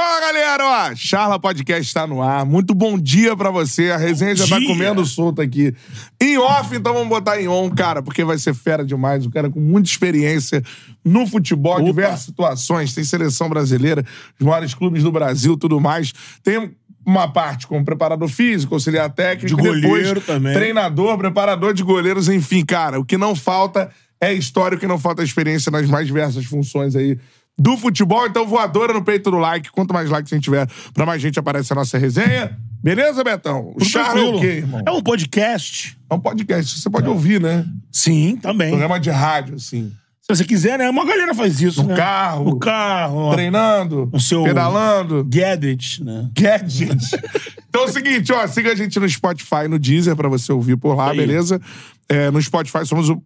Fala, galera! Ó, Charla Podcast está no ar. Muito bom dia pra você. A resenha já tá dia. comendo solto aqui. Em off, então vamos botar em on, cara, porque vai ser fera demais. O cara com muita experiência no futebol, diversas situações. Tem seleção brasileira, os maiores clubes do Brasil, tudo mais. Tem uma parte com preparador físico, auxiliar técnico, De depois goleiro também. treinador, preparador de goleiros, enfim, cara. O que não falta é história, o que não falta é experiência nas mais diversas funções aí do futebol. Então, voadora no peito do like. Quanto mais likes a gente tiver, pra mais gente aparece a nossa resenha. Beleza, Betão? O Charla é o quê, irmão? É um podcast. É um podcast. Você pode ouvir, né? Sim, também. Programa de rádio, assim. Se você quiser, né? Uma galera faz isso, No né? carro. No carro. Treinando. No seu- Pedalando. Gadget, né? Gadget. então é o seguinte, ó, siga a gente no Spotify, no Deezer, pra você ouvir por lá, Aí. beleza? É, no Spotify somos o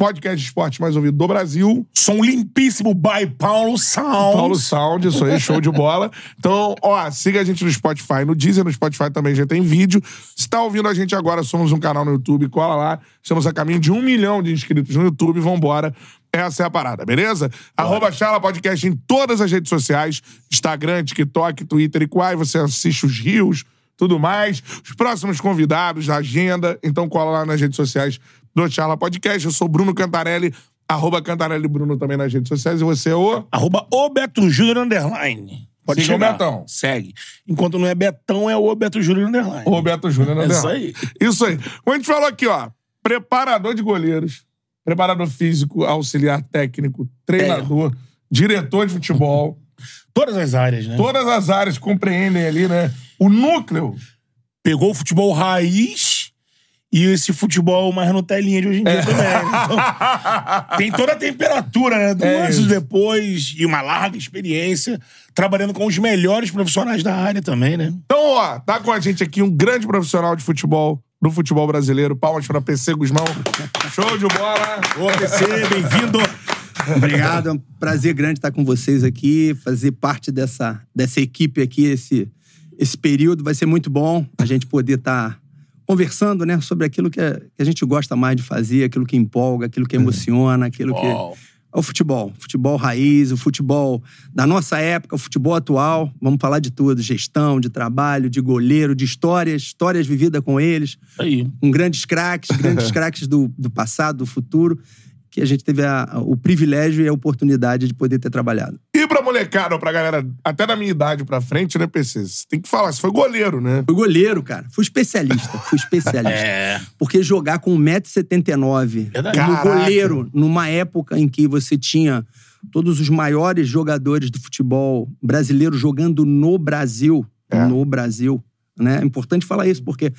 podcast de esporte mais ouvido do Brasil. Som limpíssimo by Paulo Sound. Paulo Sound, isso aí, show de bola. Então, ó, siga a gente no Spotify, no Deezer, no Spotify também já tem vídeo. Se tá ouvindo a gente agora, somos um canal no YouTube, cola lá. Estamos a caminho de um milhão de inscritos no YouTube, vambora. Essa é a parada, beleza? Arroba Charla Podcast em todas as redes sociais, Instagram, TikTok, Twitter e Quai. Você assiste os rios, tudo mais. Os próximos convidados, a agenda. Então cola lá nas redes sociais do Charla Podcast. Eu sou Bruno Cantarelli, arroba Cantarelli Bruno também nas redes sociais. E você é o... Arroba o Beto Júnior Underline. Pode Siga o. Betão. Segue. Enquanto não é Betão, é o Beto Júnior Underline. O Beto Júnior? É isso aí. Isso aí. Como a gente falou aqui, ó. Preparador de goleiros, preparador físico, auxiliar técnico, treinador, diretor de futebol. Todas as áreas, né? Todas as áreas compreendem ali, né? O núcleo. Pegou o futebol raiz e esse futebol mais Nutelinha de hoje em dia também. né? Então, tem toda a temperatura, né? Do É antes e depois e uma larga experiência trabalhando com os melhores profissionais da área também, né? Então, ó, tá com a gente aqui um grande profissional de futebol, do futebol brasileiro. Palmas pra PC Guzmão. Show de bola. Ô, PC, bem-vindo. Obrigado, é um prazer grande estar com vocês aqui, fazer parte dessa, dessa equipe aqui, esse, esse período vai ser muito bom a gente poder estar conversando, né, sobre aquilo que a, que a gente gosta mais de fazer, aquilo que empolga, aquilo que emociona, aquilo que é o futebol, futebol raiz, o futebol da nossa época, o futebol atual. Vamos falar de tudo, gestão, de trabalho, de goleiro, de histórias, histórias vividas com eles Aí. com grandes craques, grandes craques do, do passado, do futuro, que a gente teve a- o privilégio e a oportunidade de poder ter trabalhado. Pra molecada, ou pra galera até da minha idade pra frente, né, PC? Você tem que falar, você foi goleiro, né? Fui goleiro, cara. Fui especialista. Fui especialista. É. Porque jogar com 1,79m Verdade. como Caraca. goleiro, numa época em que você tinha todos os maiores jogadores do futebol brasileiro jogando no Brasil, É. no Brasil, né? É importante falar isso, porque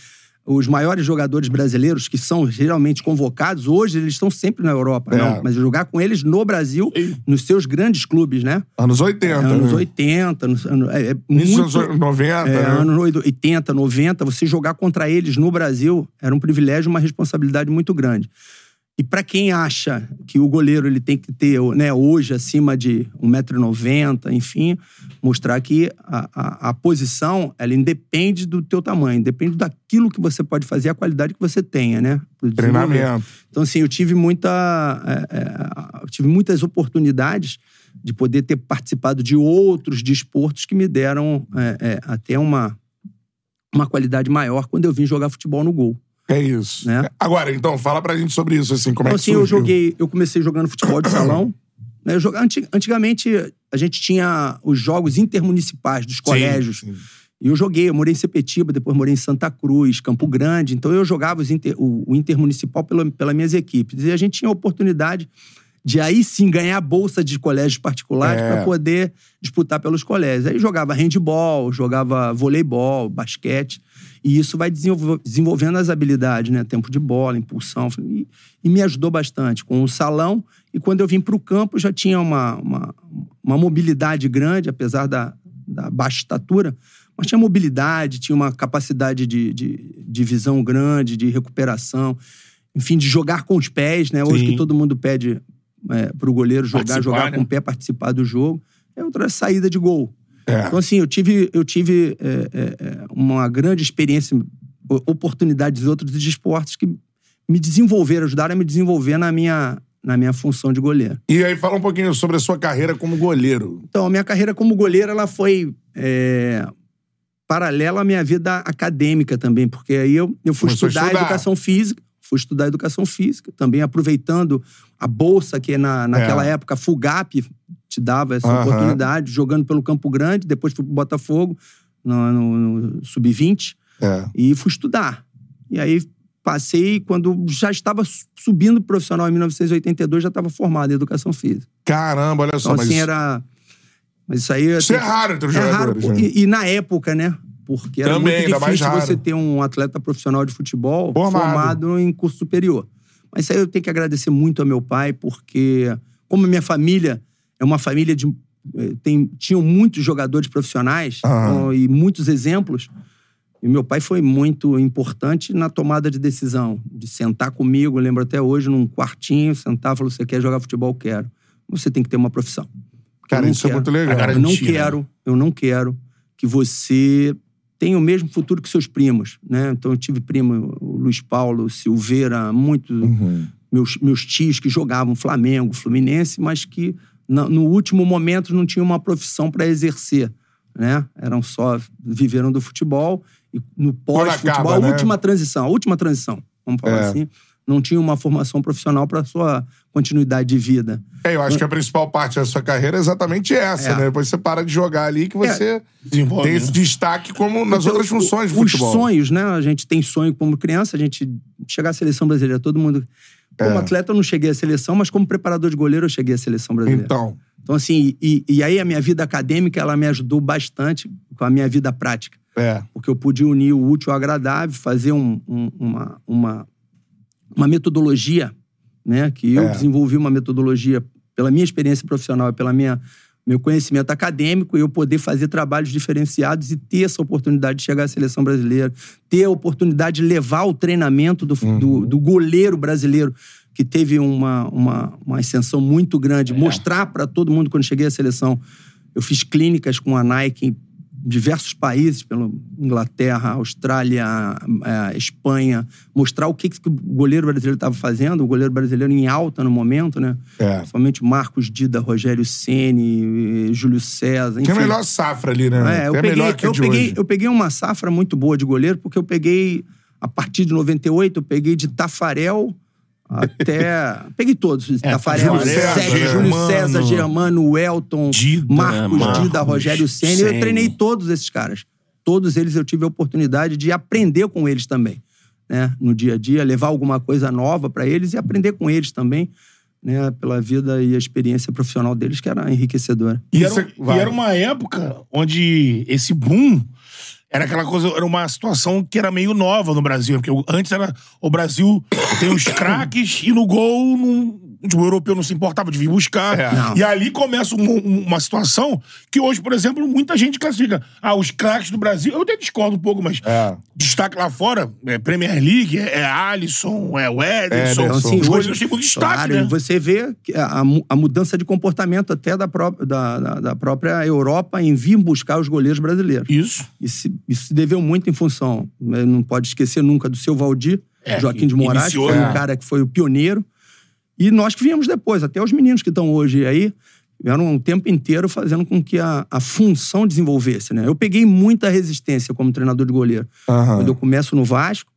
os maiores jogadores brasileiros que são geralmente convocados, hoje eles estão sempre na Europa, É. não, mas jogar com eles no Brasil, Sim. nos seus grandes clubes, né? Anos 80. anos né? 80, nos, ano- é, é muito, anos 90, é, né? anos 80, 90, você jogar contra eles no Brasil era um privilégio, uma responsabilidade muito grande. E para quem acha que o goleiro ele tem que ter, né, hoje, acima de 1,90m, enfim, mostrar que a, a, a posição, ela independe do teu tamanho, depende daquilo que você pode fazer, a qualidade que você tenha, né? Treinamento. Então, assim, eu tive muita. é, é, tive muitas oportunidades de poder ter participado de outros desportos que me deram é, é, até uma, uma qualidade maior quando eu vim jogar futebol no gol. É isso. Né? Agora, então, fala pra gente sobre isso, assim, como então, é que assim, eu surgiu. joguei. Eu comecei jogando futebol de salão. né? Eu joga- anti- antigamente, a gente tinha os jogos intermunicipais dos colégios. sim. E eu joguei, eu morei em Sepetiba, depois morei em Santa Cruz, Campo Grande. Então eu jogava os inter- o, o intermunicipal pela, pelas minhas equipes. E a gente tinha a oportunidade de aí sim ganhar bolsa de colégios particulares É. para poder disputar pelos colégios. Aí jogava handball, jogava voleibol, basquete. E isso vai desenvolv- desenvolvendo as habilidades, né? Tempo de bola, impulsão. E, e me ajudou bastante com o salão. E quando eu vim para o campo, já tinha uma, uma, uma mobilidade grande, apesar da, da baixa estatura. Mas tinha mobilidade, tinha uma capacidade de, de, de visão grande, de recuperação. Enfim, de jogar com os pés, né? Hoje Sim. que todo mundo pede é, para o goleiro jogar, Participar, jogar né? com o pé, participar do jogo. É outra saída de gol. É. Então, assim, eu tive, eu tive é, é, é, uma grande experiência, oportunidades de outros esportes que me desenvolveram, ajudaram a me desenvolver na minha, na minha função de goleiro. E aí, fala um pouquinho sobre a sua carreira como goleiro. Então, a minha carreira como goleiro, ela foi é, paralela à minha vida acadêmica também, porque aí eu, eu fui Começou estudar, estudar. educação física, fui estudar educação física, também aproveitando a bolsa que na, naquela É. época Fugap te dava essa Aham. oportunidade, jogando pelo Campo Grande, depois fui pro Botafogo, no, no- no Sub-20, É. e fui estudar. E aí passei, quando já estava su- subindo pro profissional em 1982, já estava formado em educação física. Caramba, olha só. Então, mas assim, era. Mas isso aí. Isso assim, é raro entre os é raro, jogadores. pô. né? e, e na época, né? Porque era Também, muito difícil raro. você ter um atleta profissional de futebol Formado. formado. em curso superior. Mas isso aí eu tenho que agradecer muito ao meu pai, porque, como minha família é uma família de. eh, Tem, tinham muitos jogadores profissionais ó, e muitos exemplos. E meu pai foi muito importante na tomada de decisão, de sentar comigo, eu lembro até hoje, num quartinho, sentar e falou: você quer jogar futebol? Quero. Você tem que ter uma profissão. Cara, isso é quero. muito legal. Eu não né? quero, eu não quero que você tenha o mesmo futuro que seus primos, né? Então eu tive primo, o Luiz Paulo, Silveira, muito Uhum. meus, meus tios que jogavam Flamengo, Fluminense, mas que no último momento não tinham uma profissão para exercer, né? Eram só viveram do futebol e no pós-futebol, a né? última transição, a última transição, vamos falar É. assim, não tinha uma formação profissional para sua continuidade de vida. É, eu acho que a principal parte da sua carreira é exatamente essa, É. né? Depois você para de jogar ali que você Desenvolve, tem né? esse destaque como nas outras Então, funções do Os futebol. sonhos, né? A gente tem sonho como criança, a gente chegar à seleção brasileira, todo mundo. Como É. atleta eu não cheguei à seleção, mas como preparador de goleiro eu cheguei à seleção brasileira. Então, Então, assim, e, e aí a minha vida acadêmica, ela me ajudou bastante com a minha vida prática. é. Porque eu pude unir o útil ao agradável, fazer um- um- uma, uma, uma metodologia, né? Que eu É. desenvolvi uma metodologia pela minha experiência profissional e pela minha meu conhecimento acadêmico, e eu poder fazer trabalhos diferenciados e ter essa oportunidade de chegar à seleção brasileira, ter a oportunidade de levar o treinamento do, Uhum. do, do goleiro brasileiro, que teve uma, uma, uma ascensão muito grande, mostrar para todo mundo quando cheguei à seleção. Eu fiz clínicas com a Nike diversos países, pela Inglaterra, Austrália, eh, Espanha, mostrar o que, que o goleiro brasileiro estava fazendo, o goleiro brasileiro em alta no momento, né? É. Principalmente Marcos Dida, Rogério Ceni, Júlio César, Tem enfim. a melhor safra ali, né? É, eu, Tem peguei, melhor que eu, de peguei, hoje. eu peguei uma safra muito boa de goleiro, porque eu peguei, a partir de 98, eu peguei de Tafarel até. peguei todos. Tafarel, Júlio César, Sérgio? Júlio. César, Germano, Elton, Dida, Marcos, né? Dida, Marcos, Rogério Senna. Eu treinei todos esses caras. Todos eles eu tive a oportunidade de aprender com eles também. Né? No dia a dia, levar alguma coisa nova para eles e aprender com eles também. Né, pela vida e a experiência profissional deles, que era enriquecedora. E Isso era, é- e era uma época onde esse boom era aquela coisa, era uma situação que era meio nova no Brasil. Porque antes era o Brasil tem os craques e no gol não, o europeu não se importava de vir buscar. É. Não. E ali começa um- um- uma situação que hoje, por exemplo, muita gente classifica. Ah, os craques do Brasil, eu até discordo um pouco, mas É. destaque lá fora, é Premier League, é, é Alisson, é o Ederson. Ederson. Então, os goleiros têm muito destaque, claro, né? e você vê que a, a mu- a mudança de comportamento até da, pró da, da, da própria Europa em vir buscar os goleiros brasileiros. Isso. Isso, isso se deveu muito em função, né, não pode esquecer nunca do seu Valdir, É, Joaquim de Moraes, que iniciou, foi né? um cara que foi o pioneiro. E nós que viemos depois, até os meninos que estão hoje aí, vieram um tempo inteiro fazendo com que a, a função desenvolvesse. Né? Eu peguei muita resistência como treinador de goleiro. Aham. Quando eu começo no Vasco,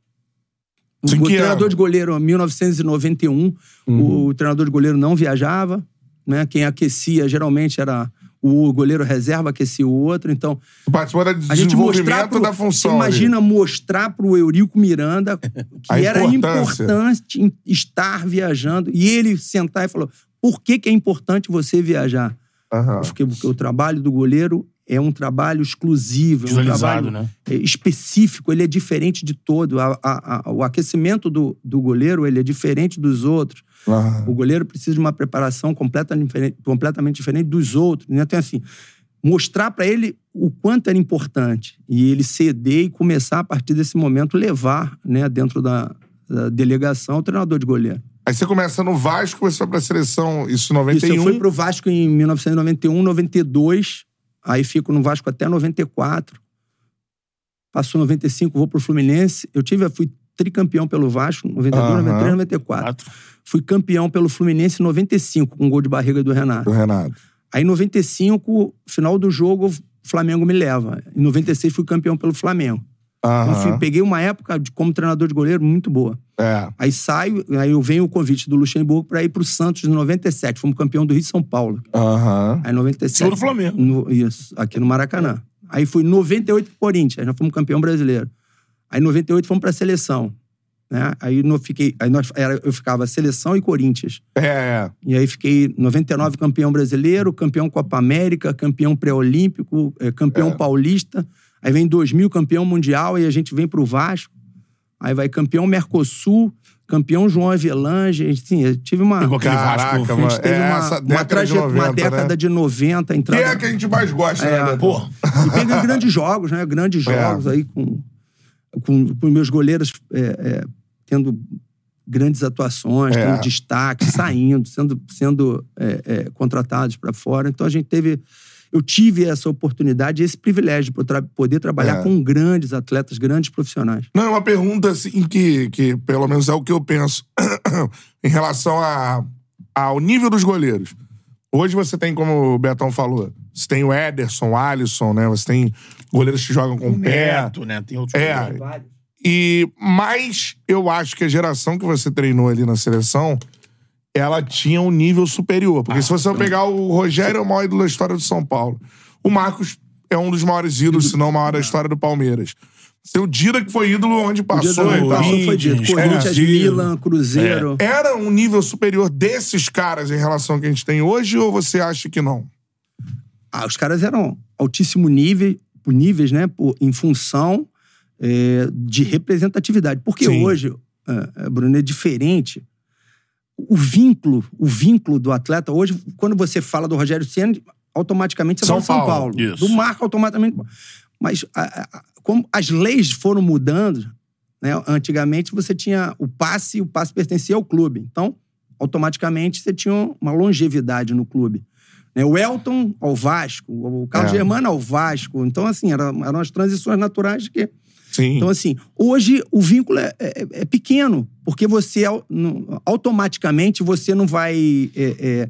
o Sim, que treinador de goleiro, em 1991, Uhum. o treinador de goleiro não viajava, né? Quem aquecia geralmente era o goleiro reserva, aquecia o outro. Então, Participou do a gente mostrar desenvolvimento pro, da função. Você imagina mostrar para o Eurico Miranda que era importante estar viajando. E ele sentar e falou, por que, que é importante você viajar? ali. Aham. Porque, porque o trabalho do goleiro é um trabalho exclusivo, é um trabalho né? é, específico, ele é diferente de todo. A- a- a- o aquecimento do, do goleiro ele é diferente dos outros. Aham. O goleiro precisa de uma preparação completa, diferente- completamente diferente dos outros. Né? Então, assim, mostrar para ele o quanto era importante e ele ceder e começar, a partir desse momento, levar né, dentro da, da delegação o treinador de goleiro. Aí você começa no Vasco, você foi pra seleção, isso em 91. Isso, eu fui pro Vasco em 1991, 92. Aí fico no Vasco até 94. Passou 95, vou pro Fluminense. Eu tive, fui tricampeão pelo Vasco, 92, Aham. 93, 94. Quatro. Fui campeão pelo Fluminense em 95, com gol de barriga do Renato. Do Renato. Aí, em 95, final do jogo, o Flamengo me leva. Em 96 fui campeão pelo Flamengo. Então, fui- peguei uma época de, como treinador de goleiro muito boa. É. Aí saio, aí eu venho o convite do Luxemburgo para ir pro Santos em 97. Fomos campeão do Rio de São Paulo. Aham. Aí em 97. Show do Flamengo. No- isso, aqui no Maracanã. Aí fui em 98 pro Corinthians, aí nós fomos campeão brasileiro. Aí em 98 fomos pra seleção. Né? Aí, no, fiquei, aí nós, era, eu ficava seleção e Corinthians. É, é. E aí fiquei 99 campeão brasileiro, campeão Copa América, campeão pré-olímpico, eh, campeão É. paulista. Aí vem 2000 campeão mundial e a gente vem pro Vasco. Aí vai campeão Mercosul, campeão João Avelange. Assim, eu tive uma, Caraca, Vasco. a gente teve É uma, uma, década de traje- uma 90, década né? de 90 Que entrando. é a que a gente mais gosta, É, né? Pô, E pegando grandes jogos, né? Grandes É. jogos aí com, com, com meus goleiros é, é, tendo grandes atuações, É. tendo destaque, saindo, sendo, sendo é, é, contratados para fora. Então a gente teve. Eu tive essa oportunidade, esse privilégio de tra- poder trabalhar É. com grandes atletas, grandes profissionais. Não, é uma pergunta assim que, que pelo menos é o que eu penso em relação a, ao nível dos goleiros. Hoje você tem, como o Betão falou, você tem o Ederson, o Alisson, né? Você tem goleiros que jogam com o pé. Neto, né? Tem outros. É. E mas eu acho que a geração que você treinou ali na seleção, ela tinha um nível superior. Porque se você pegar o Rogério, é o maior ídolo da história do São Paulo. O Marcos é um dos maiores ídolos, se não o maior da história do Palmeiras. Seu Dida, que foi ídolo onde passou. e tal. foi dito. Corinthians, Corinthians, é. Milan, Cruzeiro. Era um nível superior desses caras em relação ao que a gente tem hoje, ou você acha que não? Ah, os caras eram altíssimo nível, níveis, né? Por, em função é, de representatividade. Porque Sim. hoje, é, é, Bruno, é diferente. O vínculo, o vínculo do atleta, hoje, quando você fala do Rogério Senna, automaticamente você São fala São Paulo. Paulo. Isso. Do Marco, automaticamente. Mas a- a- como as leis foram mudando, né? Antigamente você tinha o passe, o passe pertencia ao clube. Então, automaticamente você tinha uma longevidade no clube. Né? O Elton ao Vasco, o Carlos É. Germano ao Vasco. Então, assim, era- eram as transições naturais que. Sim. Então, assim, hoje o vínculo é, é- é pequeno, porque você automaticamente você não vai é, é,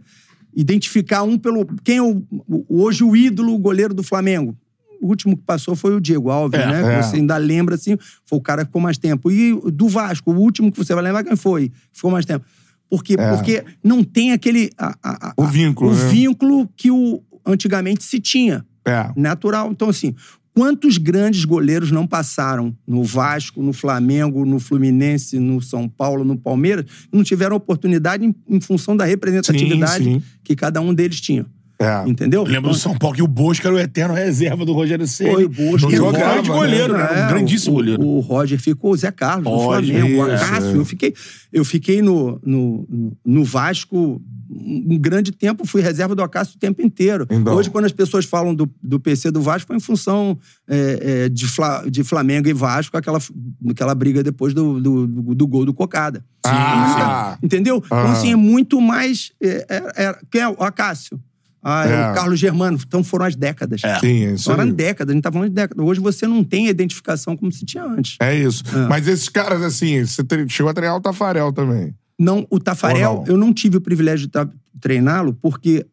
identificar um pelo. Quem é o, hoje o ídolo, o goleiro do Flamengo? O último que passou foi o Diego Alves, É, né? é. Você ainda lembra, assim, foi o cara que ficou mais tempo. E do Vasco, o último que você vai lembrar quem foi? que Ficou mais tempo. Por quê? É. Porque não tem aquele. a- a- a- O vínculo, O né? vínculo que o, antigamente se tinha É. natural. Então, assim, quantos grandes goleiros não passaram no Vasco, no Flamengo, no Fluminense, no São Paulo, no Palmeiras, e não tiveram oportunidade em, em função da representatividade Sim, sim. que cada um deles tinha. É. Entendeu? Eu lembro do São Paulo que o Bosco era o eterno reserva do Rogério Ceni. Foi o Bosco. E um jogava, grande né? goleiro, né? Um É, grandíssimo o, goleiro. O Roger ficou, o Zé Carlos, no Roger, Flamengo, o Acácio. é. Eu fiquei, eu fiquei no, no, no Vasco um grande tempo, fui reserva do Acácio o tempo inteiro. Então. Hoje, quando as pessoas falam do, do PC do Vasco, foi em função é, é, de, Fla- de Flamengo e Vasco, aquela, aquela briga depois do, do, do- do gol do Cocada. Ah. Entendeu? Então, Ah. assim, é muito mais. É, é, é- quem é o Acácio? Ah, é É. o Carlos Germano. Então foram as décadas. É. Sim, é isso Então, aí. eram décadas, a gente tá falando de décadas. Hoje você não tem a identificação como se tinha antes. É isso. É. Mas esses caras, assim, você chegou a treinar o Tafarel também. Não, o Tafarel, não? eu não tive o privilégio de treiná-lo, porque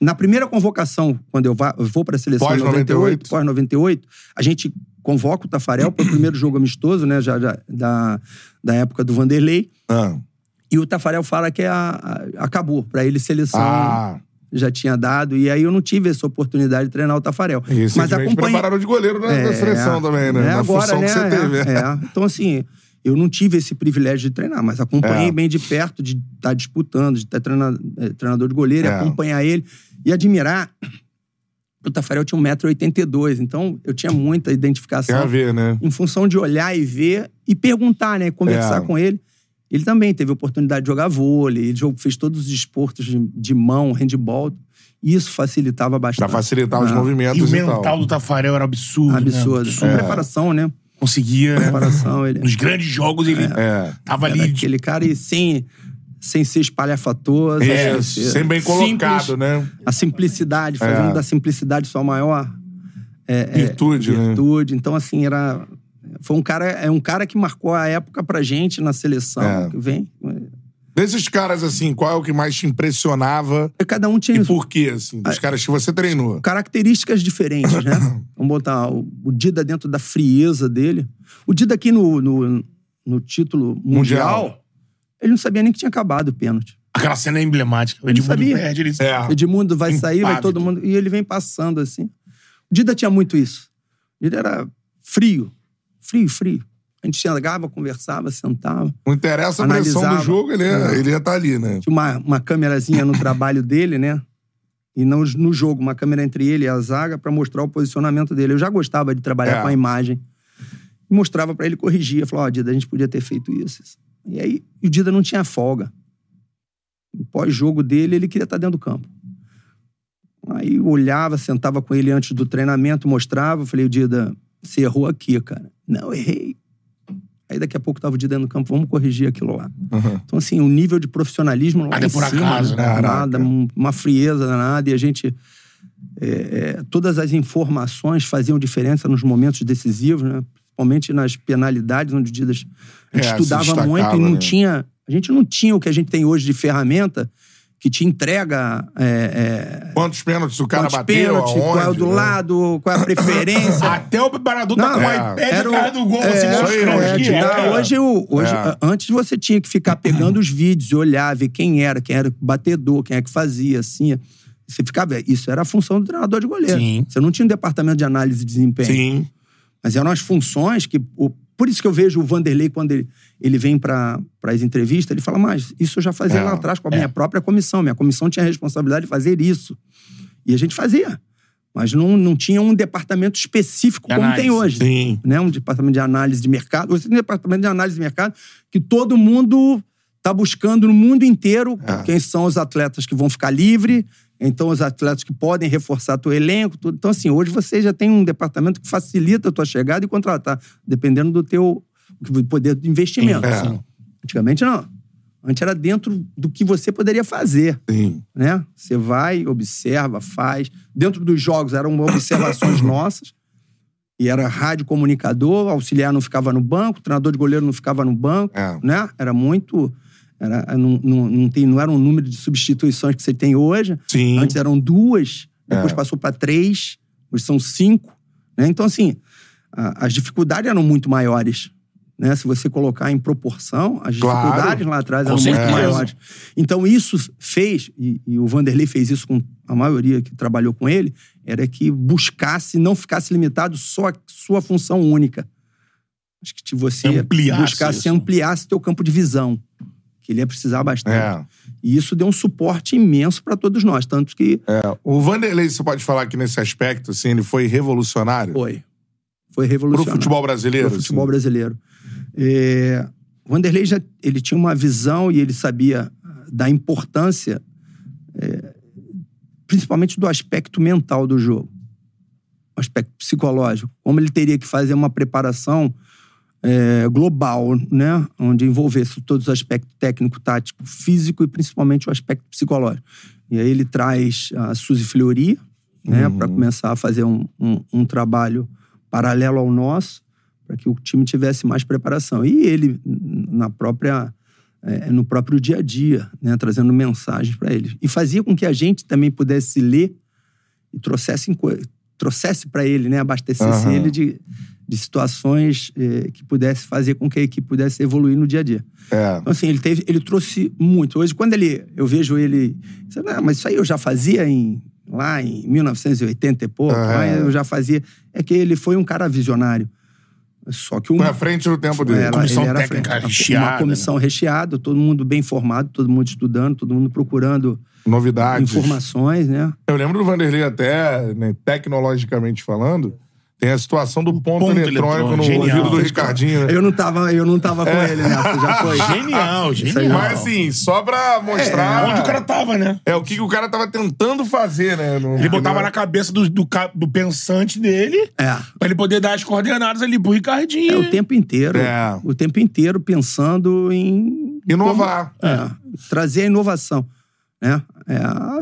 na primeira convocação, quando eu, eu vou para a seleção em Pós 98. 98, pós 98, a gente convoca o Tafarel para o primeiro jogo amistoso, né, já, já- da, da época do Vanderlei, Ah. e o Tafarel fala que é a- a- acabou, para ele seleção Ah. já tinha dado, e aí eu não tive essa oportunidade de treinar o Tafarel. E Mas acompanhei... prepararam de goleiro na, na seleção também, né? É, na agora, função né? que você é, teve. é. Então, assim, eu não tive esse privilégio de treinar, mas acompanhei É. bem de perto, de estar disputando, de estar treinando, é, treinador de goleiro, e É. acompanhar ele e admirar. O Tafarel tinha 1,82m, então eu tinha muita Tem a identificação ver, né? em função de olhar e ver e perguntar, né? Conversar É. com ele. Ele também teve a oportunidade de jogar vôlei, ele fez todos os esportos de, de mão, handball. E isso facilitava Pra bastante. facilitar os Ah, movimentos E o e, mental tal. do Tafarel era absurdo. Absurdo. Né? Com preparação, né? Conseguia, né? Preparação, ele. Nos grandes jogos ele É. tava ali. aquele cara e sem, sem ser espalhafatoso. É, sem ser- sempre bem colocado, simples, né? A simplicidade, fazendo É. da simplicidade sua maior é, é, Virtude, né? virtude. Então, assim, era. Foi um cara, é um cara que marcou a época pra gente na seleção. É. Que vem. Desses caras, assim, qual é o que mais te impressionava Cada um tinha e por quê, assim? Dos caras que você treinou. características diferentes, né? Vamos botar o, o Dida dentro da frieza dele. O Dida aqui no, no, no título mundial, Mundial. ele não sabia nem que tinha acabado o pênalti. Aquela cena é emblemática. O Edmundo sabia. perde, ele... É. Edmundo vai sair, vai Impávido. todo mundo. E ele vem passando assim. O Dida tinha muito isso. Ele era frio. Frio, frio. A gente chegava, conversava, sentava. Não interessa a pressão do Analisava. jogo, ele, É. ele ia estar ali, né? Tinha uma, uma câmerazinha no trabalho dele, né? E não no jogo, uma câmera entre ele e a zaga pra mostrar o posicionamento dele. Eu já gostava de trabalhar É. com a imagem. E mostrava pra ele, corrigia. Falava, ó, Dida, a gente podia ter feito isso. E aí, o Dida não tinha folga. No pós-jogo dele, ele queria estar dentro do campo. Aí eu olhava, sentava com ele antes do treinamento, mostrava. Falei, Dida, você errou aqui, cara. Não, errei. Aí daqui a pouco tava o Dida no campo, vamos corrigir aquilo lá. Uhum. Então, assim, o nível de profissionalismo lá Nada em é por cima, acaso, né? Nada, um- uma frieza danada. E a gente... é, é, todas as informações faziam diferença nos momentos decisivos, né? Principalmente nas penalidades, onde o Didas a gente É, estudava muito e não né? tinha... A gente não tinha o que a gente tem hoje de ferramenta que te entrega... é, é, Quantos pênaltis o cara quantos bateu, pênaltis, aonde, qual é o do né? lado, qual é a preferência. Até o preparador tá com o é. iPad Era o- atrás do gol. é, você isso aí, escreve é, é, cara. hoje, hoje É. antes você tinha que ficar pegando os vídeos, olhar, ver quem era, quem era o batedor, quem é que fazia, assim. Você ficava. Isso era a função do treinador de goleiro. Sim. Você não tinha um departamento de análise de desempenho. Sim. Mas eram as funções que. o- por isso que eu vejo o Vanderlei, quando ele, ele vem para as entrevistas, ele fala, mas isso eu já fazia É, lá atrás com a é. minha própria comissão. Minha comissão tinha a responsabilidade de fazer isso. E a gente fazia. Mas não, não tinha um departamento específico De como análise. tem hoje Sim. né, um departamento de análise de mercado. Você tem um departamento de análise de mercado que todo mundo está buscando no mundo inteiro É. quem são os atletas que vão ficar livre, então os atletas que podem reforçar teu elenco. Tudo. Então, assim, hoje você já tem um departamento que facilita a tua chegada e contratar, dependendo do teu poder de investimento. É. Sim. Antigamente, não. Antes era dentro do que você poderia fazer Sim. né? Você vai, observa, faz. Dentro dos jogos eram observações nossas. E era rádio comunicador, auxiliar não ficava no banco, treinador de goleiro não ficava no banco, É. né? Era muito. Era, não, não, não, tem, não era um número de substituições que você tem hoje. Sim. Antes eram duas, depois É. passou para três, hoje são cinco. Né? Então, assim, a- as dificuldades eram muito maiores. Né? Se você colocar em proporção, as Claro. dificuldades lá atrás Com eram muito certeza. maiores. Então, isso fez, e, e o Vanderlei fez isso com a maioria que trabalhou com ele, era que buscasse, não ficasse limitado só à sua função única. Acho que você Ampliasse buscasse isso. ampliasse teu campo de visão, que ele ia precisar bastante. É. E isso deu um suporte imenso para todos nós, tanto que O Vanderlei, você pode falar que nesse aspecto, assim, ele foi revolucionário foi. Foi pro revolucionário. futebol brasileiro? Pro futebol assim? brasileiro. É, o Vanderlei já ele tinha uma visão e ele sabia ah, da importância, é, principalmente do aspecto mental do jogo, o aspecto psicológico, como ele teria que fazer uma preparação é, global, né, onde envolvesse todos os aspectos técnico, tático, físico e principalmente o aspecto psicológico. E aí ele traz a Suzy Fleury, né, para começar a fazer um, um, um trabalho paralelo ao nosso, para que o time tivesse mais preparação. E ele, na própria, é, no próprio dia a dia, né, trazendo mensagens para eles. E fazia com que a gente também pudesse ler e trouxesse, trouxesse para ele, né, abastecesse Aham. ele de, de situações eh, que pudesse fazer com que a equipe pudesse evoluir no dia a dia. É. Então, assim, ele, teve, ele trouxe muito. Hoje, quando ele, eu vejo ele. Não, mas isso aí eu já fazia em, lá em 1980 e pouco, lá eu já fazia. É que ele foi um cara visionário. Só que um. Foi à frente do tempo dele. Ela- Comissão era técnica frente. recheada, Uma comissão recheada, todo mundo bem formado, todo mundo estudando, todo mundo procurando Novidades. informações, né? Eu lembro do Vanderlei até, né, tecnologicamente falando, tem a situação do ponto, ponto eletrônico no eletrônico, ouvido do genial. Ricardinho. né? Eu não tava, eu não tava com É. ele nessa, já foi. Genial, genial. Mas assim, só pra mostrar. Onde o cara tava, né? É o que, que o cara tava tentando fazer, né? No- Ele botava na cabeça do, do, do pensante dele É. pra ele poder dar as coordenadas ali pro Ricardinho. É o tempo inteiro. É. O tempo inteiro pensando em. Inovar. como- é, trazer a inovação. Né? É,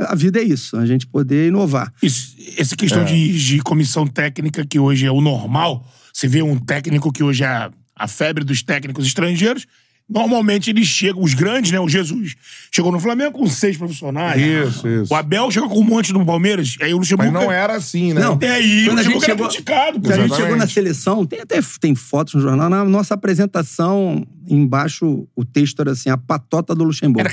a, vida é isso, a gente poder inovar. Isso, essa questão É. de, de comissão técnica, que hoje é o normal, você vê um técnico que hoje é a, a febre dos técnicos estrangeiros, Normalmente eles chegam, os grandes, né? O Jesus chegou no Flamengo com seis profissionais. Isso, isso. O Abel chegou com um monte no Palmeiras. Aí o Luxemburgo. Mas não era assim, né? Não. É aí, o Quando gente Luxemburgo era chegou- criticado. Se a gente chegou na seleção, tem até tem fotos no jornal, na nossa apresentação, embaixo, o texto era assim, a patota do Luxemburgo. Era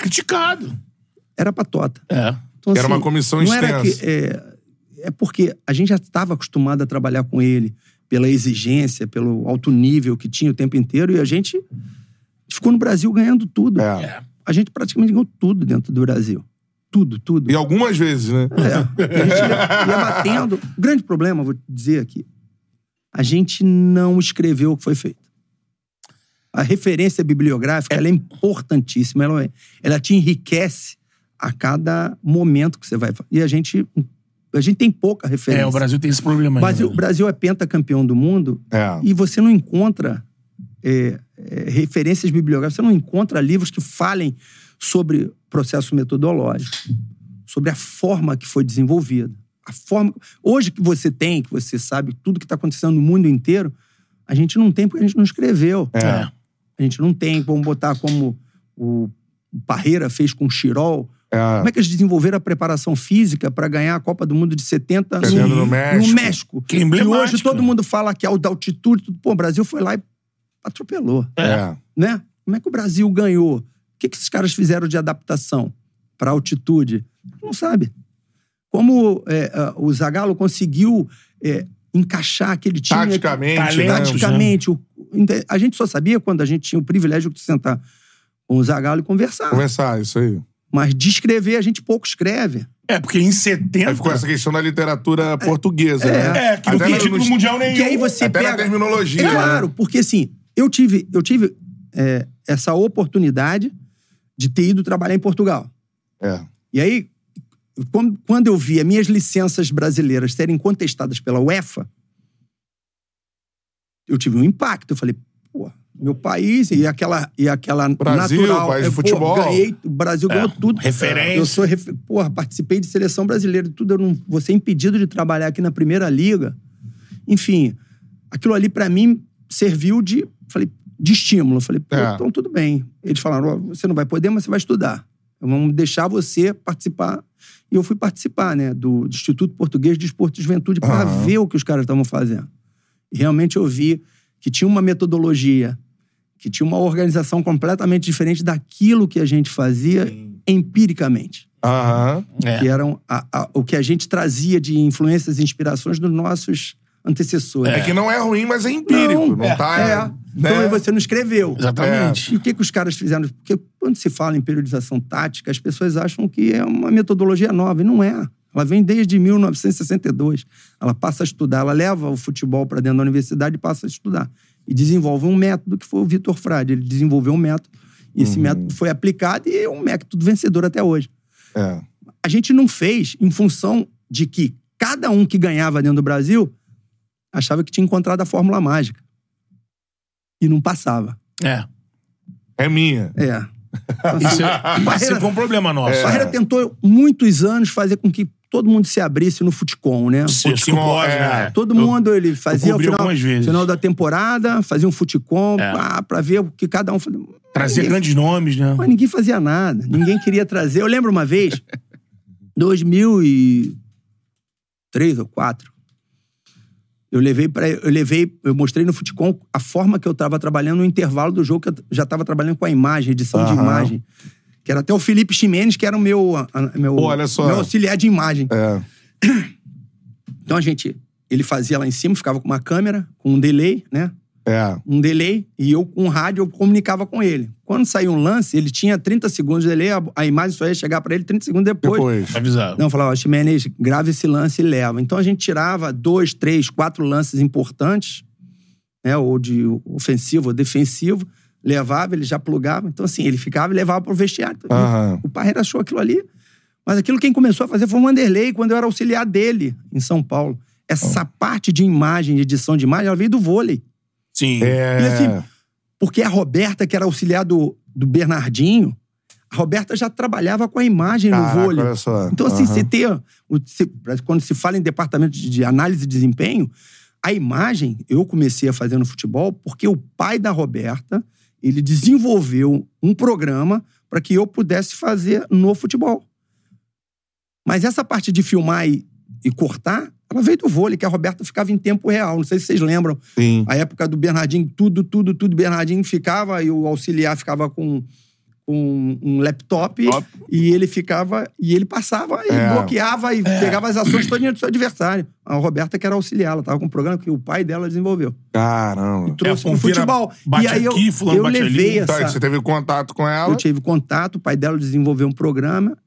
Era, patota. É. Então, Era uma comissão não era extensa. que, é, é porque a gente já estava acostumado a trabalhar com ele pela exigência, pelo alto nível que tinha o tempo inteiro, e a gente ficou no Brasil ganhando tudo. É. A gente praticamente ganhou tudo dentro do Brasil. Tudo, tudo. E algumas vezes, né? É. E a gente ia, ia batendo. O grande problema, vou te dizer aqui, a gente não escreveu o que foi feito. A referência bibliográfica ela é importantíssima. Ela, é- ela te enriquece a cada momento que você vai. E a gente, a gente tem pouca referência. É, o Brasil tem esse problema O Brasil, ainda. o Brasil é pentacampeão do mundo É. e você não encontra é, é, referências bibliográficas, você não encontra livros que falem sobre processo metodológico, sobre a forma que foi desenvolvida. A forma. Hoje que você tem, que você sabe tudo que está acontecendo no mundo inteiro, a gente não tem porque a gente não escreveu. É. A gente não tem, vamos botar como o Parreira fez com o Chirol. É. Como é que eles desenvolveram a preparação física para ganhar a Copa do Mundo de 70 Perdendo no, no México. no México? Que é hoje todo mundo fala que é o da altitude. tudo. Pô, o Brasil foi lá e atropelou, É. né? Como é que o Brasil ganhou? O que, que esses caras fizeram de adaptação para altitude? Não sabe. Como é, ah, o Zagallo conseguiu é, encaixar aquele time... Taticamente, Talentos, né? Taticamente. o- a gente só sabia quando a gente tinha o privilégio de sentar com o Zagallo e conversar. Conversar, isso aí. Mas de escrever, a gente pouco escreve. É, porque em 70. Aí ficou essa questão da literatura portuguesa, É. né? É, que não Até tem no- título mundial nenhum. Que aí você Até na pega... terminologia, É né? claro, porque assim, eu tive, eu tive é, essa oportunidade de ter ido trabalhar em Portugal. É. E aí, quando quando eu vi as minhas licenças brasileiras serem contestadas pela UEFA, eu tive um impacto. Eu falei, pô, meu país e aquela, e aquela Brasil, natural... país de é, pô, futebol. ganhei, o Brasil ganhou tudo. referência. Eu sou, ref- porra, participei de seleção brasileira e tudo. Eu não vou ser impedido de trabalhar aqui na Primeira Liga. Enfim, aquilo ali pra mim serviu de, falei, de estímulo. Eu falei, pô, É. então tudo bem. Eles falaram, ó, você não vai poder, mas você vai estudar. Vamos deixar você participar. E eu fui participar, né, do Instituto Português de Esporte e Juventude para Aham. ver o que os caras estavam fazendo. E realmente eu vi que tinha uma metodologia, que tinha uma organização completamente diferente daquilo que a gente fazia empiricamente. Aham. É. Que eram a- a- o que a gente trazia de influências e inspirações dos nossos antecessores. É que não é ruim, mas é empírico. Não, é, tá. é. né? Então aí você não escreveu. Exatamente. E o que, que os caras fizeram? Porque quando se fala em periodização tática, as pessoas acham que é uma metodologia nova. E não é. Ela vem desde 1962. Ela passa a estudar, ela leva o futebol para dentro da universidade e passa a estudar. E desenvolve um método que foi o Vitor Frade. Ele desenvolveu um método. E esse método foi aplicado e é um método vencedor até hoje. É. A gente não fez em função de que cada um que ganhava dentro do Brasil achava que tinha encontrado a fórmula mágica. E não passava. É. É minha. É. Isso, é, isso foi um problema nosso. A Barreira tentou muitos anos fazer com que todo mundo se abrisse no futecom, né? Sim, cinco horas, é. né? Todo mundo ele fazia o final, final da temporada, fazia um futecom É. pá, pra ver o que cada um fazia. Trazia Ninguém- grandes nomes, né? Mas ninguém fazia nada. Ninguém queria trazer. Eu lembro uma vez, 2003 ou 4. Eu levei para eu levei, eu mostrei no Futecom a forma que eu estava trabalhando no intervalo do jogo que eu já estava trabalhando com a imagem, edição de imagem, que era até o Felipe Ximenes, que era o meu a- meu, Pô, olha só. meu auxiliar de imagem. É. Então a gente, ele fazia lá em cima, ficava com uma câmera, com um delay, né? É. um delay e eu com o rádio eu comunicava com ele. Quando saiu um lance, ele tinha 30 segundos de delay, a, a imagem só ia chegar pra ele 30 segundos depois. Depois. Avisava. Não, eu falava, Ximenes, grave esse lance e leva. Então a gente tirava dois, três, quatro lances importantes, né, ou de ofensivo ou defensivo, levava, ele já plugava. Então assim, ele ficava e levava pro vestiário. Então, Aham. O Parreira achou aquilo ali, mas aquilo quem começou a fazer foi o Wanderlei, quando eu era auxiliar dele em São Paulo. Essa parte de imagem, de edição de imagem, ela veio do vôlei. Sim. É. E assim, porque a Roberta, que era auxiliar do, do Bernardinho, a Roberta já trabalhava com a imagem Caraca, no vôlei. olha só. Então, assim, Aham. você se- quando se fala em departamento de, de análise de desempenho, a imagem eu comecei a fazer no futebol porque o pai da Roberta ele desenvolveu um programa para que eu pudesse fazer no futebol. Mas essa parte de filmar e, e cortar, ela veio do vôlei, que a Roberta ficava em tempo real. Não sei se vocês lembram. Sim. A época do Bernardinho, tudo, tudo, tudo. Bernardinho ficava e o auxiliar ficava com, com um laptop Top. e ele ficava e ele passava e É. bloqueava e pegava as ações todinhas do seu adversário. A Roberta, que era auxiliar, ela tava com um programa que o pai dela desenvolveu. Caramba. Trouxe É, vira- futebol. bate e aí eu, aqui, eu ali. levei Então, essa. você teve contato com ela. Eu tive contato, o pai dela desenvolveu um programa,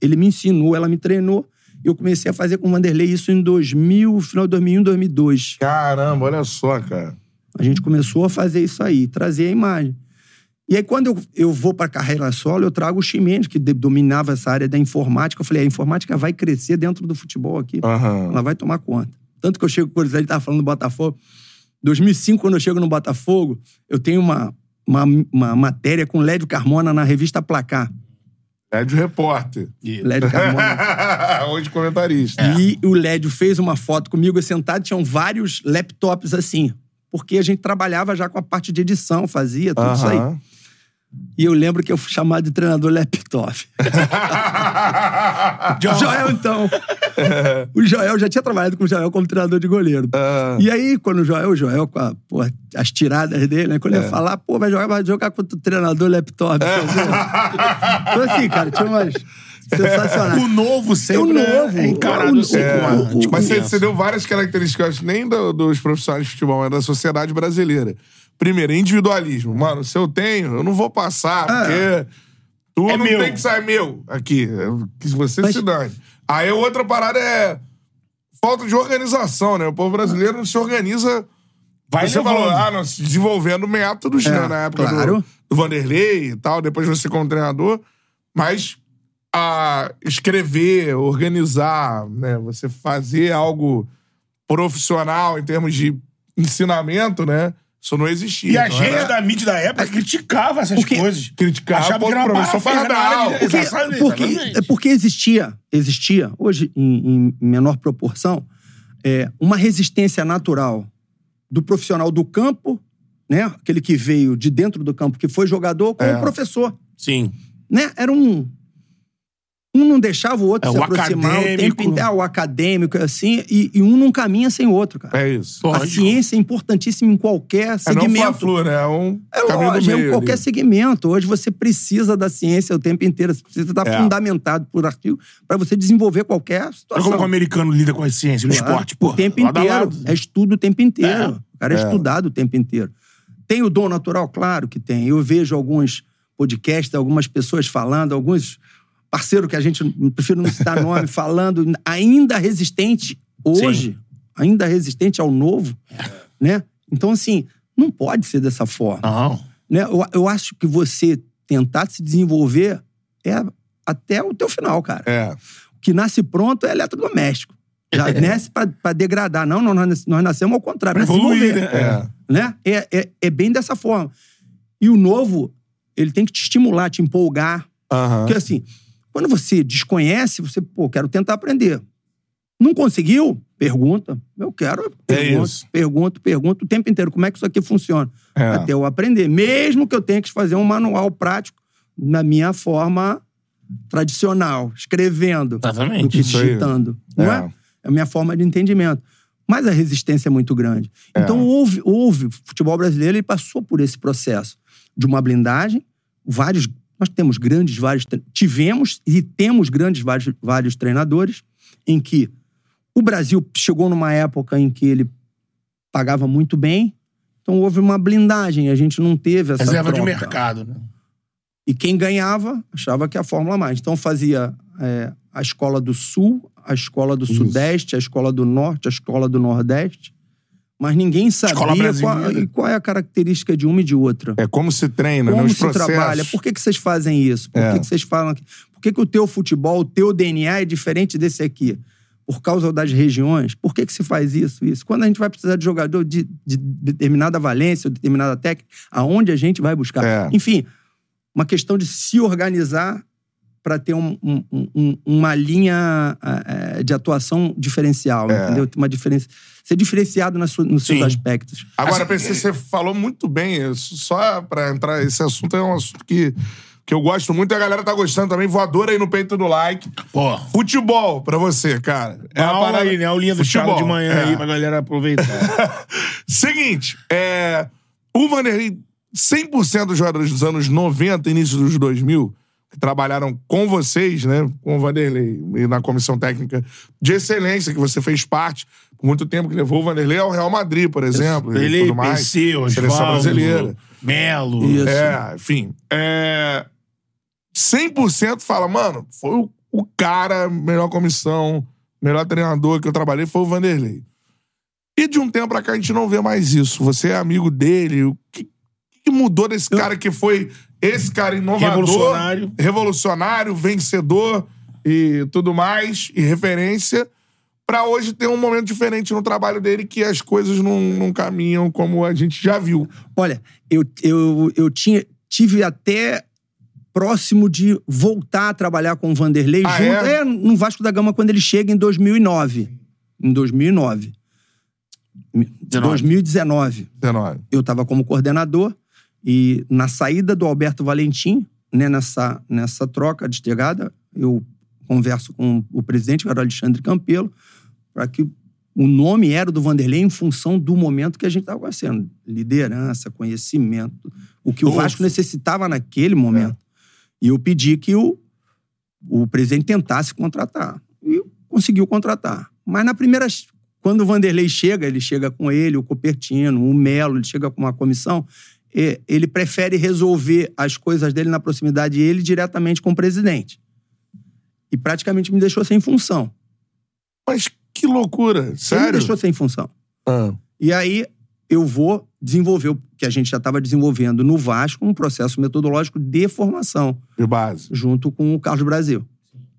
ele me ensinou, ela me treinou. E eu comecei a fazer com o Vanderlei isso em 2000, final de 2001, 2002. Caramba, olha só, cara. A gente começou a fazer isso aí, trazer a imagem. E aí, quando eu, eu vou para carreira solo, eu trago o Ximenes, que de- dominava essa área da informática. Eu falei, a informática vai crescer dentro do futebol aqui. Aham. Ela vai tomar conta. Tanto que eu chego, por exemplo, ele estava falando do Botafogo. 2005, quando eu chego no Botafogo, eu tenho uma, uma, uma matéria com Lédio Carmona na revista Placar. É de repórter. Lédio Carmona. Hoje comentarista. E o Lédio fez uma foto comigo eu sentado, tinham vários laptops assim. Porque a gente trabalhava já com a parte de edição, fazia tudo isso aí. E eu lembro que eu fui chamado de treinador laptop. Joel, então. o Joel, já tinha trabalhado com o Joel como treinador de goleiro. Ah. E aí, quando o Joel, o Joel com a, pô, as tiradas dele, né? Quando ele É. ia falar, pô, vai jogar, vai jogar contra o treinador laptop. Então, assim, cara, tinha umas sensacionais. O novo sempre O novo, é encarado o- assim é, tipo, Mas você, você deu várias características, eu acho, nem do- dos profissionais de futebol, mas da sociedade brasileira. Primeiro, individualismo. Mano, se eu tenho, eu não vou passar, porque tu É não meu. tem que sair meu aqui. Que você Mas- se dane. Aí outra parada é falta de organização, né? O povo brasileiro não se organiza. Vai você levando. falou, ah, não, se desenvolvendo métodos, É, né? Na época do- claro. do, Vanderlei e tal, depois você como treinador. Mas a escrever, organizar, né? Você fazer algo profissional em termos de ensinamento, né? Isso não existia. E a gente era- da mídia da época criticava essas Porque- coisas. Criticava, Achava que era uma professor de- Porque, Exatamente, porque, exatamente. é porque existia, existia, hoje em, em menor proporção, é, uma resistência natural do profissional do campo, né? Aquele que veio de dentro do campo, que foi jogador, com É. o professor. Sim. Né? Era um. Um não deixava o outro É, se o aproximar o acadêmico. tempo inteiro, ah, o acadêmico, assim, e, e um não caminha sem o outro, cara. É isso. Lógico. A ciência é importantíssima em qualquer É não segmento. Fla-Flu, né? É um É caminho lógico, do meio. em qualquer ali. segmento. Hoje você precisa da ciência o tempo inteiro. Você precisa estar É. fundamentado por artigo para você desenvolver qualquer Olha situação. como o americano lida com a ciência no Claro, esporte, pô. O tempo lado inteiro. lado. É estudo o tempo inteiro. É. O cara é, É. estudado o tempo inteiro. Tem o dom natural? Claro que tem. Eu vejo alguns podcasts, algumas pessoas falando, alguns parceiros que a gente, prefiro não citar nome, falando, ainda resistente hoje, ainda resistente ao novo, né? Então, assim, não pode ser dessa forma. Não. Né? Eu, eu acho que você tentar se desenvolver é até o teu final, cara. É. O que nasce pronto é eletrodoméstico. Já nasce pra, pra degradar. Não, não, nós, nós nascemos ao contrário, Pra pra evoluir, desenvolver. né? É. Né? É, é, é bem dessa forma. E o novo, ele tem que te estimular, te empolgar. Aham. Porque assim, quando você desconhece, você, pô, quero tentar aprender. Não conseguiu? Pergunta. Eu quero. É Pergunto, isso. pergunto, pergunto o tempo inteiro. Como é que isso aqui funciona? É. Até eu aprender. Mesmo que eu tenha que fazer um manual prático na minha forma tradicional, escrevendo, Exatamente. do que digitando. Não é? É. É a minha forma de entendimento. Mas a resistência é muito grande. É. Então, houve, houve. O futebol brasileiro ele passou por esse processo de uma blindagem. Vários. Nós temos grandes, vários. Tivemos e temos grandes, vários, vários treinadores em que o Brasil chegou numa época em que ele pagava muito bem. Então, houve uma blindagem. A gente não teve essa. Reserva de troca. mercado, né? E quem ganhava achava que a Fórmula mais. Então fazia é, a escola do Sul, a escola do Isso. Sudeste, a escola do Norte, a escola do Nordeste. Mas ninguém sabia qual, e qual é a característica de uma e de outra. É como se treina, Como né? Os se processos. trabalha? Por que, que vocês fazem isso? Por É. que, que vocês falam aqui? Por que, que o teu futebol, o teu DNA é diferente desse aqui? Por causa das regiões? Por que, que se faz isso? Isso. Quando a gente vai precisar de jogador de, de determinada valência ou determinada técnica, aonde a gente vai buscar? É. Enfim, uma questão de se organizar para ter um- um- um- uma linha eh, de atuação diferencial, É. entendeu? Uma diferença, ser diferenciado nas su- nos seus Sim. aspectos. Agora, Assim, PC, você falou muito bem. isso. Só pra entrar, esse assunto é um assunto que, que eu gosto muito e a galera tá gostando também. Voadora aí no peito do like. Pô. Futebol pra você, cara. É a aula aí, né? A aulinha do Futebol, de manhã é. aí pra galera aproveitar. Seguinte, é, o Vanderlei, 100% dos jogadores dos anos 90, início dos 2000, que trabalharam com vocês, né, com o Vanderlei, e na comissão técnica de excelência, que você fez parte muito tempo, que levou o Vanderlei ao Real Madrid, por exemplo, Ele, tudo mais. PC, seleção Osvaldo, brasileira. Melo. Isso. É, enfim. É, 100% fala, mano, foi o, o cara, melhor comissão, melhor treinador que eu trabalhei foi o Vanderlei. E de um tempo pra cá a gente não vê mais isso. Você é amigo dele. O que, que mudou desse cara que foi esse cara inovador, Revolucionário. revolucionário, vencedor e tudo mais, e referência, pra hoje ter um momento diferente no trabalho dele que as coisas não, não caminham como a gente já viu. Olha, eu, eu, eu tinha, tive até próximo de voltar a trabalhar com o Vanderlei Ah, junto, é? é, no Vasco da Gama quando ele chega em 2009. Em 2009. 2019 19. eu estava como coordenador e na saída do Alberto Valentim, né, nessa, nessa troca de chegada, eu converso com o presidente, que era o Alexandre Campelo, para que o nome era do Vanderlei em função do momento que a gente estava conhecendo. Liderança, conhecimento, o que o Ufa. Vasco necessitava naquele momento. E eu pedi que o, o presidente tentasse contratar. E conseguiu contratar. Mas na primeira. Quando o Vanderlei chega, ele chega com ele, o Copertino, o Melo, ele chega com uma comissão, ele prefere resolver as coisas dele na proximidade dele diretamente com o presidente. E praticamente me deixou sem função. Mas que loucura, Ele me sério? deixou sem função. Ah, E aí eu vou desenvolver o que a gente já estava desenvolvendo no Vasco, um processo metodológico de formação, de base. junto com o Carlos Brasil.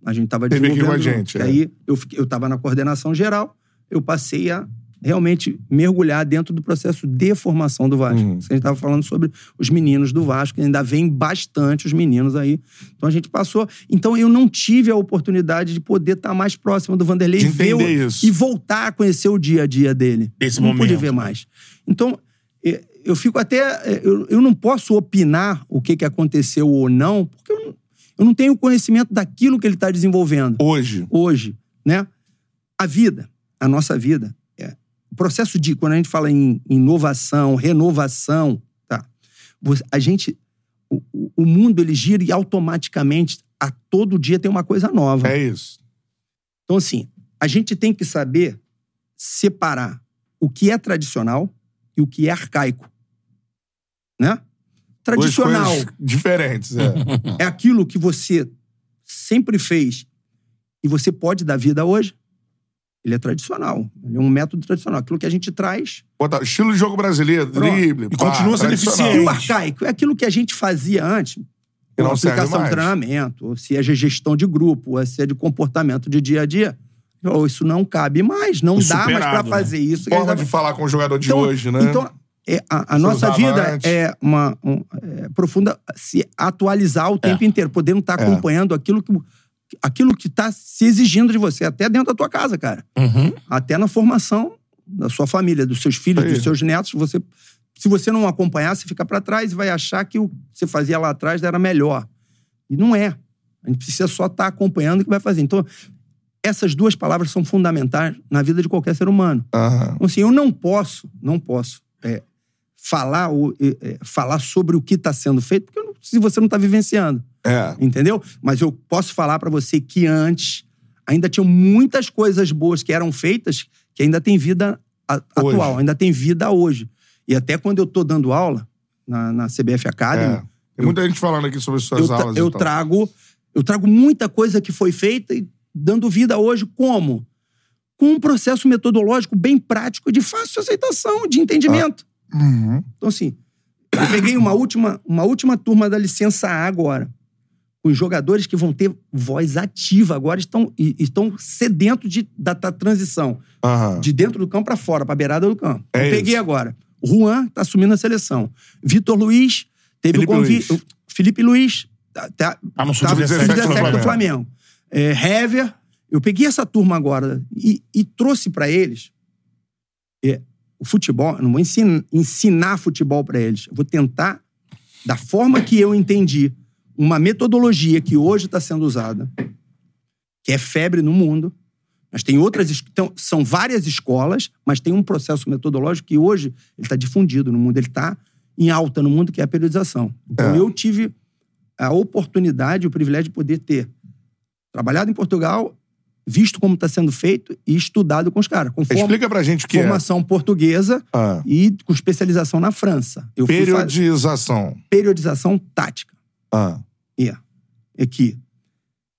A gente estava Teve aqui desenvolvendo. com a gente, é. Aí eu estava na coordenação geral, eu passei a realmente mergulhar dentro do processo de formação do Vasco. Uhum. A gente estava falando sobre os meninos do Vasco, ainda vem bastante os meninos aí. Então a gente passou. Então eu não tive a oportunidade de poder estar mais próximo do Vanderlei De e ver o- isso. e voltar a conhecer o dia a dia dele. Desse não momento. pude ver mais. Então, eu fico até. eh, Eu, eu não posso opinar o que, que aconteceu ou não, porque eu não, eu não tenho conhecimento daquilo que ele está desenvolvendo Hoje. hoje, né? A vida, a nossa vida, é, o processo de quando a gente fala em inovação, renovação, tá? A gente, o, o- mundo ele gira e automaticamente a todo dia tem uma coisa nova. É isso. Então assim, a gente tem que saber separar o que é tradicional e o que é arcaico, né? Tradicional diferentes, é. é aquilo que você sempre fez e você pode dar vida hoje. Ele é tradicional. Ele é um método tradicional. Aquilo que a gente traz. Bota estilo de jogo brasileiro, Pronto. drible. E pá, continua sendo tradicional. E o eficiente. arcaico é aquilo que a gente fazia antes. Que não aplicação de treinamento, ou se é de gestão de grupo, ou se é de comportamento de dia a dia. Ou isso não cabe mais, não O dá mais para né? fazer isso. Forma de falar com o jogador de Então- hoje, né? Então, é, a, a nossa vida antes. é uma um, é, profunda se atualizar o tempo inteiro, podendo estar É. acompanhando aquilo que aquilo que está se exigindo de você, até dentro da tua casa, cara. Uhum. Até na formação da sua família, dos seus filhos, Aí. dos seus netos, você se você não acompanhar, você fica para trás e vai achar que o que você fazia lá atrás era melhor. E não é. A gente precisa só estar acompanhando o que vai fazer. Então, essas duas palavras são fundamentais na vida de qualquer ser humano. Aham. Então, assim, eu não posso, não posso é, falar, ou, é, falar sobre o que está sendo feito, porque eu não- se você não está vivenciando, É. entendeu? Mas eu posso falar para você que antes ainda tinham muitas coisas boas que eram feitas que ainda tem vida a- atual, ainda tem vida hoje. E até quando eu estou dando aula na, na CBF Academy, é. Tem muita gente falando aqui sobre suas eu, aulas. eu e tal. trago eu trago muita coisa que foi feita e dando vida hoje como com um processo metodológico bem prático de fácil aceitação, de entendimento. Uhum. Então assim, eu peguei uma última uma última turma da licença A agora. Os jogadores que vão ter voz ativa agora estão e- estão sedentos de, da, da transição Aham. de dentro do campo para fora, para beirada do campo. É eu peguei isso. agora. Juan tá assumindo a seleção. Vitor Luiz teve Felipe o convite. Luiz. Felipe Luiz Tá, Ah, no tá, sub-17 do 17 do Flamengo. Flamengo. É, Hever. Eu peguei essa turma agora e, e trouxe pra eles é, o futebol. Eu não vou ensinar, ensinar futebol pra eles. Eu vou tentar, da forma que eu entendi, uma metodologia que hoje está sendo usada, que é febre no mundo. Mas tem outras. Então, são várias escolas, mas tem um processo metodológico que hoje ele está difundido no mundo. Ele está em alta no mundo, que é a periodização. Então, É. eu tive a oportunidade, o privilégio de poder ter trabalhado em Portugal, visto como está sendo feito e estudado com os caras. Com Explica pra gente o que é. formação portuguesa Ah, e com especialização na França. Eu fui periodização. periodização tática. Ah, É. É que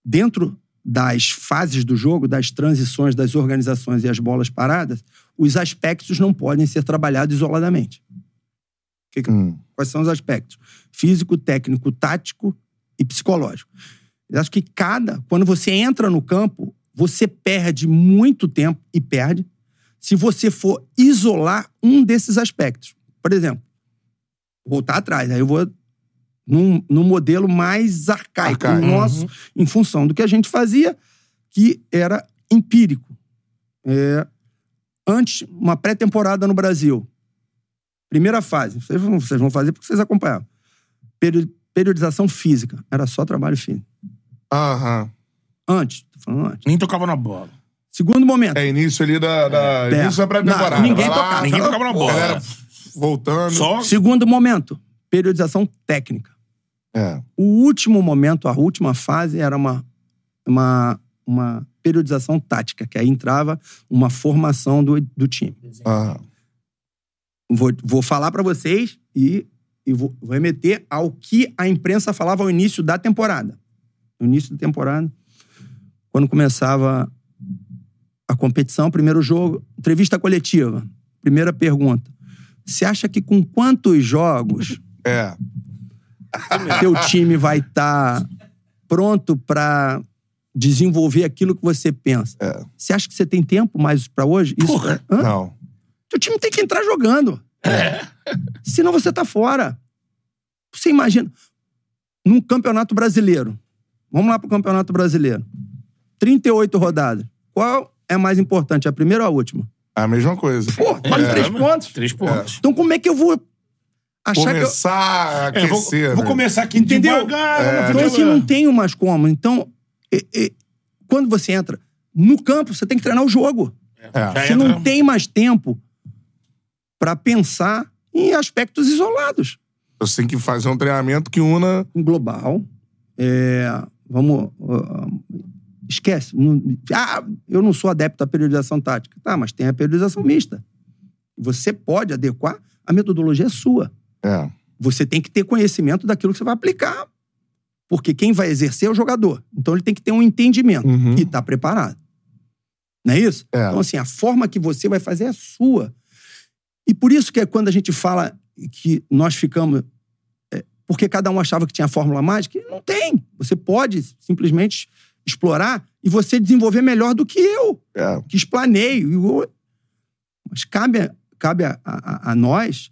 dentro das fases do jogo, das transições das organizações e as bolas paradas, os aspectos não podem ser trabalhados isoladamente. Que que- hum. Quais são os aspectos? Físico, técnico, tático e psicológico. Eu acho que cada. Quando você entra no campo, você perde muito tempo e perde se você for isolar um desses aspectos. Por exemplo, voltar atrás. Aí eu vou num, num modelo mais arcaico, Arcaico. nosso, em função do que a gente fazia, que era empírico. É, antes, uma pré-temporada no Brasil. Primeira fase. Vocês vão, vocês vão fazer porque vocês acompanhavam. Peri- periodização física. Era só trabalho físico. Aham. Antes. Tô falando antes. Nem tocava na bola. Segundo momento. É início ali da. da É. Início da pré-temporada. Ninguém lá, tocava. Ninguém tocava na bola. Galera voltando. Só Segundo momento. Periodização técnica. É. O último momento, a última fase, era uma, uma, uma periodização tática, que aí entrava uma formação do, do time. Aham. Vou, vou falar pra vocês e, e vou, vou remeter ao que a imprensa falava ao início da temporada. No início da temporada, quando começava a competição, primeiro jogo, entrevista coletiva. Primeira pergunta. Você acha que com quantos jogos É. teu time vai estar pronto pra desenvolver aquilo que você pensa? É. Você acha que você tem tempo mais pra hoje? Isso, Porra. Hã? Não. Teu time tem que entrar jogando. Senão você tá fora. Você imagina. Num campeonato brasileiro. Vamos lá pro campeonato brasileiro. 38 rodadas. Qual é mais importante, a primeira ou a última? É a mesma coisa. Pô, vale É. três pontos. Três pontos. Então como é que eu vou achar que eu... Começar a É, vou, aquecer. vou começar aqui Entendeu? devagar. É. Então, assim, não tenho mais como. Então, e- e, quando você entra no campo, você tem que treinar o jogo. É. Já Você não tem mais tempo pra pensar em aspectos isolados. Você tem que fazer um treinamento que una. Em global, é, vamos... ah, esquece. Não- ah, eu não sou adepto à periodização tática. Tá, mas tem a periodização mista. Você pode adequar, a metodologia é sua. É. Você tem que ter conhecimento daquilo que você vai aplicar. Porque quem vai exercer é o jogador. Então ele tem que ter um entendimento Uhum. e estar preparado. Não é isso? É. Então, assim, a forma que você vai fazer é sua. E por isso que é quando a gente fala que nós ficamos. é, porque cada um achava que tinha a fórmula mágica, não tem. Você pode simplesmente explorar e você desenvolver melhor do que eu É. que explaneio. e o- Mas cabe, a- cabe a, a- a nós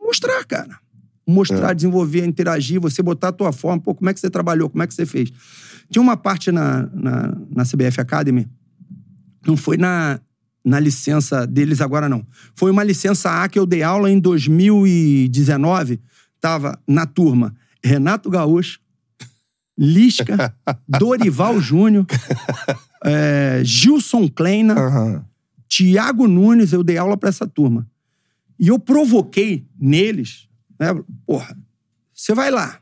mostrar, cara. Mostrar, É. desenvolver, interagir, você botar a tua forma. Pô, como é que você trabalhou? Como é que você fez? Tinha uma parte na, na, na CBF Academy, não foi na, na licença deles agora, não. Foi uma licença A que eu dei aula em 2019. Tava na turma Renato Gaúcho, Lisca, Dorival Júnior, é, Gilson Kleina, Aham. Tiago Nunes, eu dei aula pra essa turma. E eu provoquei neles, né? Porra, você vai lá.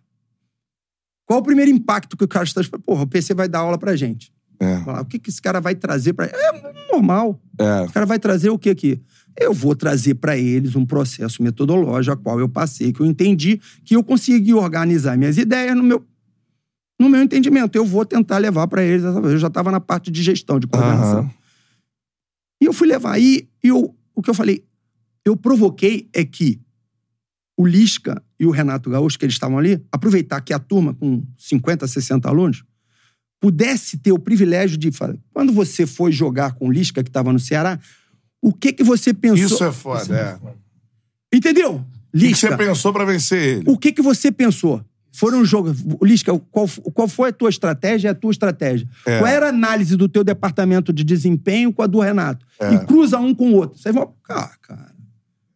Qual o primeiro impacto que o cara está... Porra, o PC vai dar aula pra gente. É. Falar, O que, que esse cara vai trazer pra... É normal. É. O cara vai trazer o que aqui? Eu vou trazer pra eles um processo metodológico a qual eu passei, que eu entendi, que eu consegui organizar minhas ideias no meu, no meu entendimento. Eu vou tentar levar pra eles. essa- Eu já estava na parte de gestão, de coordenação. Aham. E eu fui levar. E eu, o que eu falei, eu provoquei é que o Lisca e o Renato Gaúcho, que eles estavam ali, aproveitar que a turma com 50, 60 alunos pudesse ter o privilégio de falar. Quando você foi jogar com o Lisca, que estava no Ceará, o que que você pensou? Isso é foda, é. O Entendeu? que que Lisca, você pensou pra vencer ele? o que que você pensou? Foram jogos. Lisca, qual, qual foi a tua estratégia? É a tua estratégia. É. Qual era a análise do teu departamento de desempenho com a do Renato? É. E cruza um com o outro. Vocês vão. Ah, cara.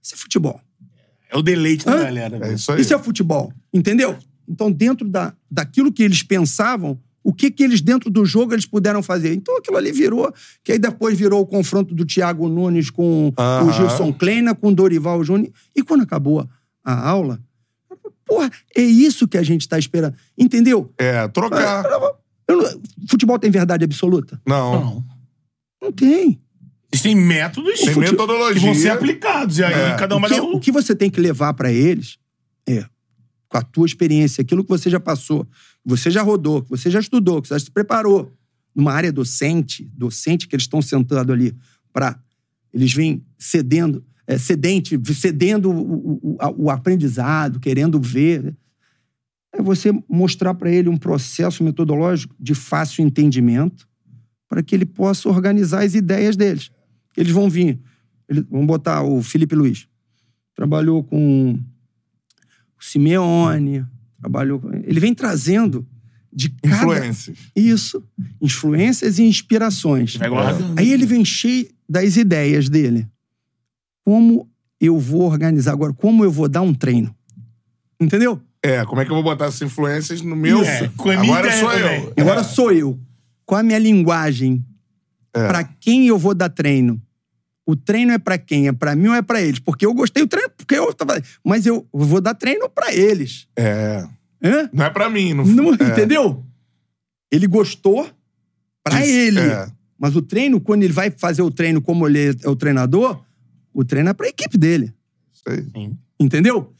Isso é futebol. É o deleite da Hã? galera. É velho. isso aí. Isso é futebol. Entendeu? Então, dentro da, daquilo que eles pensavam, o que que eles, dentro do jogo, eles puderam fazer? Então, aquilo ali virou, que aí depois virou o confronto do Thiago Nunes com o Aham. Gilson Kleina, com o Dorival Júnior. E quando acabou a aula, porra, é isso que a gente tá esperando. Entendeu? É, trocar. Eu não- futebol tem verdade absoluta? Não. Não. Não tem. Existem métodos Tem fute- metodologia. que vão ser aplicados. E aí É. cada um O vai que, dar o que você tem que levar pra eles é, com a tua experiência, aquilo que você já passou, que você já rodou, que você já estudou, que você já se preparou, numa área docente, docente que eles estão sentando ali para eles vêm cedendo, é, cedente, cedendo o, o- o aprendizado, querendo ver. É você mostrar para ele um processo metodológico de fácil entendimento para que ele possa organizar as ideias deles. Eles vão vir. Eles, vamos botar o Felipe Luiz. Trabalhou com o Simeone, trabalhou com... Ele vem trazendo de cada... Influências. Isso. Influências e inspirações. Guardando. Aí ele vem cheio das ideias dele. Como eu vou organizar agora? Como eu vou dar um treino? Entendeu? É, como é que eu vou botar essas influências no meu? É, com a minha Agora sou também. eu. Agora sou eu. Qual a minha linguagem? É. Pra quem eu vou dar treino? O treino é pra quem? É pra mim ou é pra eles? Porque eu gostei do treino, porque eu tava. Mas eu vou dar treino pra eles. É. Hã? Não é pra mim. Não, Não, é. Entendeu? Ele gostou pra Isso, ele. é. Mas o treino, quando ele vai fazer o treino como ele é o treinador, o treino é pra equipe dele. Isso aí. Sim. Entendeu?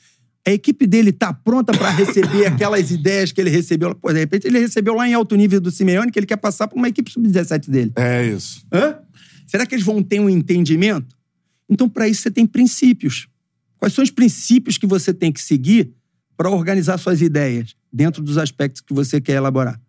A equipe dele tá pronta pra receber aquelas ideias que ele recebeu. Pô, de repente ele recebeu lá em alto nível do Simeone, que ele quer passar pra uma equipe sub-17 dele. É isso. Hã? Será que eles vão ter um entendimento? Então, para isso, você tem princípios. Quais são os princípios que você tem que seguir para organizar suas ideias dentro dos aspectos que você quer elaborar?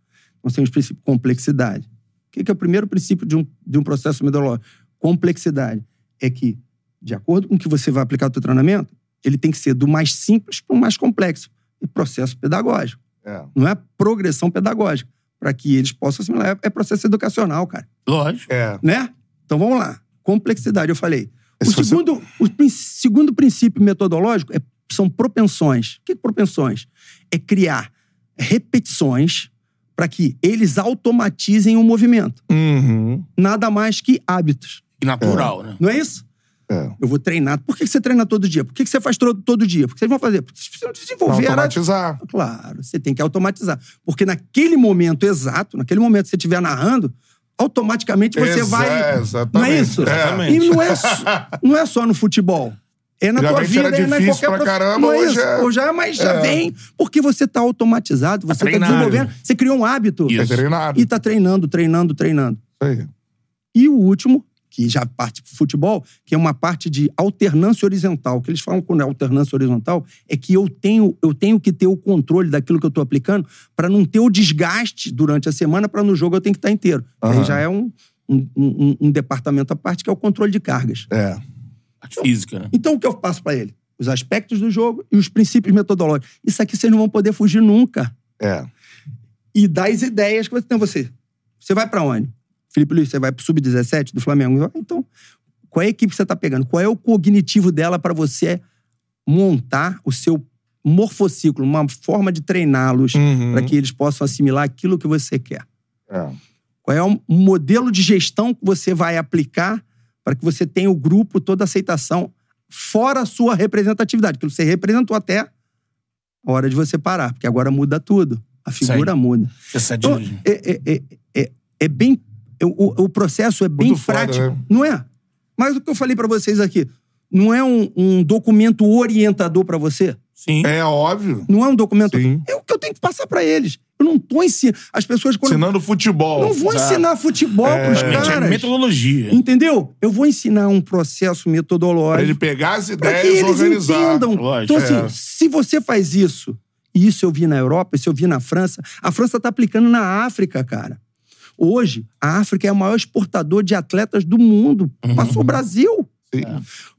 Nós temos o princípio complexidade. O que que é o primeiro princípio de um, de um processo metodológico? Complexidade. É que, de acordo com o que você vai aplicar o seu treinamento, ele tem que ser do mais simples para o mais complexo. E processo pedagógico. É. Não é progressão pedagógica. Para que eles possam assimilar. É processo educacional, cara Lógico. É. né? Então vamos lá. Complexidade, eu falei. O Se você- segundo, o prin- segundo princípio metodológico é- são propensões. O que é propensões? É criar repetições para que eles automatizem o movimento. Uhum. Nada mais que hábitos. E natural, né? Não é isso? É. Eu vou treinar. Por que você treina todo dia? Por que você faz todo, todo dia? Porque vocês vão fazer? Porque vocês precisam desenvolver. a- Automatizar. Claro, você tem que automatizar. Porque naquele momento exato, naquele momento que você estiver narrando, automaticamente você Exa- vai. exatamente. Não é isso? É. Exatamente. E não é, só, não é só no futebol. É na tua vida, é na qualquer pra caramba, não é hoje isso. é- Hoje é, mas já É. vem. Porque você tá automatizado, você tá, treinado. desenvolvendo. Você criou um hábito. Isso. É treinado. E tá treinando, treinando, treinando. Isso aí. E o último, que já parte pro futebol, que é uma parte de alternância horizontal. O que eles falam quando é alternância horizontal é que eu tenho, eu tenho que ter o controle daquilo que eu tô aplicando para não ter o desgaste durante a semana, para no jogo eu tenho que estar inteiro. Aí Aham. já é um, um, um- um departamento à parte, que é o controle de cargas. É. Parte física, né? Então, o que eu passo para ele? Os aspectos do jogo e os princípios metodológicos. Isso aqui vocês não vão poder fugir nunca. É. E das ideias que você tem. Você, você vai para onde? Felipe Luiz, você vai pro Sub-17 do Flamengo? Então, qual é a equipe que você tá pegando? Qual é o cognitivo dela para você montar o seu morfociclo, uma forma de treiná-los Uhum. para que eles possam assimilar aquilo que você quer? É. Qual é o modelo de gestão que você vai aplicar para que você tenha o grupo, toda a aceitação, fora a sua representatividade? Que você representou até a hora de você parar, porque agora muda tudo. A figura muda. Essa Então, é, é, é, é, é bem. É, O, o processo é bem Muito foda, prático. né? Não é? Mas o que eu falei pra vocês aqui, não é um, um documento orientador pra você? Sim. É óbvio. Não é um documento. Sim. É o que eu tenho que passar pra eles. Eu não tô ensinando. As pessoas quando. Ensinando futebol. não vou ensinar futebol pros Exatamente, é caras. metodologia. Entendeu? Eu vou ensinar um processo Pra ele metodológico pegar as para que ideias e eles organizar. entendam. Lógico, então, assim, é. se você faz isso, e isso eu vi na Europa, isso eu vi na França, a França tá aplicando na África, cara. Hoje, a África é o maior exportador de atletas do mundo. Passou o Brasil. Sim.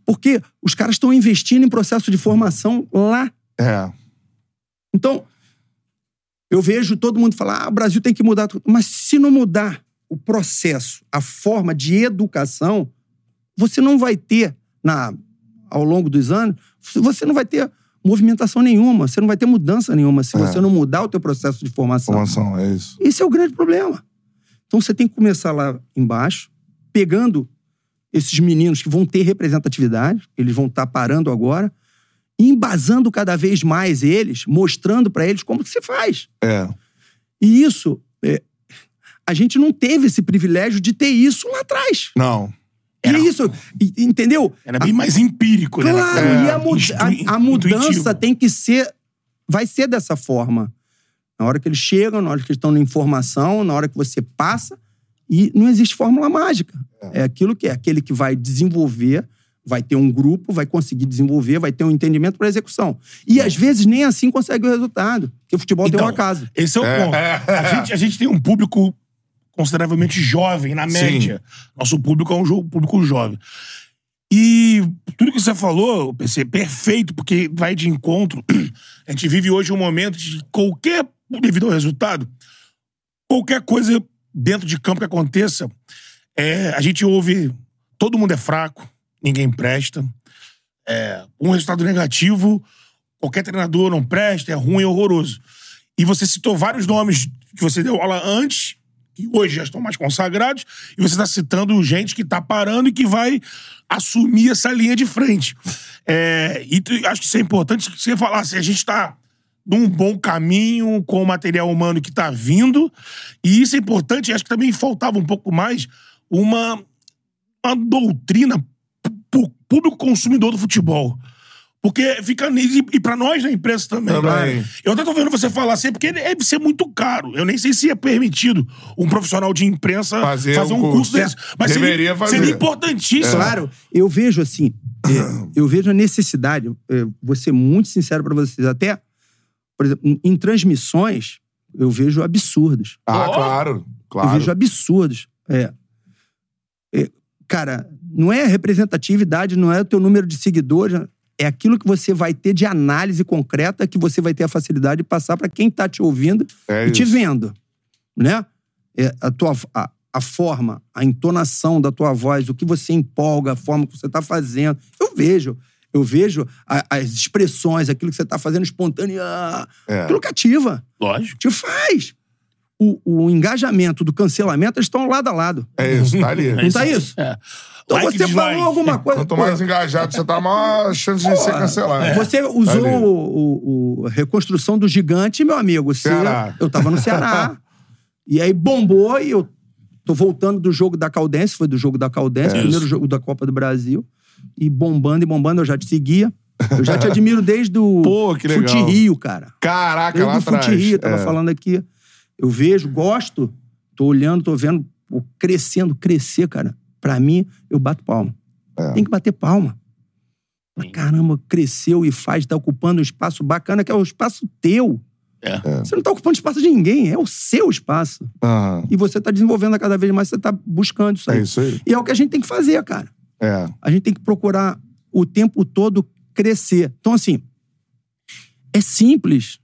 Porque os caras estão investindo em processo de formação lá. É. Então, Eu vejo todo mundo falar, ah, o Brasil tem que mudar tudo. Mas se não mudar o processo, a forma de educação, você não vai ter, na, ao longo dos anos, você não vai ter movimentação nenhuma, você não vai ter mudança nenhuma se É. você não mudar o teu processo de formação. Formação, é isso. Esse é o grande problema. Então você tem que começar lá embaixo, pegando esses meninos que vão ter representatividade, eles vão estar parando agora, e embasando cada vez mais eles, mostrando para eles como que se faz. É. E isso, é, a gente não teve esse privilégio de ter isso lá atrás. Não. E é isso, e- entendeu? Era bem mais empírico, né? Claro, É, e a, instui- a- a mudança intuitivo. tem que ser. Vai ser dessa forma. Na hora que eles chegam, na hora que eles estão na informação, na hora que você passa. E não existe fórmula mágica. É, aquilo que é aquele que vai desenvolver, vai ter um grupo, vai conseguir desenvolver, vai ter um entendimento para execução. E às vezes nem assim consegue o resultado. Porque o futebol tem Então, um acaso. Esse é o ponto. A, gente, a gente tem um público consideravelmente jovem, na média. Nosso público é um público jovem. E tudo que você falou, PC, é perfeito, porque vai de encontro. A gente vive hoje um momento de qualquer, devido ao resultado, qualquer coisa dentro de campo que aconteça, é, a gente ouve todo mundo é fraco, ninguém presta. É, um resultado negativo, qualquer treinador não presta, é ruim, é horroroso. E você citou vários nomes que você deu aula antes, que hoje já estão mais consagrados, e você está citando gente que está parando e que vai assumir essa linha de frente. É, e acho que isso é importante que você falasse, a gente está num bom caminho com o material humano que está vindo, e isso é importante, e acho que também faltava um pouco mais uma, uma doutrina público consumidor do futebol. Porque fica. E pra nós na imprensa também. Também. Eu até tô vendo você falar assim, porque deve ser muito caro. Eu nem sei se é permitido um profissional de imprensa Fazer fazer, um um curso curso. desse. Mas Deveria seria, fazer. seria importantíssimo. Claro, eu vejo assim, é, eu vejo a necessidade, é, vou ser muito sincero para vocês, até, por exemplo, em- transmissões, eu vejo absurdos. Ah, Ó. claro. Eu Claro. vejo absurdos. É. É, cara, não é representatividade, não é o teu número de seguidores, é aquilo que você vai ter de análise concreta que você vai ter a facilidade de passar para quem tá te ouvindo É e te isso. vendo, né? É, a tua a, a forma, a entonação da tua voz, o que você empolga, a forma que você tá fazendo. Eu vejo, eu vejo a- as expressões, aquilo que você tá fazendo espontâneo, ah, É. aquilo cativa, Lógico. te faz. O, o engajamento do cancelamento, eles estão lado a lado. É isso, tá ali. Não tá isso? É. Então Like, você falou alguma coisa. Quanto pô, mais engajado você tá, maior chance de ser cancelado. Você usou Ali. o, o- o- a reconstrução do gigante, meu amigo. Você- Ceará. eu tava no Ceará. e aí bombou e eu tô voltando do jogo da Caldense, foi do jogo da Caldense, É. primeiro jogo da Copa do Brasil. E bombando e bombando, eu já te seguia. Eu já te admiro desde o Pô, que legal. Fute Rio, cara. Caraca, Desde lá o Fute atrás. Rio, eu tava É. falando aqui. Eu vejo, gosto, tô olhando, tô vendo, crescendo, crescer, cara. Pra mim, eu bato palma. É. Tem que bater palma. Fala, Caramba, cresceu e faz, tá ocupando um espaço bacana, que é o espaço teu. É. Você não tá ocupando espaço de ninguém, é o seu espaço. Aham. E você tá desenvolvendo a cada vez mais, você tá buscando isso aí. É isso aí. E é o que a gente tem que fazer, cara. É. A gente tem que procurar o tempo todo crescer. Então, assim, é simples.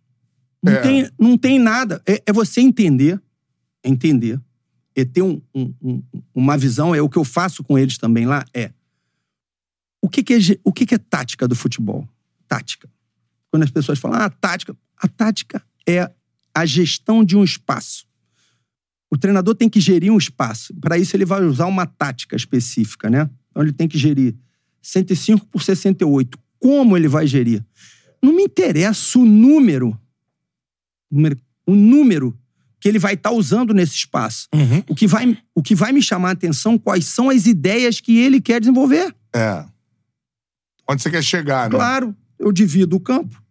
Não, É. tem, não tem nada. É, é você entender, entender, é ter um- um- um- uma visão, é o que eu faço com eles também lá, é o que, que é o que, que é tática do futebol? Tática. Quando as pessoas falam, ah, tática. A tática é a gestão de um espaço. O treinador tem que gerir um espaço. Para isso, ele vai usar uma tática específica, né? Então, ele tem que gerir 105 por 68. Como ele vai gerir? Não me interessa o número, o número que ele vai estar usando nesse espaço. Uhum. O que, vai, o que vai me chamar a atenção, quais são as ideias que ele quer desenvolver. É. Onde você quer chegar, né? Claro, eu divido o campo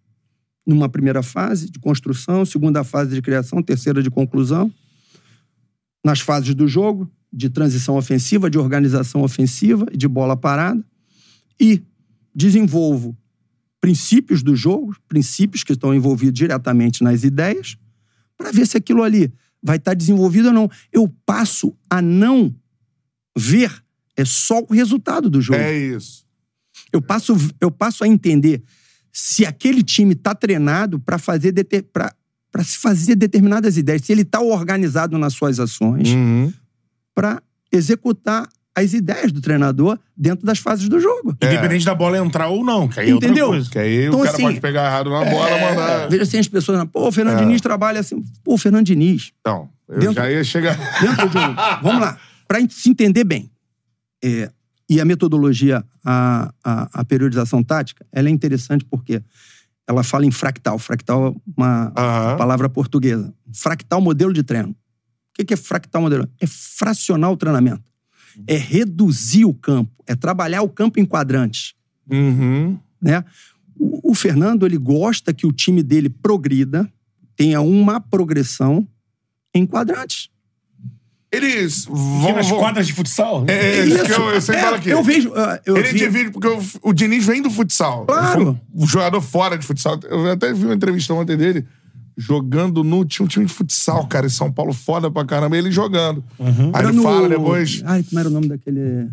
numa primeira fase de construção, segunda fase de criação, terceira de conclusão. Nas fases do jogo, de transição ofensiva, de organização ofensiva, de bola parada. E desenvolvo princípios do jogo, princípios que estão envolvidos diretamente nas ideias, para ver se aquilo ali vai estar desenvolvido ou não. Eu passo a não ver é só o resultado do jogo. É isso. Eu passo, eu passo a entender se aquele time está treinado para fazer para para se fazer determinadas ideias. Se ele está organizado nas suas ações Uhum. Para executar as ideias do treinador dentro das fases do jogo. Independente da bola entrar ou não, que aí é outra Entendeu? coisa. Que aí Então, o cara assim, pode pegar errado na bola, mandar. Veja assim, as pessoas, pô, o Fernando É. Diniz trabalha assim. Pô, o Fernando Diniz, Então, eu Dentro- já ia chegar. dentro de um. Vamos lá, para se entender bem. é, e a metodologia, a, a, a periodização tática, ela é interessante porque ela fala em fractal. Fractal é uma Aham. palavra portuguesa. Fractal modelo de treino. O que que é fractal modelo? É fracionar o treinamento. É reduzir o campo. É trabalhar o campo em quadrantes. Uhum. né? O, o Fernando, ele gosta que o time dele progrida, tenha uma progressão em quadrantes. Eles vão. nas vão- quadras de futsal. É, é, isso que eu, eu sempre É, falo aqui. Eu vejo... Eu Ele vi- divide, porque o, o Diniz vem do futsal. Claro. Um jogador fora de futsal. Eu até vi uma entrevista ontem dele jogando no. Tinha um time de futsal, cara, em São Paulo, foda pra caramba, ele jogando. Aí era ele no- fala depois. Ai, como era o nome daquele...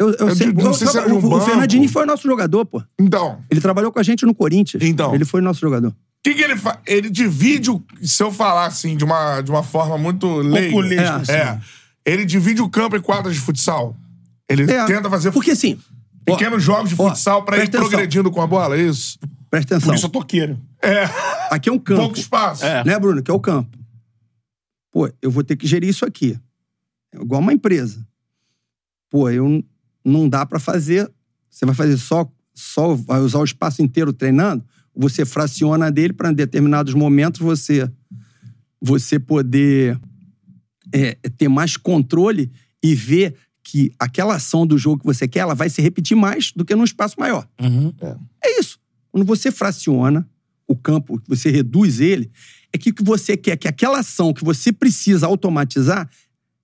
Eu, eu Eu sei, não sei se era de um o, o banco. Fernandinho foi nosso jogador, pô. Então, Ele trabalhou com a gente no Corinthians. Então. Ele foi nosso jogador. o que, que ele faz? Ele divide, o, se eu falar assim, de uma, de uma forma muito leiga. É, assim. é. Ele divide o campo em quadras de futsal. Ele É. tenta fazer Porque assim... ó, pequenos jogos de ó, futsal pra ir atenção. progredindo com a bola, é isso? Presta atenção. Por isso eu toqueiro. É. Aqui é um campo. Pouco espaço. É. Né, Bruno? Que é o campo. Pô, eu vou ter que gerir isso aqui. É igual uma empresa. Pô, eu não dá pra fazer. Você vai fazer só, só vai usar o espaço inteiro treinando. Você fraciona dele para em determinados momentos você você poder é, ter mais controle e ver que aquela ação do jogo que você quer, ela vai se repetir mais do que num espaço maior. Uhum. É isso. Quando você fraciona o campo, que você reduz ele, é que você quer que aquela ação que você precisa automatizar,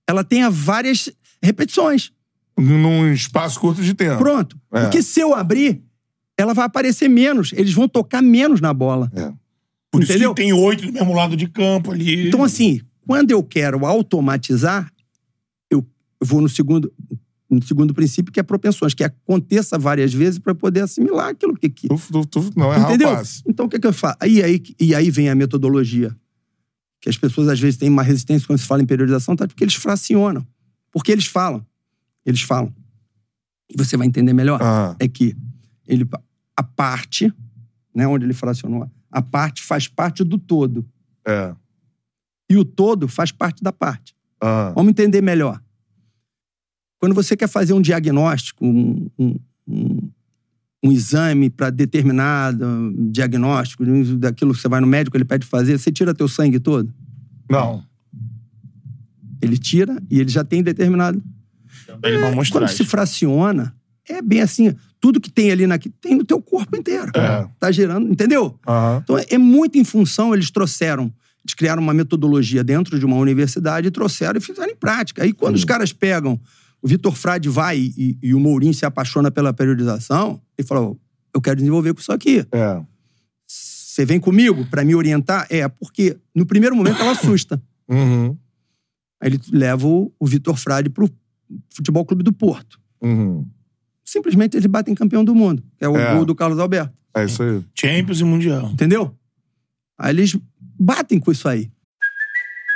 ela tenha várias repetições. Num espaço curto de tempo. Pronto. É. Porque se eu abrir, ela vai aparecer menos. Eles vão tocar menos na bola. É. Por isso Entendeu? que tem oito do mesmo lado de campo ali. Então, assim, quando eu quero automatizar, eu vou no segundo, no segundo princípio, que é propensões, que aconteça várias vezes para poder assimilar aquilo que, que, Tu, tu, tu não errar Entendeu? passe. Então o que, que eu faço? E aí, e aí vem a metodologia. Que as pessoas às vezes têm uma resistência quando se fala em periodização, tá? Porque eles fracionam. Porque eles falam. Eles falam. E você vai entender melhor. Ah, É que ele, a parte, né, onde ele fracionou, a parte faz parte do todo. é. E o todo faz parte da parte. Ah, Vamos entender melhor. Quando você quer fazer um diagnóstico, um, um, um- um exame para determinado diagnóstico, daquilo que você vai no médico, ele pede fazer, você tira teu sangue todo? não. Ele tira e ele já tem determinado. Ele vai mostrar. Quando se fraciona, é bem assim, tudo que tem ali na, tem no teu corpo inteiro. É. Tá gerando, entendeu? Aham. Então é muito em função, eles trouxeram, eles criaram uma metodologia dentro de uma universidade trouxeram e fizeram em prática. Aí quando os caras pegam, o Vitor Frade vai e, e o Mourinho se apaixona pela periodização, ele fala: "Ó, eu quero desenvolver com isso aqui. É. Você vem comigo para me orientar? É, porque no primeiro momento ela assusta. Uhum. Aí ele leva o, o Vitor Frade pro Futebol Clube do Porto. Uhum. Simplesmente eles batem campeão do mundo, que é o É. gol do Carlos Alberto. É isso aí. Champions e Mundial. Entendeu? Aí eles batem com isso aí.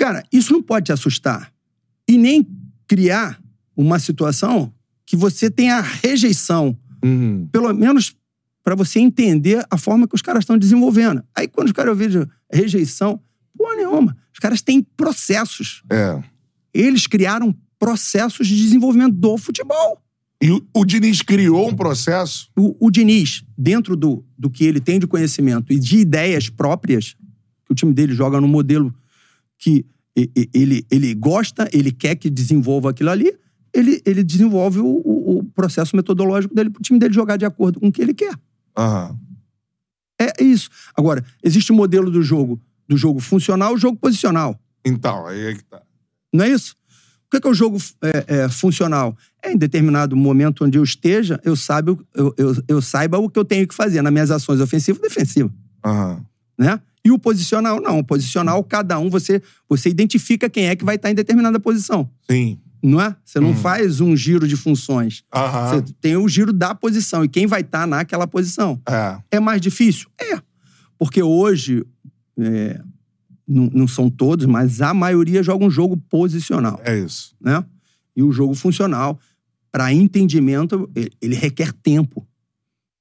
Cara, isso não pode te assustar. E nem criar uma situação que você tenha rejeição. Uhum. Pelo menos para você entender a forma que os caras estão desenvolvendo. Aí quando os caras veem rejeição, porra nenhuma. Os caras têm processos. É. Eles criaram processos de desenvolvimento do futebol. E o, o Diniz criou um processo. O, o Diniz, dentro do, do que ele tem de conhecimento e de ideias próprias, que o time dele joga no modelo que ele, ele gosta, ele quer que desenvolva aquilo ali, ele, ele desenvolve o, o- o processo metodológico dele para o time dele jogar de acordo com o que ele quer. Aham. É, isso. Agora, existe o modelo do jogo, do jogo funcional e o jogo posicional. Então, aí é que tá. Não é isso? O que é, que é o jogo é, é, funcional? É em determinado momento onde eu esteja, eu, saiba, eu, eu, eu saiba o que eu tenho que fazer nas minhas ações ofensivas e defensivas. Aham. Né? E o posicional, não. O posicional, cada um, você, você identifica quem é que vai estar em determinada posição. Sim. Não é? Você não faz um giro de funções. Aham. Você tem o giro da posição e quem vai estar naquela posição. É. É mais difícil? É. Porque hoje, é, não, não são todos, mas a maioria joga um jogo posicional, É isso. né? E o jogo funcional, para entendimento, e- ele requer tempo.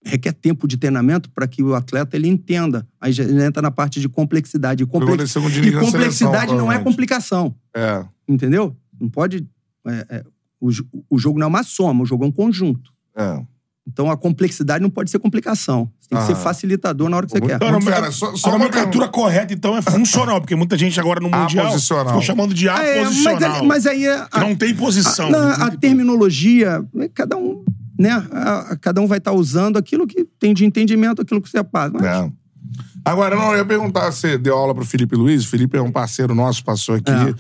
Requer tempo de treinamento para que o atleta ele entenda. Aí já entra na parte de complexidade. E, complex- e complexidade seleção, não é complicação. É. Entendeu? Não pode. é, é, o, o jogo não é uma soma, o jogo é um conjunto. É. Então a complexidade não pode ser complicação. Você tem que Ah. ser facilitador na hora que você quer. Não, não, mas só- a só uma nomenclatura pergunta. correta, então, é funcional, porque muita gente agora no Mundial Aposicional. estão chamando de Ah, é, aposicional. mas, é- mas aí é. Que não tem posição. A, não, a terminologia, é, cada um, né? a- a- cada um vai estar usando aquilo que tem de entendimento, aquilo que você passa. Mas, É. Agora, não, eu ia perguntar, você deu aula pro Felipe Luiz? O Felipe é um parceiro nosso, passou aqui É.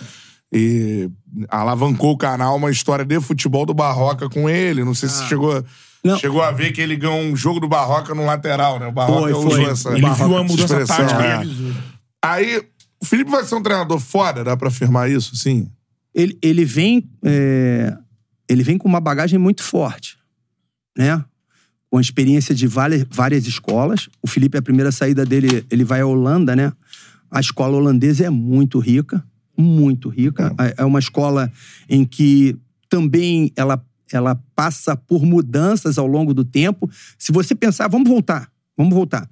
e alavancou o canal uma história de futebol do Barroca com ele. Não sei se chegou, Ah. Não. chegou a ver que ele ganhou um jogo do Barroca no lateral, né? O Barroca Foi, usou foi. essa Ele viu a mudança tática é. Aí, o Felipe vai ser um treinador foda, dá pra afirmar isso? Sim. ele, ele vem é, ele vem com uma bagagem muito forte, né? Com a experiência de várias, várias escolas. O Felipe, a primeira saída dele, ele vai à Holanda, né? A escola holandesa é muito rica, muito rica. É é uma escola em que também ela, ela passa por mudanças ao longo do tempo. Se você pensar, vamos voltar, vamos voltar.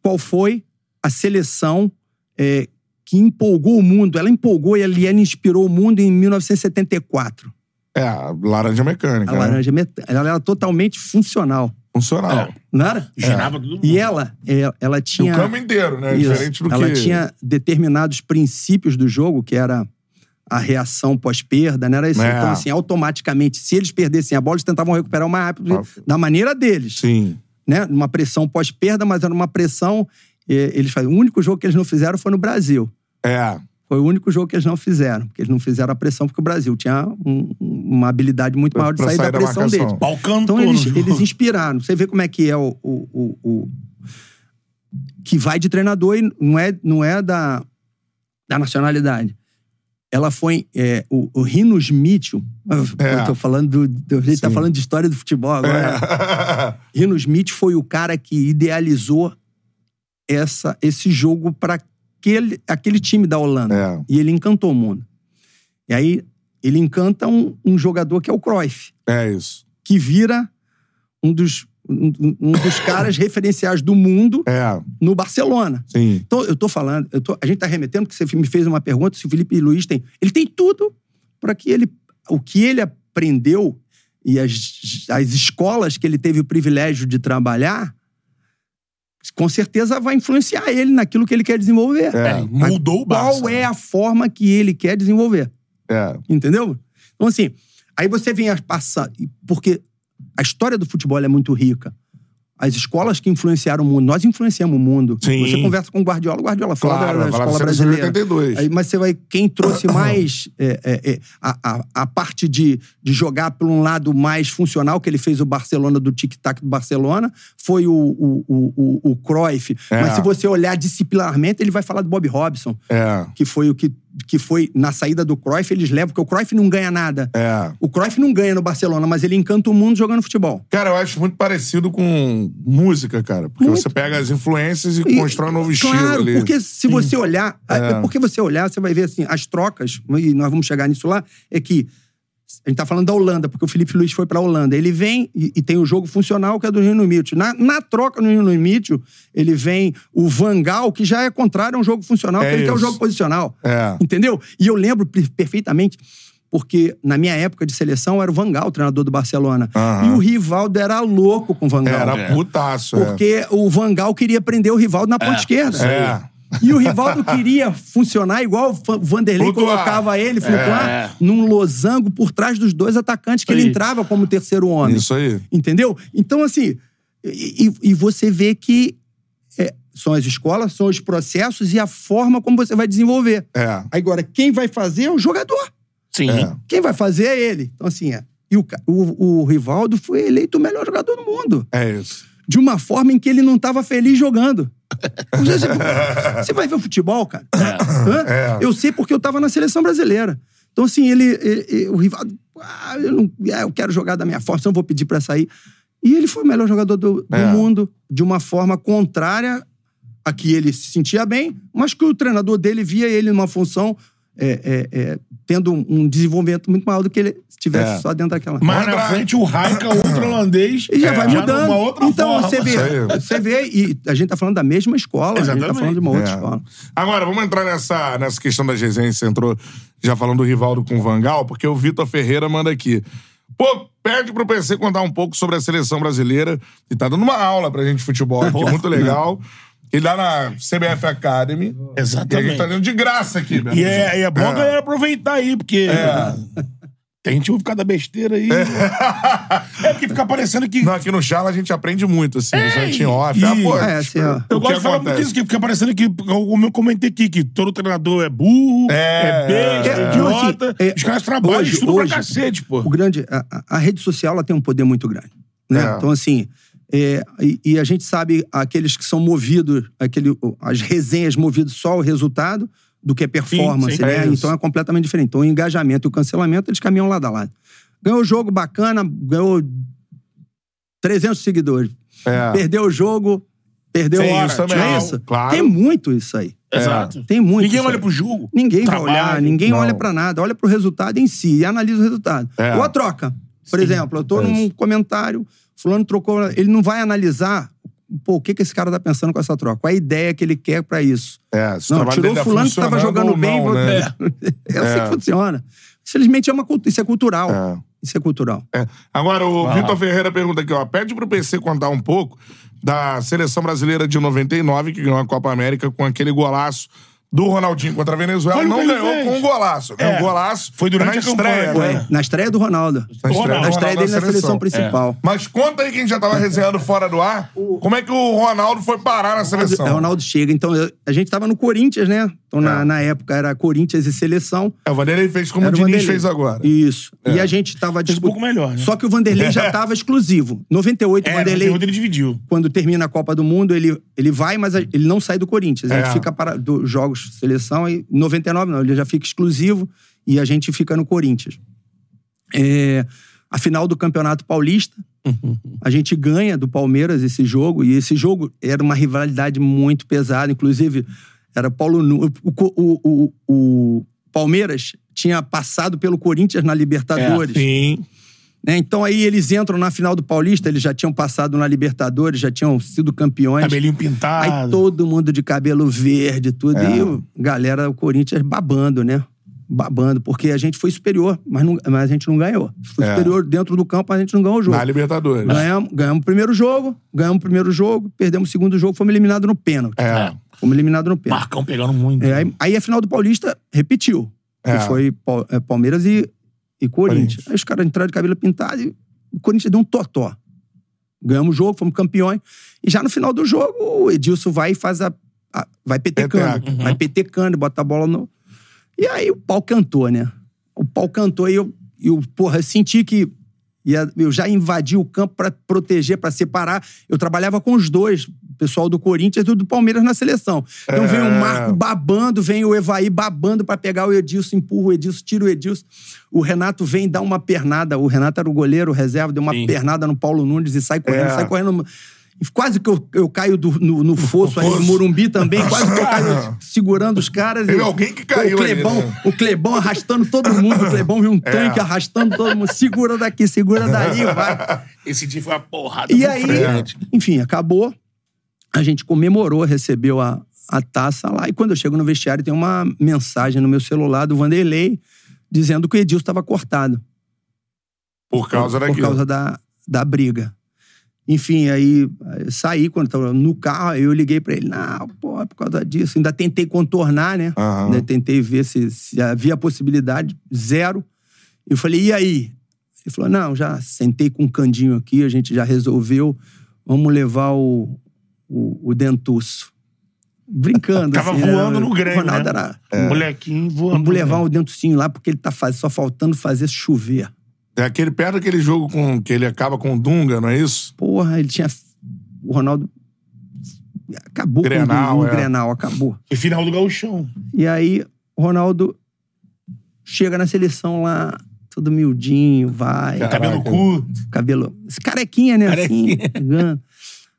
Qual foi a seleção é, que empolgou o mundo? Ela empolgou e ela inspirou o mundo em 1974. É, a laranja mecânica. A né? laranja meta- ela era totalmente funcional, Funcional. não era? Girava todo mundo. E ela, é, ela E tinha o campo inteiro, né? Isso. Diferente do ela que. tinha determinados princípios do jogo, que era a reação pós-perda, né? Era isso. É. Então, assim, automaticamente, se eles perdessem a bola, eles tentavam recuperar o mais rápido Ah. da maneira deles. Sim. Né? Uma pressão pós-perda, mas era uma pressão. eh, Eles faziam. O único jogo que eles não fizeram foi no Brasil. É. Foi o único jogo que eles não fizeram. Porque eles não fizeram a pressão, porque o Brasil tinha um- uma habilidade muito maior de sair, sair da da pressão marcação. deles. Balcando Então eles, eles inspiraram. Você vê como é que é o, o, o- o- que vai de treinador e não é, não é da, da nacionalidade. Ela foi. é, o, o Rinos Mitchell. É. Eu tô falando do. do- a gente tá falando de história do futebol agora. É. Rinos Mitchell foi o cara que idealizou essa, esse jogo para aquele, aquele time da Holanda. É. E ele encantou o mundo. E aí ele encanta um, um jogador que é o Cruyff É isso. que vira um dos, um, um dos caras referenciais do mundo É. no Barcelona. Sim. Então, eu tô falando, eu tô- a gente tá remetendo, porque você me fez uma pergunta se o Felipe Luiz tem. Ele tem tudo para que ele. O que ele aprendeu e as, as escolas que ele teve o privilégio de trabalhar, com certeza vai influenciar ele naquilo que ele quer desenvolver. É. Mudou o Barça. Qual é a forma que ele quer desenvolver? É. Entendeu? Então, assim, aí você vem a passar. Porque a história do futebol é muito rica. As escolas que influenciaram o mundo, nós influenciamos o mundo. Sim. Você conversa com o Guardiola, o Guardiola fala Claro, da, escola da de brasileira. 82. Aí, mas você vai. Quem trouxe mais é, é, é, a, a, a parte de, de jogar por um lado mais funcional, que ele fez o Barcelona do tic-tac do Barcelona, foi o, o, o, o, o Cruyff. É. Mas se você olhar disciplinarmente, ele vai falar do Bob Robson É. que foi o que, que foi na saída do Cruyff, eles levam, porque o Cruyff não ganha nada. É. O Cruyff não ganha no Barcelona, mas ele encanta o mundo jogando futebol. Cara, eu acho muito parecido com música, cara. Porque Muito. você pega as influências e, E- constrói um novo estilo Claro, ali. porque se você olhar, É. é. porque você olhar, você vai ver assim, as trocas, e nós vamos chegar nisso lá, é que a gente tá falando da Holanda, porque o Felipe Luiz foi pra Holanda. Ele vem e, e tem o jogo funcional, que é do Rino Mitchell. Na, na troca no Rino Mitchell, ele vem o Vangal, que já é contrário a um jogo funcional, É que ele quer o isso. jogo posicional. É. Entendeu? E eu lembro per- perfeitamente, porque na minha época de seleção era o Vangal, o treinador do Barcelona. Aham. E o Rivaldo era louco com o Vangal. Era putaço, é. Porque o Vangal queria prender o Rivaldo na ponta esquerda. É. E o Rivaldo queria funcionar igual o Vanderlei Flutuar. colocava ele, flutuar, É. num losango por trás dos dois atacantes que ele entrava como terceiro homem. Isso aí. Entendeu? Então, assim, e, e- você vê que é, são as escolas, são os processos e a forma como você vai desenvolver. É. Agora, quem vai fazer é o jogador. Sim. É. Quem vai fazer é ele. Então, assim, é. E o, o, o Rivaldo foi eleito o melhor jogador do mundo. É isso. De uma forma em que ele não estava feliz jogando. Você, vai ver o futebol, cara? Hã? É. Eu sei porque eu estava na seleção brasileira. Então, assim, ele, ele- ele- o Rivaldo, ah, eu, não, ah, eu quero jogar da minha forma, eu vou pedir pra sair. E ele foi o melhor jogador do, do É. mundo, de uma forma contrária a que ele se sentia bem, mas que o treinador dele via ele numa função é, é, é, tendo um- um desenvolvimento muito maior do que ele estivesse É. só dentro daquela. Mais na frente, o Raika, outro holandês. E já é, vai mudando. numa outra então, forma. você vê, você vê, e a gente tá falando da mesma escola, a gente tá Exatamente. falando de uma outra É. escola. Agora, vamos entrar nessa, nessa questão das resenhas. Você entrou já falando do Rivaldo com o Vangal, porque o Vitor Ferreira manda aqui. Pô, pede pro PC contar um pouco sobre a seleção brasileira. E tá dando uma aula pra gente de futebol aqui, muito legal. Ele dá na CBF Academy. E a Exatamente. gente tá dando de graça aqui, Beto. E é, e é bom a galera aproveitar aí, porque. É. Tem gente que ouve cada besteira aí. É, porque fica parecendo que. Não, aqui no Charla a gente aprende muito, assim. É, gente em off. e- Ah, pô, É, assim, ó. Eu gosto de falar muito disso, que fica parecendo que, como eu comentei aqui, que todo treinador é burro, É, é, besta, é. é, idiota. Assim, é, Os caras trabalham, hoje- estudam hoje, pra cacete, pô. O grande, a, a- a rede social ela tem um poder muito grande. Né? É. Então, assim, é, e, e a gente sabe aqueles que são movidos, aquele, as resenhas movidas só ao resultado do que a performance, sim, né? é isso. então é completamente diferente. Então, o engajamento e o cancelamento, eles caminham lado a lado. Ganhou o jogo bacana, ganhou 300 seguidores. É. Perdeu o jogo, perdeu Tem hora. isso também, Não é isso? claro. Tem muito isso aí. Exato. Tem muito Ninguém olha aí. pro jogo. Ninguém Trabalho, vai olhar, ninguém não. olha pra nada, olha pro resultado em si e analisa o resultado. É. Ou a troca. Por Sim. exemplo, eu tô É num isso. comentário, fulano trocou, ele não vai analisar pô, o que, que esse cara tá pensando com essa troca, qual a ideia que ele quer pra isso. É, se o Não, tirou tá fulano que tava jogando bem. não, né? É assim É. que funciona. Infelizmente, é uma, isso é cultural. É. Isso é cultural. É. Agora, o Ah. Vitor Ferreira pergunta aqui, ó. Pede pro PC contar um pouco da seleção brasileira de 99, que ganhou a Copa América com aquele golaço do Ronaldinho contra a Venezuela. Olha não ganhou fez. com um golaço. né? É. Um golaço Foi durante na a estreia, campanha, né? foi. Na estreia do Ronaldo. Na estreia, Ronaldo. do Na estreia Ronaldo dele na seleção É. principal. Mas conta aí que a gente já tava resenhando fora do ar. Como é que o Ronaldo foi parar na seleção? É, o Ronaldo chega. Então, eu- a gente tava no Corinthians, né? Então, na, É. na época, era Corinthians e seleção. É, o Vanderlei fez como Era o Diniz Vanderlei. fez agora. Isso. É. E a gente tava Fez um pouco melhor, né? Só que o Vanderlei já tava exclusivo. 98, o É, Vanderlei, ele dividiu. quando termina a Copa do Mundo, ele, ele vai, mas a- ele não sai do Corinthians. A gente É. fica para dos jogos seleção e 99 não, ele já fica exclusivo e a gente fica no Corinthians. É, a final do Campeonato Paulista, a gente ganha do Palmeiras esse jogo, e esse jogo era uma rivalidade muito pesada, inclusive era Paulo Nu- o, o, o, o Palmeiras tinha passado pelo Corinthians na Libertadores. Sim. Né? Então aí eles entram na final do Paulista, eles já tinham passado na Libertadores, já tinham sido campeões. Cabelinho pintado. Aí todo mundo de cabelo verde, tudo. É. E o, galera, o Corinthians babando, né? Babando, porque a gente foi superior, mas, não- mas a gente não ganhou. Foi É. superior dentro do campo, mas a gente não ganhou o jogo. Na Libertadores. Ganhamos, ganhamos o primeiro jogo, ganhamos o primeiro jogo, perdemos o segundo jogo, fomos eliminados no pênalti. É. Fomos eliminados no pênalti. Marcão pegando muito. É, aí, aí a final do Paulista repetiu. É. Que foi é, Palmeiras e, e Corinthians. Corinthians. Aí os caras entraram de cabelo pintado e o Corinthians deu um totó. Ganhamos o jogo, fomos campeões. E já no final do jogo, o Edilson vai e faz a. a- vai petecando. Peteca. Vai petecando, bota a bola no. E aí o pau cantou, né? O pau cantou e eu, eu porra, eu senti que. ia- eu já invadi o campo pra proteger, pra separar. Eu trabalhava com os dois, pessoal do Corinthians e do Palmeiras na seleção. Então É. vem o Marco babando, vem o Evaí babando pra pegar o Edilson, empurra o Edilson, tira o Edilson. O Renato vem dar uma pernada. O Renato era o goleiro, o reserva, deu uma Sim. pernada no Paulo Nunes e sai correndo, É. sai correndo. Quase que eu, eu caio do- no, no fosso aí, no. Morumbi também, quase que eu caio segurando os caras. Teve e- alguém que caiu o ali, Clebão, né? O Clebão arrastando todo mundo. O Clebão viu um tanque arrastando todo mundo. Segura daqui, segura dali, vai. Esse dia foi uma porrada. E aí, frente. enfim, acabou. A gente comemorou, recebeu a, a taça lá. E quando eu chego no vestiário, tem uma mensagem no meu celular do Vanderlei dizendo que o Edilson estava cortado. Por causa por daquilo. causa da, da briga. Enfim, aí eh, saí quando tava no carro, aí eu liguei pra ele. Não, pô, é por causa disso. Ainda tentei contornar, né? Ainda tentei ver se, se havia possibilidade. Zero. Eu falei, e aí? Ele falou, não, já sentei com um candinho aqui, a gente já resolveu. Vamos levar o, o, o dentuço. brincando. Tava assim, voando era- no Grêmio, O Ronaldo né? era... Molequinho voando. Vamos levar um dentocinho lá, porque ele tá faz... só faltando fazer chover. É aquele perto daquele jogo com que ele acaba com o Dunga, não é isso? Porra, ele tinha... O Ronaldo... Acabou Grenal, com o é. Grenal, acabou. Foi final do gauchão. E aí, o Ronaldo chega na seleção lá, todo miudinho, vai, Caraca. Cabelo curto. cabelo. Esse carequinha, né? Carequinha. Assim.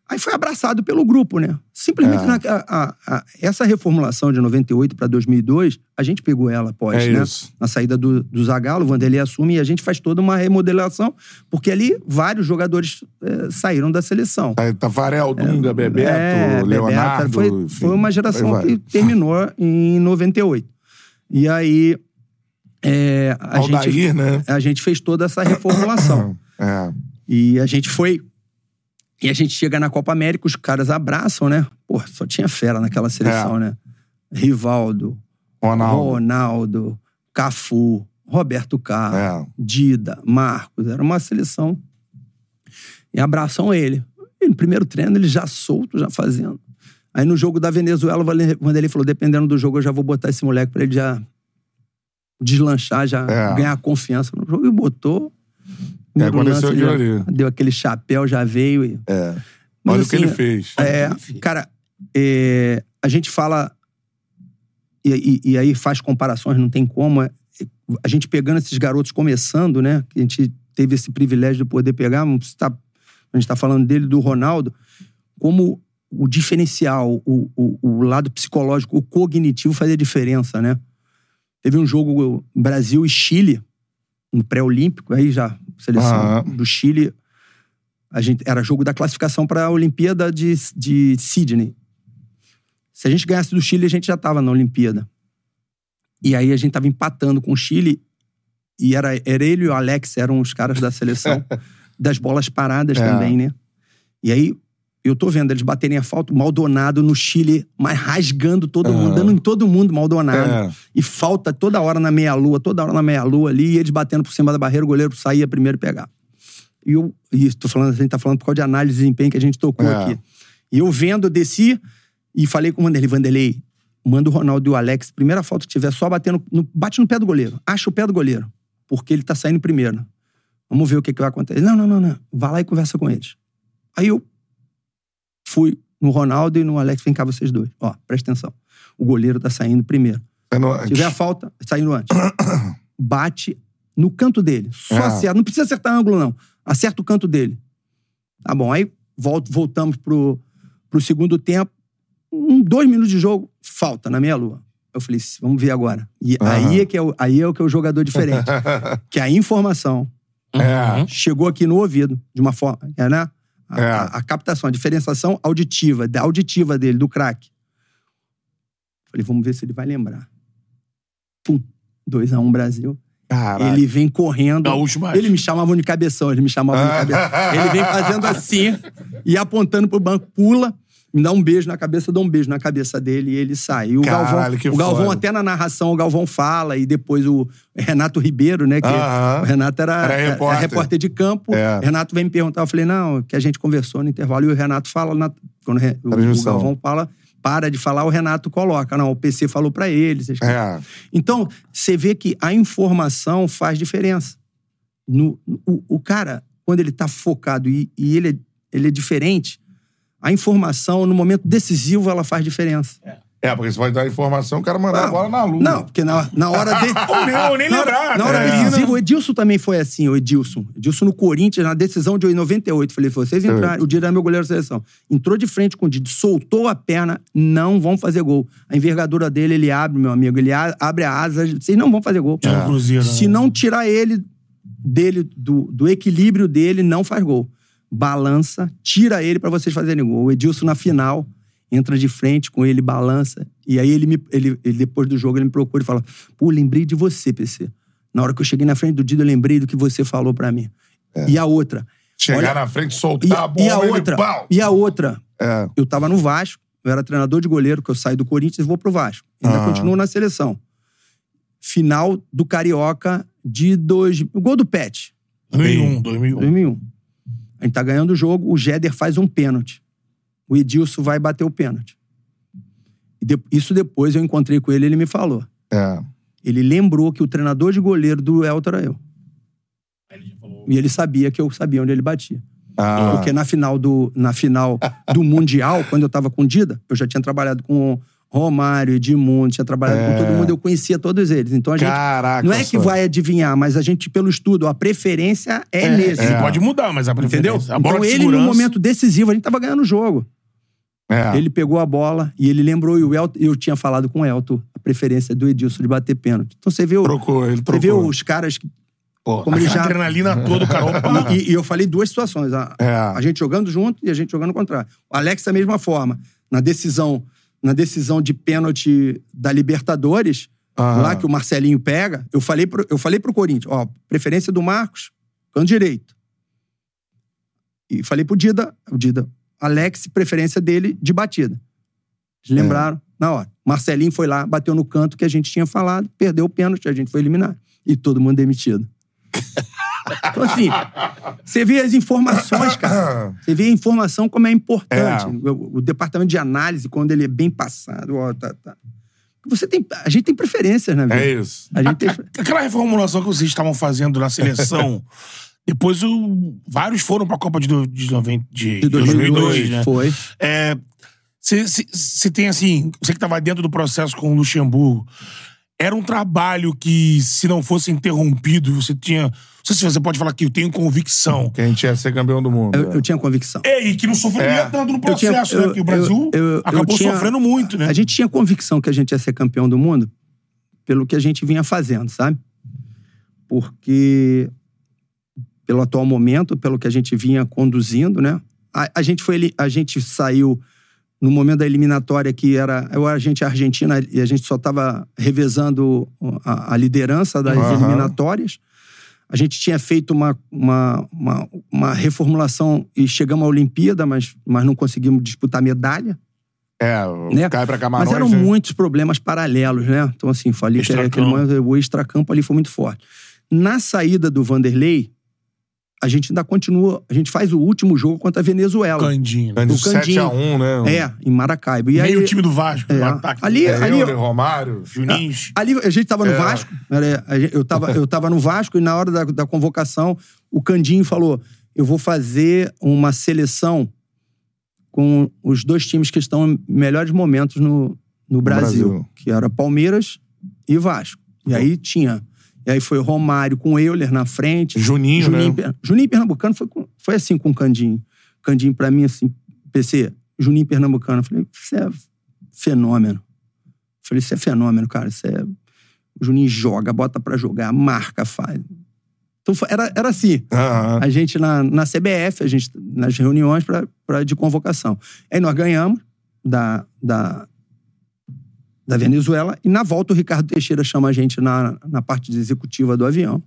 Aí foi abraçado pelo grupo, né? Simplesmente É. na- a- a- essa reformulação de 98 para 2002, a gente pegou ela após, É né? isso. Na saída do, do Zagallo, o Vanderlei assume e a gente faz toda uma remodelação, porque ali vários jogadores eh, saíram da seleção. Tá- Tafarel, Dunga, Bebeto, É, Leonardo. Bebeto, foi, enfim, foi uma geração que terminou em 98. E aí é, a, Aldair, gente, né? a gente fez toda essa reformulação. É. e a gente foi. E a gente chega na Copa América, os caras abraçam, né? Pô, só tinha fera naquela seleção, É. né? Rivaldo, Ronaldo. Ronaldo, Cafu, Roberto Carlos, É. Dida, Marcos. Era uma seleção. E abraçam ele. E no primeiro treino, ele já solto, já fazendo. Aí no jogo da Venezuela, o Vale- Vanderlei falou: dependendo do jogo, eu já vou botar esse moleque pra ele já deslanchar, já É. ganhar confiança no jogo. E botou. Primeiro aconteceu aquilo ali. Deu aquele chapéu, já veio. E... É. Mas, Olha o que assim, ele fez. É, cara, é, a gente fala. E, e- e aí faz comparações, não tem como. é, a gente pegando esses garotos começando, né? Que a gente teve esse privilégio de poder pegar. não precisa tá- a gente tá falando dele, do Ronaldo, como o diferencial, o, o, o lado psicológico, o cognitivo fazia diferença, né? Teve um jogo Brasil e Chile, no pré-olímpico, aí já, seleção Aham. do Chile. A gente, era jogo da classificação para a Olimpíada de, de Sydney. Se a gente ganhasse do Chile, a gente já estava na Olimpíada. E aí a gente tava empatando com o Chile e era, era ele e o Alex, eram os caras da seleção das bolas paradas É. também, né? E aí eu tô vendo eles baterem a falta, Maldonado no Chile, mas rasgando todo mundo, Aham. dando em todo mundo Maldonado. É. E falta toda hora na meia-lua, toda hora na meia-lua ali, e eles batendo por cima da barreira, o goleiro saía primeiro e pegar. E eu, e tô falando, a gente tá falando por causa de análise de desempenho que a gente tocou É. aqui. E eu vendo, desci e falei com o Vanderlei, Vanderlei, manda o Ronaldo e o Alex, primeira falta que tiver, só batendo, no, bate no pé do goleiro. Acha o pé do goleiro, porque ele tá saindo primeiro. Vamos ver o que, que vai acontecer. Não, não, não, não. Vai lá e conversa com eles. Aí eu fui no Ronaldo e no Alex, vem cá vocês dois. Ó, presta atenção. O goleiro tá saindo primeiro. É no- Se tiver a falta, saindo antes. Bate no canto dele. Só É. acerta. Não precisa acertar ângulo, não. Acerta o canto dele. Tá bom. Aí volto, voltamos pro, pro segundo tempo. Um, dois minutos de jogo, falta na meia-lua. Eu falei, vamos ver agora. E Aham. aí, é que é o, aí é o que é o jogador diferente. que a informação É. chegou aqui no ouvido, de uma forma. Né? A, É. a- a captação, a diferenciação auditiva, da auditiva dele, do craque. Falei, vamos ver se ele vai lembrar. Pum, 2x1 Brasil. Caralho. Ele vem correndo. Gaúcho mais. Ele me chamavam de cabeção, ele me chamavam de cabeção. Ele vem fazendo assim e apontando pro banco, pula, me dá um beijo na cabeça, eu dou um beijo na cabeça dele e ele sai. E o Caralho, Galvão, o Galvão foda. até na narração, o Galvão fala, e depois o Renato Ribeiro, né? Que Aham. o Renato era, Era era repórter. repórter de campo. É. O Renato vem me perguntar, eu falei, não, que a gente conversou no intervalo, e o Renato fala, na, quando o o. Galvão fala, para de falar, o Renato coloca. Não, o PC falou pra ele. É. então, você vê que a informação faz diferença. No, o, o cara, quando ele tá focado e, e ele, é, ele é diferente, a informação, no momento decisivo, ela faz diferença. É, porque você pode dar informação, o cara mandar a bola na lua. Não, porque na, na hora de. Ou nem, ou nem Na hora, lembrar. na hora né? decisiva, o Edilson também foi assim, o Edilson. Edilson no Corinthians, na decisão de 98. Falei, vocês entraram, o Dida é meu goleiro da seleção. Entrou de frente com o Dida, soltou a perna, não vão fazer gol. A envergadura dele, ele abre, meu amigo, ele a- abre a asa, vocês não vão fazer gol. É Cruzeiro, né? Se não tirar ele dele, do, do equilíbrio dele, não faz gol. Balança, tira ele pra vocês fazerem gol. O Edilson na final entra de frente com ele, balança. E aí ele, me, ele, ele depois do jogo, ele me procura e fala: Pô, lembrei de você, PC. Na hora que eu cheguei na frente do Dida, eu lembrei do que você falou pra mim. E a outra. Chegar olha- na frente, E, soltar a bola, e a ele, outra. pau! E a outra. É. Eu tava no Vasco, eu era treinador de goleiro, que eu saí do Corinthians e vou pro Vasco. Ainda Aham. continuo na seleção. Final do Carioca de dois. O gol do Pet. 2001, 2001. 2001. A gente tá ganhando o jogo, o Jéder faz um pênalti. O Edilson vai bater o pênalti. E de- isso depois eu encontrei com ele ele me falou. É. Ele lembrou que o treinador de goleiro do Elton era eu. E ele sabia que eu sabia onde ele batia. Ah. Porque na final do, na final do Mundial, quando eu tava com o Dida, eu já tinha trabalhado com Romário, Edmundo, tinha trabalhado É. com todo mundo, eu conhecia todos eles. Então a gente. Caraca, não é que só. vai adivinhar, mas a gente, pelo estudo, a preferência é, nesse. Ele pode mudar, mas a Entendeu? preferência. A bola Então de ele, no segurança- momento decisivo, a gente tava ganhando o jogo. É. Ele pegou a bola e ele lembrou, e o Elton, eu tinha falado com o Elton, a preferência do Edilson de bater pênalti. Então você vê, o, Trocou, ele você trocou. vê os caras que Pô, como ele aquela já- adrenalina toda, o cara. E, e eu falei duas situações. A, É. a gente jogando junto e a gente jogando contrário. O Alex, da mesma forma. Na decisão, na decisão de pênalti da Libertadores, lá que o Marcelinho pega, eu falei pro, eu falei pro Corinthians, ó, preferência do Marcos, canto direito. E falei pro Dida, o Dida, Alex, preferência dele de batida. Eles lembraram na hora. Marcelinho foi lá, bateu no canto que a gente tinha falado, perdeu o pênalti, a gente foi eliminar. E todo mundo demitido. Então, assim, você vê as informações, cara. Você vê a informação como é importante. É. O, o departamento de análise, quando ele é bem passado, ó, tá, tá. Você tem, a gente tem preferências na vida. É isso. A gente tem, Aquela reformulação que vocês estavam fazendo na seleção, depois o- vários foram pra Copa de, do- de, noven- de de 2002, 2002, né? foi. É, Você tem assim, você que estava dentro do processo com o Luxemburgo, era um trabalho que, se não fosse interrompido, você tinha. Não sei se você pode falar que eu tenho convicção. Que a gente ia ser campeão do mundo. Eu, eu tinha convicção. É, e que não sofreria É. tanto no Eu tinha- processo, né? Porque o Brasil eu- eu- eu acabou tinha- sofrendo muito, né? A gente tinha convicção que a gente ia ser campeão do mundo pelo que a gente vinha fazendo, sabe? Porque pelo atual momento, pelo que a gente vinha conduzindo, né? A, a gente foi a gente saiu no momento da eliminatória que era eu a gente Argentina e a gente só estava revezando a, a liderança das Aham. eliminatórias. A gente tinha feito uma, uma, uma, uma reformulação e chegamos à Olimpíada, mas, mas não conseguimos disputar medalha. É, Né? cai pra Camarões. Mas eram né? muitos problemas paralelos, né? Então, assim, falei que era aquele momento, o extracampo ali foi muito forte. Na saída do Vanderlei, a gente ainda continua. A gente faz o último jogo contra a Venezuela. Candinho. Cândido do Candinho. 7x1, né? É, em Maracaibo. E Meio aí, time do Vasco, é, no ataque. ali, É, ali, Euler, Romário. Juninho. ali a gente tava no É. Vasco. Eu tava, eu tava no Vasco e na hora da, da convocação, o Candinho falou: eu vou fazer uma seleção com os dois times que estão em melhores momentos no, no Brasil, Brasil. que era Palmeiras e Vasco. E aí tinha. E aí foi Romário com Euler na frente. Juninho, Juninho, né? Juninho Pernambucano foi, com- foi assim com o Candinho. Candinho, pra mim, assim, PC, Juninho Pernambucano. Eu falei, isso é fenômeno. Eu falei, isso é fenômeno, cara. Isso é. O Juninho joga, bota pra jogar, marca, faz. Então era, era assim. Aham. A gente na, na CBF, a gente nas reuniões pra, pra, de convocação. Aí nós ganhamos da, da, da Venezuela e na volta o Ricardo Teixeira chama a gente na, na parte executiva do avião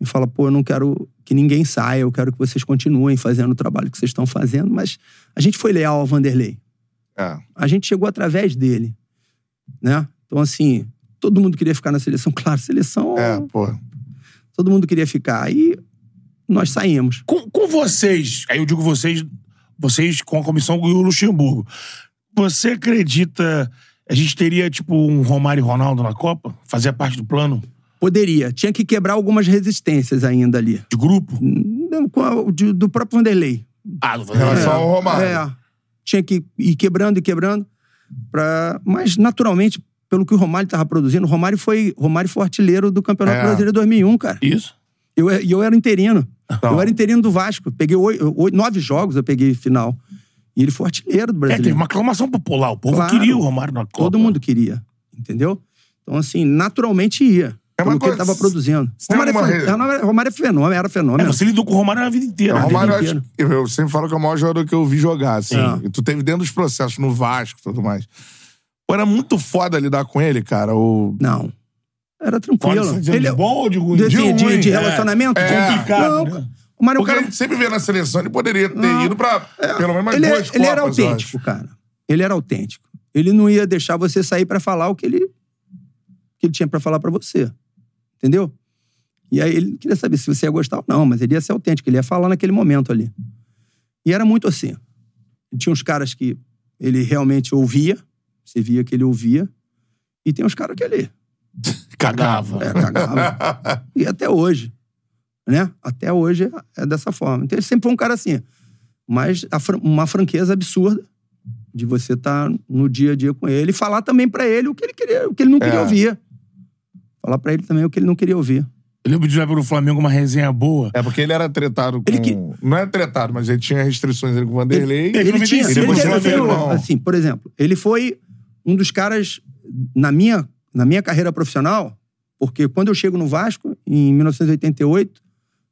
e fala: pô, eu não quero que ninguém saia, eu quero que vocês continuem fazendo o trabalho que vocês estão fazendo, mas a gente foi leal ao Vanderlei. É. A gente chegou através dele, né? Então, assim, todo mundo queria ficar na seleção. Claro, seleção, É, pô. todo mundo queria ficar. Aí nós saímos. Com, com vocês, aí eu digo vocês, vocês com a comissão e o Luxemburgo, você acredita a gente teria, tipo, um Romário e Ronaldo na Copa? Fazia parte do plano Poderia. Tinha que quebrar algumas resistências ainda ali. de grupo? De- Do próprio Vanderlei. Ah, do Em relação É, ao Romário. É. Tinha que ir quebrando e quebrando. Pra... Mas, naturalmente, pelo que o Romário estava produzindo, o Romário foi, Romário foi artilheiro do Campeonato É. Brasileiro de 2001, cara. Isso. Eu, e eu era interino. Então. Eu era interino do Vasco. Peguei oito, oito- nove jogos, eu peguei final. E ele foi artilheiro do É, Brasileiro. teve uma aclamação popular. O povo Claro. queria o Romário na Copa. Todo mundo queria. Entendeu? Então, assim, naturalmente ia. É uma pelo que ele coisa- estava produzindo. Romário, é, alguma fen- re- Romário- é fenômeno, era É, fenômeno. você lidou com o Romário a vida inteira. Né? Romário, eu, acho, que- eu sempre falo que é o maior jogador que eu vi jogar, assim. É. E tu teve dentro dos processos no Vasco e tudo mais. Pô, era muito foda lidar com ele, cara. O... Não. Era tranquilo. Ele, de bom ou de ruim? de, de de- de é. relacionamento? É. Complicado, Não, né? O Mário é Porque a cara- gente sempre vê na seleção, ele poderia ter Não. ido pra pelo menos mais ele, é- duas ele era Copas, eu autêntico, cara. Ele era autêntico. Ele não ia deixar você sair pra falar o que ele, que ele tinha pra falar pra você. Entendeu? E aí ele não queria saber se você ia gostar ou não, mas ele ia ser autêntico, ele ia falar naquele momento ali. E era muito assim. Tinha uns caras que ele realmente ouvia, Você via que ele ouvia. E tem uns caras que ele Cagava. é, cagava. e até hoje. Né? Até hoje é- dessa forma. Então ele sempre foi um cara assim. Mas fran- uma franqueza absurda de você estar no dia a dia com ele e falar também pra ele o que ele queria, o que ele não queria É. ouvir. Falar pra ele também o que ele não queria ouvir. Eu lembro de olhar pelo Flamengo uma resenha boa. É porque ele era tretado com. Ele que- Não é tretado, mas ele tinha restrições ali com o Vanderlei. Ele- Ele, não me tinha, ele foi, irmão. assim, por exemplo, ele foi um dos caras na minha, na minha carreira profissional, porque quando eu chego no Vasco, em 1988,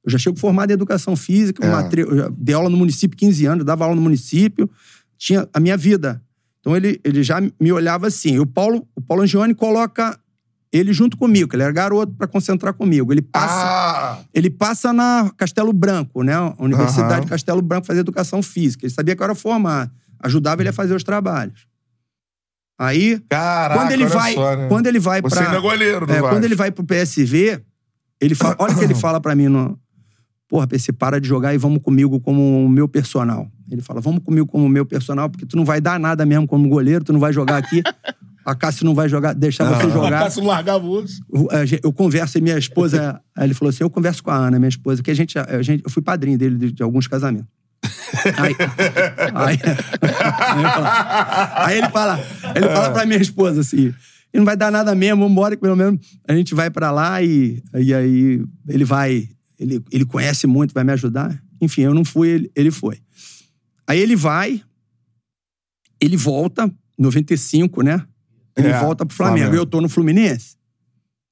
eu já chego formado em educação física, É. matri- dei aula no município 15 anos, dava aula no município, tinha a minha vida. Então ele, ele já me olhava assim. E o Paulo, o Paulo Angione coloca ele junto comigo, que ele era garoto para concentrar comigo. Ele passa Ah! ele passa na Castelo Branco, né? A Universidade Aham. de Castelo Branco fazer educação física. Ele sabia que eu era formado. Ajudava ele a fazer os trabalhos. Aí, Caraca, quando ele vai, só, né? quando ele vai para é é, quando ele vai pro PSV, ele fala, olha o que ele fala pra mim no Porra, PC, para de jogar e vamos comigo como o meu personal. Ele fala: "Vamos comigo como o meu personal, porque tu não vai dar nada mesmo como goleiro, tu não vai jogar aqui. A Cássio não vai jogar, deixar você A jogar. Cássio largava o osso. Eu, a converso e minha esposa. aí ele falou assim: eu converso com a Ana, minha esposa, que a gente. A gente eu fui padrinho dele de, de alguns casamentos. Aí, aí, aí ele fala, ele fala pra minha esposa assim: e não vai dar nada mesmo, vambora, que pelo menos a gente vai pra lá e, e aí ele vai. Ele, ele conhece muito, vai me ajudar. Enfim, eu não fui, ele, ele foi. Aí ele vai, ele volta, 95, né? Ele É, volta pro Flamengo. Flamengo. Eu tô no Fluminense.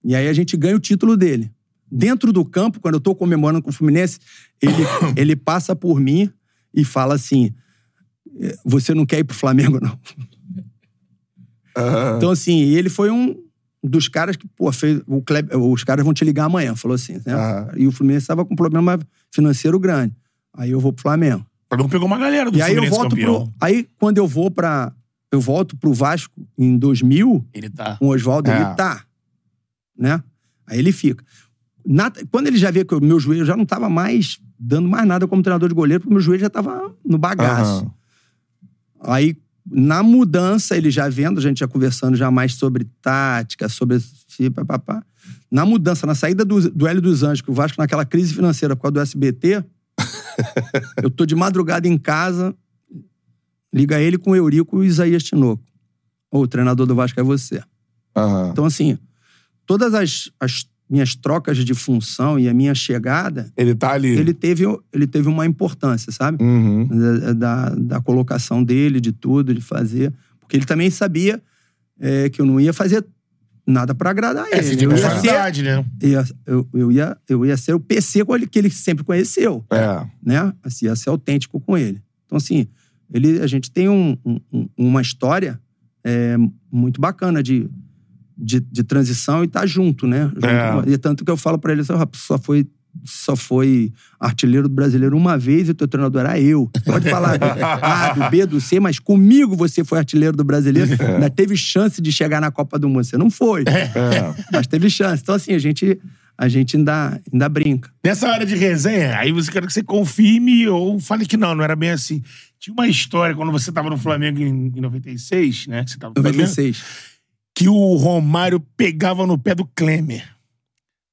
E aí a gente ganha o título dele. Dentro do campo, quando eu tô comemorando com o Fluminense, ele, ele passa por mim e fala assim: "Eh, Você não quer ir pro Flamengo, não? Ah, Então, assim, ele foi um dos caras que, pô, fez. O Kleb, os caras vão te ligar amanhã, falou assim, né? E o Fluminense estava com um problema financeiro grande. Aí eu vou pro Flamengo. O Flamengo pegou uma galera do E aí eu Fluminense volto campeão. pro. Aí, quando eu vou pra. Eu volto pro Vasco em 2000, Ele tá. com o Oswaldo, É. ele tá. Né? Aí ele fica. Na- quando ele já vê que o meu joelho já não tava mais dando mais nada como treinador de goleiro, porque o meu joelho já tava no bagaço. aham. Aí, na mudança, ele já vendo, a gente já conversando já mais sobre tática, sobre. Na mudança, na saída do, do Hélio dos Anjos, que o Vasco naquela crise financeira por causa do SBT, eu tô de madrugada em casa, liga ele com o Eurico e o Isaías Tinoco. Ô, o treinador do Vasco é você. aham. Então, assim, todas as, as minhas trocas de função e a minha chegada, Ele tá ali. ele teve, ele teve uma importância, sabe? Uhum. Da, da, colocação dele, de tudo, de fazer. Porque ele também sabia é, que eu não ia fazer nada pra agradar É, ele. Eu ia, ser, né? ia- eu, eu, ia, eu ia ser o PC que ele sempre conheceu É. né? Assim, ia ser autêntico com ele. Então, assim, ele, a gente tem um- um- uma história é, muito bacana de, de, de transição e tá junto, né? Junto É. E tanto que eu falo pra ele, assim, "Ó, só foi só foi artilheiro do brasileiro uma vez e o teu treinador era eu. Pode falar do A, do B, do C, mas comigo você foi artilheiro do brasileiro. Ainda teve chance de chegar na Copa do Mundo. Você não foi, É. mas teve chance. Então, assim, a gente, a gente ainda, ainda brinca. Nessa hora de resenha, aí você quer que você confirme ou fale que não, não era bem assim. Tinha uma história quando você tava no Flamengo em, em 96, né? Você tava no Flamengo, 96. Que o Romário pegava no pé do Klemer.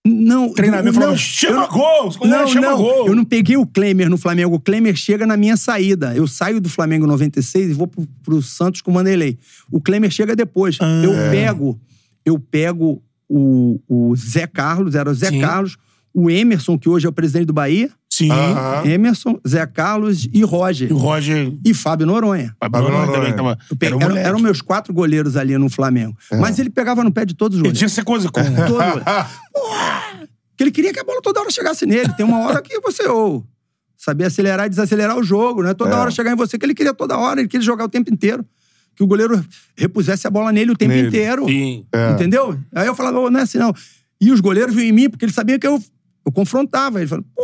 Não, treinamento não, falava, chama eu- gol! Não, chama não. gol! Eu não peguei o Klemer no Flamengo. O Klemer chega na minha saída. Eu saio do Flamengo em 96 e vou pro, pro Santos com o Vanderlei. O Klemer chega depois. Ah. Eu pego, eu pego o, o Zé Carlos, era o Zé Sim. Carlos, o Emerson, que hoje é o presidente do Bahia, Sim. Aham. Emerson, Zé Carlos e Roger. E o Roger. E Fábio Noronha. Fábio Fábio Noronha também tava. Eu pe- Era um eram, moleque. eram meus quatro goleiros ali no Flamengo. Mas ele pegava no pé de todos os Ele goleiros. tinha essa coisa com. Todo goleiro. Porra! Que ele queria que a bola toda hora chegasse nele. Tem uma hora que você ou sabia acelerar e desacelerar o jogo, né? Toda É. hora chegar em você, que ele queria toda hora, ele queria jogar o tempo inteiro. Que o goleiro repusesse a bola nele o tempo Nele. inteiro. Sim. É. Entendeu? Aí eu falava, "Ô, não é assim não. E os goleiros vinham em mim, porque ele sabia que eu, eu confrontava. Ele falou, pô,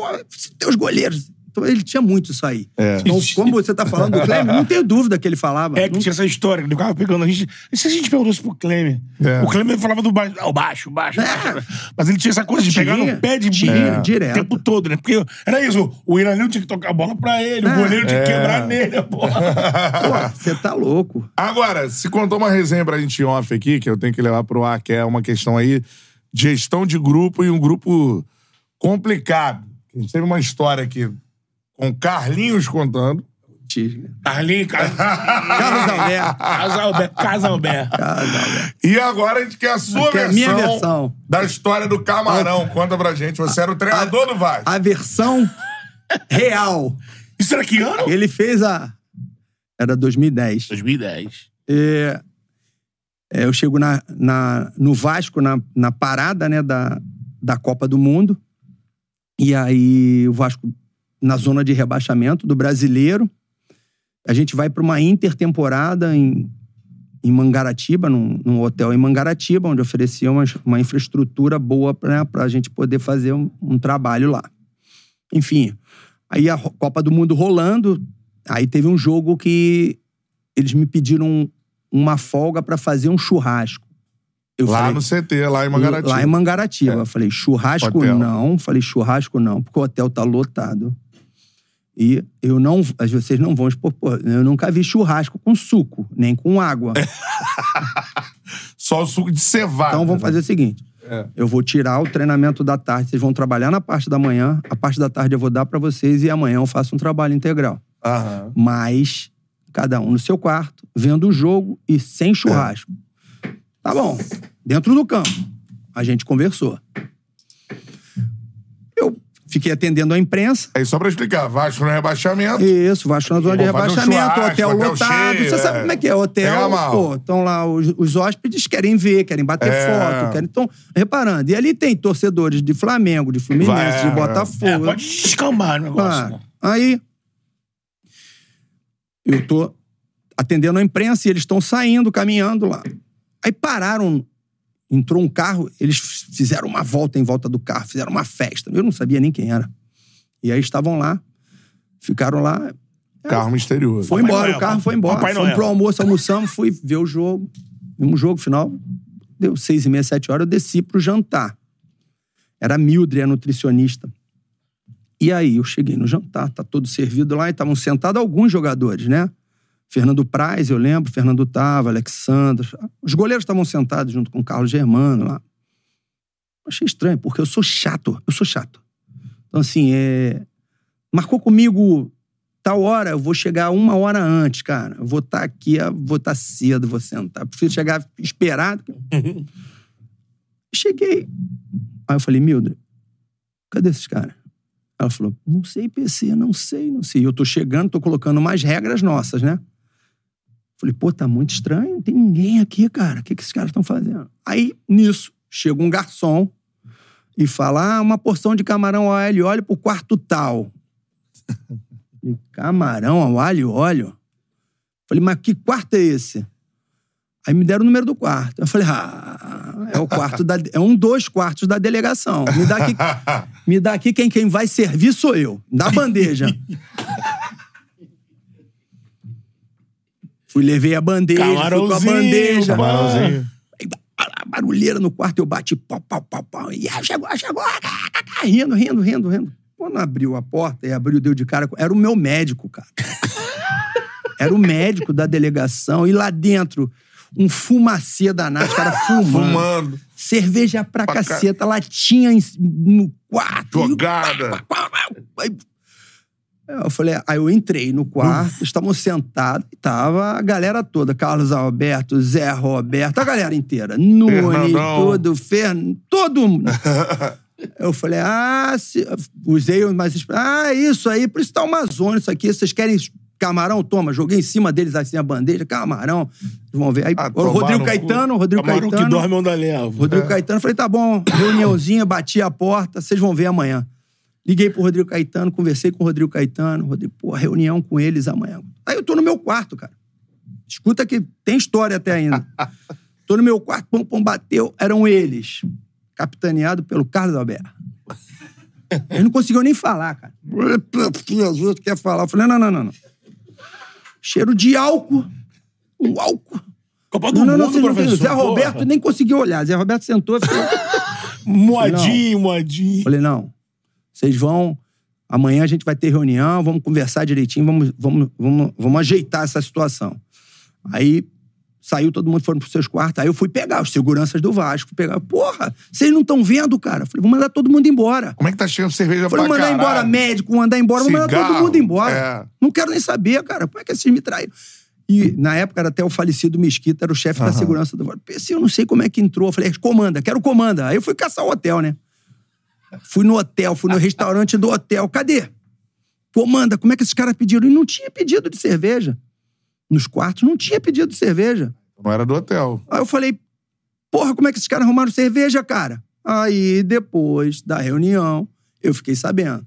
teus goleiros. Então, ele tinha muito isso aí. É. Então, como você tá falando do Cleber, não tenho dúvida que ele falava. É que Não- tinha essa história, ele ficava pegando a gente. E se a gente perguntasse pro Clemer? É. O Clemer falava do baixo, ah, o baixo, o baixo, É. baixo. Mas ele tinha essa coisa de Tinha, pegar no pé de tinha, É. direto. o tempo todo, né? Porque era isso, o Iranil tinha que tocar a bola pra ele, o É. goleiro tinha que É. quebrar nele, porra. Pô, você tá louco. Agora, se contou uma resenha pra gente off aqui, que eu tenho que levar pro ar, que é uma questão aí de gestão de grupo e um grupo complicado. A gente teve uma história aqui com Carlinhos contando. Carlinhos, Carlos Carlos Alberto. Casalberto. Casalberto. Carlos Alberto. E agora a gente quer a sua Quer a versão, minha versão. da história do Camarão. Conta pra gente. Você era o treinador do Vasco. A versão real. Isso era que ano? Ele fez a. Era 2010. 2010. É, é, eu chego na, na- no Vasco, na, na parada né, da, da Copa do Mundo. E aí, o Vasco, na zona de rebaixamento do brasileiro. A gente vai para uma intertemporada em, em Mangaratiba, num, num hotel em Mangaratiba, onde oferecia uma, uma infraestrutura boa para a gente poder fazer um, um trabalho lá. Enfim, aí a Copa do Mundo rolando, aí teve um jogo que eles me pediram uma folga para fazer um churrasco. Eu lá falei, no CT, lá em Mangaratiba. Lá em Mangaratiba. Eu falei, churrasco Hotel. não. Falei, churrasco não, porque o hotel tá lotado. E eu não. Vocês não vão expor. pô, eu nunca vi churrasco com suco, nem com água. Só o suco de cevada. Então vamos fazer o seguinte: É. eu vou tirar o treinamento da tarde, vocês vão trabalhar na parte da manhã, a parte da tarde eu vou dar pra vocês e amanhã eu faço um trabalho integral. Aham. Mas cada um no seu quarto, vendo o jogo e sem churrasco. Tá bom. Dentro do campo. A gente conversou. Eu fiquei atendendo a imprensa. Aí só pra explicar, Vasco no rebaixamento. Isso, Vasco na zona de um rebaixamento, churrasco, hotel hotel lotado. cheio, Você sabe é. como é que é? Hotel, pô, estão lá, os, os hóspedes querem ver, querem bater É. foto, querem. Então, reparando. E ali tem torcedores de Flamengo, de Fluminense, Vai, de é. Botafogo. É, pode descambar o negócio. Claro. né? Aí, eu tô atendendo a imprensa e eles estão saindo, caminhando lá. Aí pararam, entrou um carro, eles fizeram uma volta em volta do carro, fizeram uma festa. Eu não sabia nem quem era. E aí estavam lá, ficaram lá. Carro misterioso. Foi Papai embora, Noel, o carro foi embora. Papai Fomos Noel. pro almoço, almoçamos, fui ver o jogo. Vimos o jogo final. Deu seis e meia, sete horas, eu desci pro jantar. Era a Mildred, a nutricionista. E aí, eu cheguei no jantar, tá todo servido lá, e estavam sentados alguns jogadores, né? Fernando Praz, eu lembro, Fernando Tava, Alexandre. Os goleiros estavam sentados junto com o Carlos Germano lá. Achei estranho, porque eu sou chato, eu sou chato. Então, assim, é... marcou comigo tal hora, eu vou chegar uma hora antes, cara. Eu vou estar aqui, eu vou estar cedo, vou sentar. Prefiro chegar esperado. Cheguei. Aí eu falei, Mildred, cadê esses caras? Ela falou, não sei, PC, não sei, não sei. Eu tô chegando, tô colocando umas regras nossas, né? Falei, pô, tá muito estranho, não tem ninguém aqui, cara. O que, que esses caras estão fazendo? Aí, nisso, chega um garçom e fala, ah, uma porção de camarão ao alho e óleo pro quarto tal. Falei, camarão ao alho e óleo? Falei, mas que quarto é esse? Aí me deram o número do quarto. Eu falei, ah, é o quarto da. É um dos quartos da delegação. Me dá aqui, me dá aqui quem, quem vai servir sou eu. Dá bandeja. Fui, levei a bandeja, fui com a bandeja. Camarãozinho. Aí, barulheira no quarto, eu bati pau, pau, pau, pau. E ah, chegou, chegou. Rindo, rindo, rindo, rindo. Quando abriu a porta e abriu, deu de cara. Era o meu médico, cara. Era o médico da delegação. E lá dentro, um fumacê danado, os caras fumando. Fumando. Cerveja pra, Pra ca- caceta, latinha em- no quarto. Jogada. Aí, eu falei, aí eu entrei no quarto, estavam sentados, e tava a galera toda, Carlos Alberto, Zé Roberto, a galera inteira. Nune, todo, Fern, todo mundo. Eu falei, ah, se- usei mais. Ah, isso aí, por isso tá uma zona, isso aqui. Vocês querem camarão? Toma, joguei em cima deles assim a bandeja, camarão. Vão ver. Aí, Ah, Rodrigo no Caetano, Rodrigo Camarão Caetano. que dorme onde leva. Rodrigo Caetano, falei, tá bom, reuniãozinha, bati a porta, vocês vão ver amanhã. Liguei pro Rodrigo Caetano, conversei com o Rodrigo Caetano, Rodrigo, pô, reunião com eles amanhã. Aí eu tô no meu quarto, cara. Escuta que tem história até ainda. tô no meu quarto, pum, pum, bateu, eram eles. Capitaneado pelo Carlos Alberto. Ele não conseguiu nem falar, cara. Jesus, quer falar? Eu falei, não, não, não, não. Cheiro de álcool. Um álcool. Copa do Não, não, não, Mundo, não professor. Zé porra. Roberto nem conseguiu olhar. Zé Roberto sentou e falou... Moadinho, moadinho. Falei, não, vocês vão. Amanhã a gente vai ter reunião, vamos conversar direitinho, vamos, vamos, vamos, vamos ajeitar essa situação. Aí saiu, todo mundo foram pros seus quartos. Aí eu fui pegar os seguranças do Vasco. Fui pegar, porra, vocês não estão vendo, cara? Falei, vou mandar todo mundo embora. Como é que tá chegando cerveja Falei, pra mandar caralho? embora médico, mandar embora, vou mandar todo Cigarro, mundo embora. é. Não quero nem saber, cara. Como é que vocês me traíram? E na época era até o falecido Mesquita, era o chefe da segurança do Vasco. Pensei, eu não sei como é que entrou. Falei, comanda, quero comanda. Aí eu fui caçar o hotel, né? Fui no hotel, fui no restaurante do hotel. Cadê? Comanda, como é que esses caras pediram? E não tinha pedido de cerveja. Nos quartos não tinha pedido de cerveja. Não era do hotel. Aí eu falei, porra, como é que esses caras arrumaram cerveja, cara? Aí, depois da reunião, eu fiquei sabendo.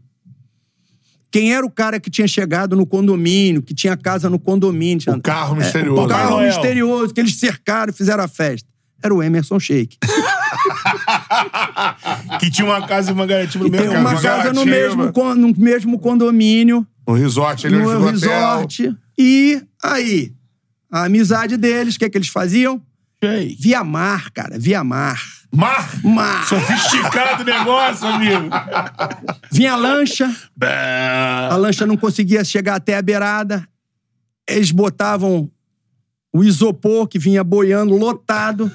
Quem era o cara que tinha chegado no condomínio, que tinha casa no condomínio? tinha- O carro É, misterioso. o carro Noel. misterioso, que eles cercaram e fizeram a festa. Era o Emerson Sheik. Que tinha uma casa e uma garantia no tem mesmo uma casa no mesmo, con- no mesmo condomínio, No resort, ele no no hotel. resort. E aí, a amizade deles, o que, é que eles faziam? Ei, Via mar, cara, via mar. Mar! Mar. Sofisticado o negócio, amigo. Vinha a lancha, Bah. a lancha não conseguia chegar até a beirada. Eles botavam o isopor que vinha boiando, lotado.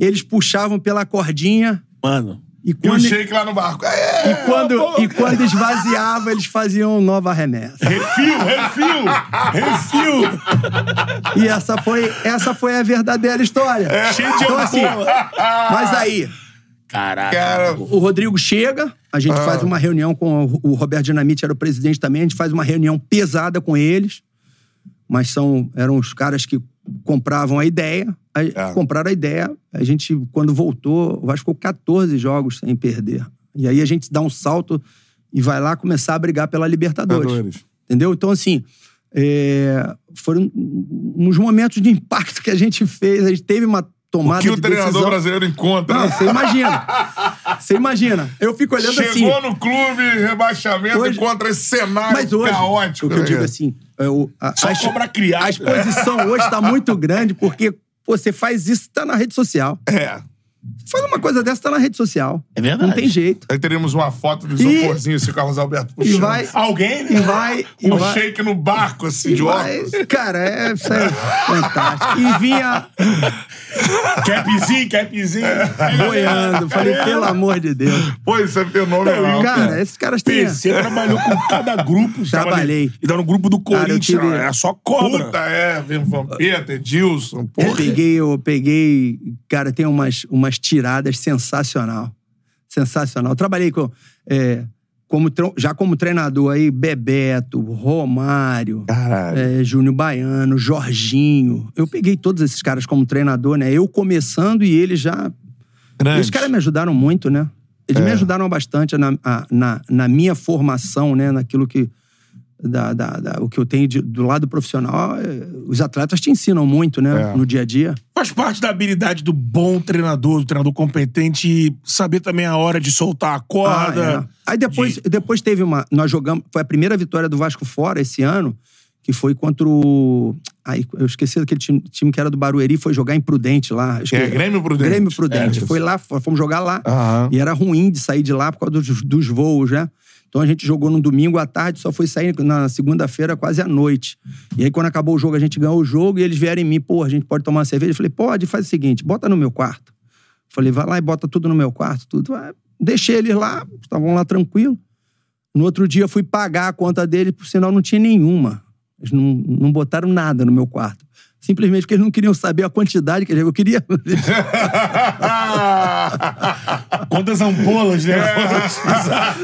Eles puxavam pela cordinha. Mano. E E o quando, shake lá no barco. É, e quando, e quando esvaziava, eles faziam nova remessa. Refil, refil, refil. E essa foi, essa foi a verdadeira história. Cheio de Então, assim, mas aí, Caraca. cara, o Rodrigo chega, a gente Ah. faz uma reunião com o- o Roberto Dinamite, era o presidente também, a gente faz uma reunião pesada com eles, mas são, eram os caras que compravam a ideia, aí É. compraram a ideia, a gente, quando voltou, o Vasco ficou 14 jogos sem perder. E aí a gente dá um salto e vai lá começar a brigar pela Libertadores. Libertadores. Entendeu? Então, assim, é, foram uns momentos de impacto que a gente fez, a gente teve uma tomada que o treinador decisão. brasileiro encontra. Não, você imagina. Você imagina. Eu fico olhando Chegou assim. no clube, rebaixamento, Hoje- encontra esse cenário Mas hoje, caótico. o que eu né? digo assim, é o- a, Só a, cobra criado. a exposição hoje está muito grande porque você faz isso, tá na rede social. É. Faz uma coisa dessa, tá na rede social. É verdade. Não tem jeito. Aí teríamos uma foto do E- isoporzinho, esse Carlos Alberto E puxando. vai. Alguém, E né? vai. E Um vai. shake no barco, assim, e de vai- óculos. Cara, é, isso é fantástico. E vinha Capzinho, capzinho. boiando. Falei, pelo amor de Deus. Pô, isso é fenomenal. Cara, esses caras têm. PC trabalhou com cada grupo. Trabalhei. E dá no grupo do Cara, eu Corinthians. tive- Era só cobra. Puta, é, vem Vampeta, Edilson, Eu porra. peguei, eu peguei, cara, tem umas, umas tiradas sensacional. Sensacional. Trabalhei com, é, como, já como treinador aí, Bebeto, Romário, é, Júnior Baiano, Jorginho. Eu peguei todos esses caras como treinador, né? Eu começando e eles já. Grande. Os caras me ajudaram muito, né? Eles É. me ajudaram bastante na, na, na minha formação, né? Naquilo que. Da, da- da- o que eu tenho de- do lado profissional. é, Os atletas te ensinam muito, né? É. No dia a dia. Faz parte da habilidade do bom treinador, do treinador competente, saber também a hora de soltar a corda. Ah, é. Aí depois, depois teve uma. Nós jogamos. Foi a primeira vitória do Vasco fora esse ano, que foi contra o. Aí eu esqueci daquele time, time que era do Barueri, foi jogar em Prudente lá. Esqueci. É, Grêmio Prudente. Grêmio Prudente. É, foi lá, fomos jogar lá. Aham. E era ruim de sair de lá por causa dos, dos voos, né? Então a gente jogou no domingo à tarde, só foi sair na segunda-feira quase à noite. E aí quando acabou o jogo, a gente ganhou o jogo e eles vieram em mim, pô, a gente pode tomar uma cerveja? Eu falei, pode, faz o seguinte, bota no meu quarto. Falei, vai lá e bota tudo no meu quarto, tudo. Ah, Deixei eles lá, estavam lá tranquilo. No outro dia fui pagar a conta deles, por sinal não tinha nenhuma. Eles não, não botaram nada no meu quarto. Simplesmente porque eles não queriam saber a quantidade que eu queria. Quantas ampolas, né?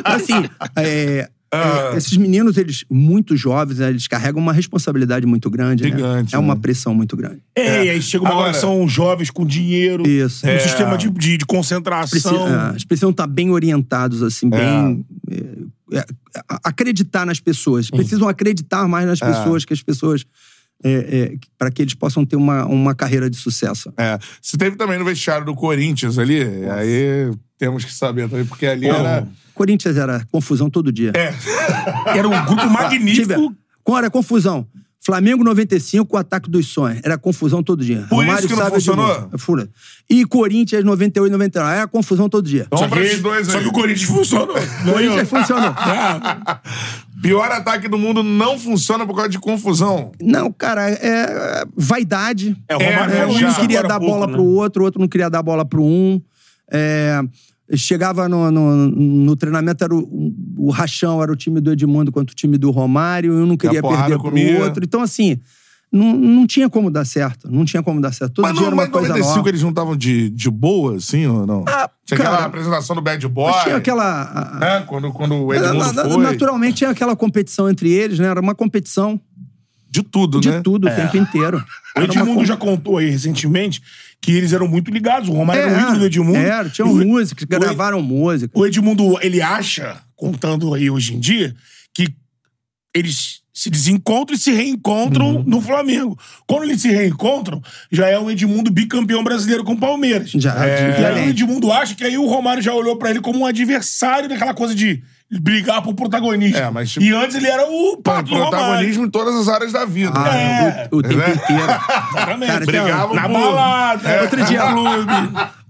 assim, é, Ah. é, esses meninos, eles muito jovens, né, eles carregam uma responsabilidade muito grande. né? Gigante, É uma né? pressão muito grande. Ei, aí chega uma hora Agora- que são jovens com dinheiro. Isso. Um É. sistema de, de, de Preci- concentração. ah, Eles precisam estar bem orientados, assim, bem. é, é, acreditar nas pessoas. Precisam acreditar mais nas pessoas, que as pessoas. Para que eles possam ter uma, uma carreira de sucesso. É. Você teve também no vestiário do Corinthians ali, aí temos que saber também, porque ali era. Corinthians era confusão todo dia. É. Era um grupo magnífico. Tive- era confusão? Flamengo 95 com o ataque dos sonhos. Era confusão todo dia. Por isso que não funcionou? Edmundo. Fura. E Corinthians 98 99. Era confusão todo dia. Só pra que, esses dois só aí. que o Corinthians funcionou. Corinthians funcionou. Pior ataque do mundo não funciona por causa de confusão. Não, cara, é, é vaidade. É, o Romário É, falou um queria dar pouco, bola né? pro outro, o outro não queria dar bola pro um. É, chegava no, no, no treinamento, era o, o Rachão era o time do Edmundo contra o time do Romário, um não queria perder pro comia. outro. Então, assim, não, não tinha como dar certo. Não tinha como dar certo. Todo Mas dia não, era uma mas coisa 95 nova. eles não estavam de, de boa, assim, ou não? Ah, tinha aquela cara, apresentação do Bad Boy. Tinha aquela... Né? Quando, quando o Edmundo na- na- foi. Naturalmente tinha aquela competição entre eles, né? Era uma competição De tudo, de né? tudo o tempo inteiro. O Edmundo já contou aí recentemente que eles eram muito ligados. O Romário era o ídolo do Edmundo. Era, tinham E o- músicas, o gravaram música. O Edmundo, ele acha, contando aí hoje em dia, que eles se desencontram e se reencontram Uhum. no Flamengo. Quando eles se reencontram, já é o Edmundo bicampeão brasileiro com o Palmeiras. Já, E aí o. Edmundo acha que aí o Romário já olhou pra ele como um adversário daquela coisa de brigar por protagonismo. É, mas, tipo, E antes ele era o pato protagonismo em todas as áreas da vida. Ah, né? É. o, o tempo Né? inteiro. Exatamente. Cara, Brigavam Na balada. É. Outro dia- clube.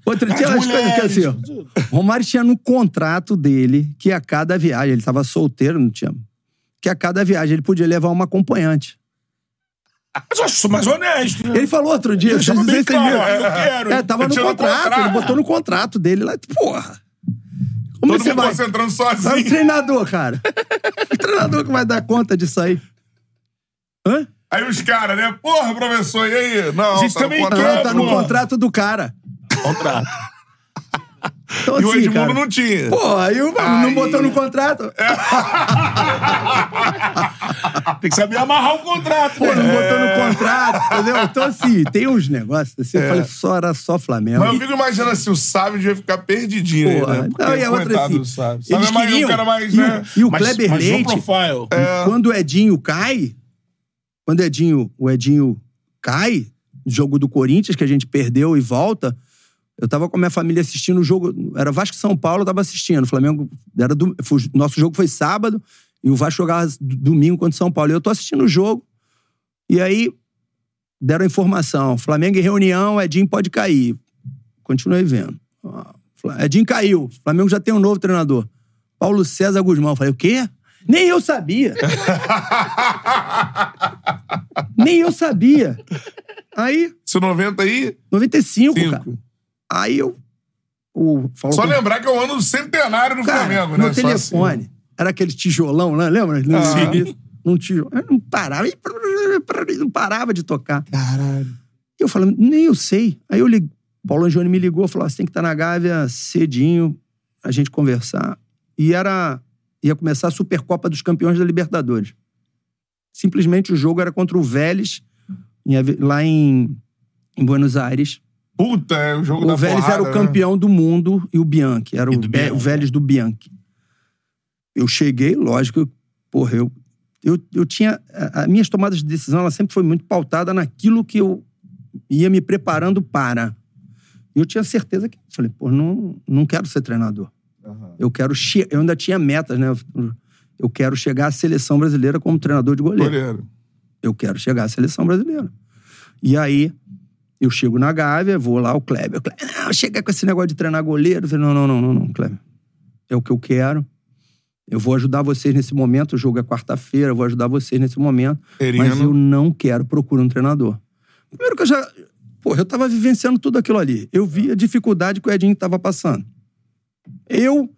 Outro dia, As as coisas que assim. Romário tinha no contrato dele que a cada viagem, ele tava solteiro, não tinha. Que a cada viagem ele podia levar uma acompanhante. Mas eu acho isso mais honesto. né? Ele falou outro dia, dizem, vocês claro, eu quero. É, tava Eu no contrato, contrato. ele botou no contrato dele lá. Porra! Como Todo mundo vai? concentrando Vai o sozinho. treinador, cara. O treinador que vai dar conta disso aí. Hã? Aí os caras, né? Porra, professor, e aí? Não, Vocês tá no também contrato. Não, tá no contrato do cara. Contrato. Então, E o assim, Edmundo cara, não tinha. Pô, aí o mano não botou no contrato. Tem que saber amarrar o contrato. Pô, né? não botou no contrato, entendeu? Então, assim, tem uns negócios assim, eu falei, só era só Flamengo. Mas eu fico imaginando assim, o Sábio devia ficar perdidinho Porra, aí, né? Porque, não, e a outra assim, do Sábio. eles Sábio é mais queriam, um cara mais, e, o- né? e o Mas- Kleber mas Leite, profile. quando o Edinho cai, quando o Edinho, o Edinho cai, jogo do Corinthians, que a gente perdeu e volta, eu tava com a minha família assistindo o jogo, era Vasco São Paulo, eu tava assistindo, o Flamengo, era do, foi- nosso jogo foi sábado, e o Vasco jogava domingo contra o São Paulo, e eu tô assistindo o jogo, e aí deram a informação, Flamengo em reunião, Edinho pode cair. Continuei vendo. Edinho caiu, Flamengo já tem um novo treinador. Paulo César Guzmão. Eu falei, o quê? Nem eu sabia. Nem eu sabia. Aí, Isso 90 aí, 95, Cinco. cara. Aí eu. O, Só com- lembrar que é o ano do centenário do Cara, Flamengo, né? meu Só telefone. assim. Era aquele tijolão, né? Lembra? Não, Ah. Não não parava. Não parava de tocar. Caralho. E eu falei, nem eu sei. Aí eu liguei. Paulo Angione me ligou, falou: "Ó, você tem que estar na Gávea cedinho, a gente conversar. E era. Ia começar a Supercopa dos Campeões da Libertadores. Simplesmente o jogo era contra o Vélez, lá em, em Buenos Aires. Puta, é o jogo da O Vélez porrada, era o né? campeão do mundo e o Bianchi. Era o, Bianchi. o Vélez do Bianchi. Eu cheguei, lógico, porra, eu, eu, eu tinha. As minhas tomadas de decisão, ela sempre foi muito pautada naquilo que eu ia me preparando para. E eu tinha certeza que. Falei, pô, não, não quero ser treinador. Eu quero. Eu ainda tinha metas, né? Eu- quero chegar à seleção brasileira como treinador de goleiro Goleiro. eu quero chegar à seleção brasileira. E aí, eu chego na Gávea, vou lá, o Kleber. Kleber, não, chega com esse negócio de treinar goleiro. Eu falei, não, não, não, não, não, Kleber. É o que eu quero. Eu vou ajudar vocês nesse momento. O jogo é quarta-feira, eu vou ajudar vocês nesse momento. Mas eu não quero procurar um treinador. Primeiro que eu já. Porra, eu tava vivenciando tudo aquilo ali. Eu vi a dificuldade que o Edinho tava passando. Eu,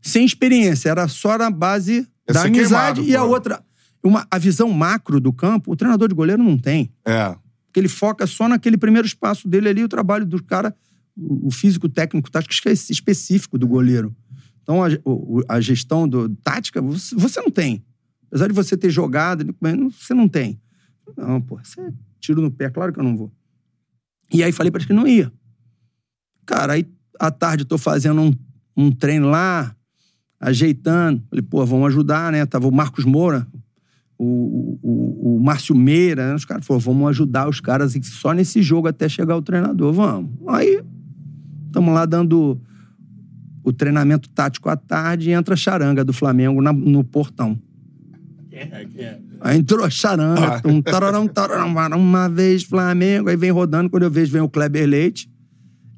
sem experiência, era só na base da ser amizade queimado, e a outra. Uma, a visão macro do campo, o treinador de goleiro não tem. É. Porque ele foca só naquele primeiro espaço dele ali, o trabalho do cara, o físico, técnico, tático espe- específico do goleiro. Então, a, a gestão do, tática, você, não tem. Apesar de você ter jogado, você não tem. Não, pô, você é tiro no pé, claro que eu não vou. E aí falei pra ele que não ia. Cara, aí à tarde tô fazendo um, um treino lá, ajeitando. Falei, pô, vamos ajudar, né? Tava o Marcos Moura, o, o, o Márcio Meira, né? os caras falaram, vamos ajudar os caras só nesse jogo até chegar o treinador, vamos. Aí, estamos lá dando o treinamento tático à tarde e entra a charanga do Flamengo na- no portão. Aí entrou a charanga, tum, tararão, tararão, varão, uma vez Flamengo, aí vem rodando, quando eu vejo vem o Kleber Leite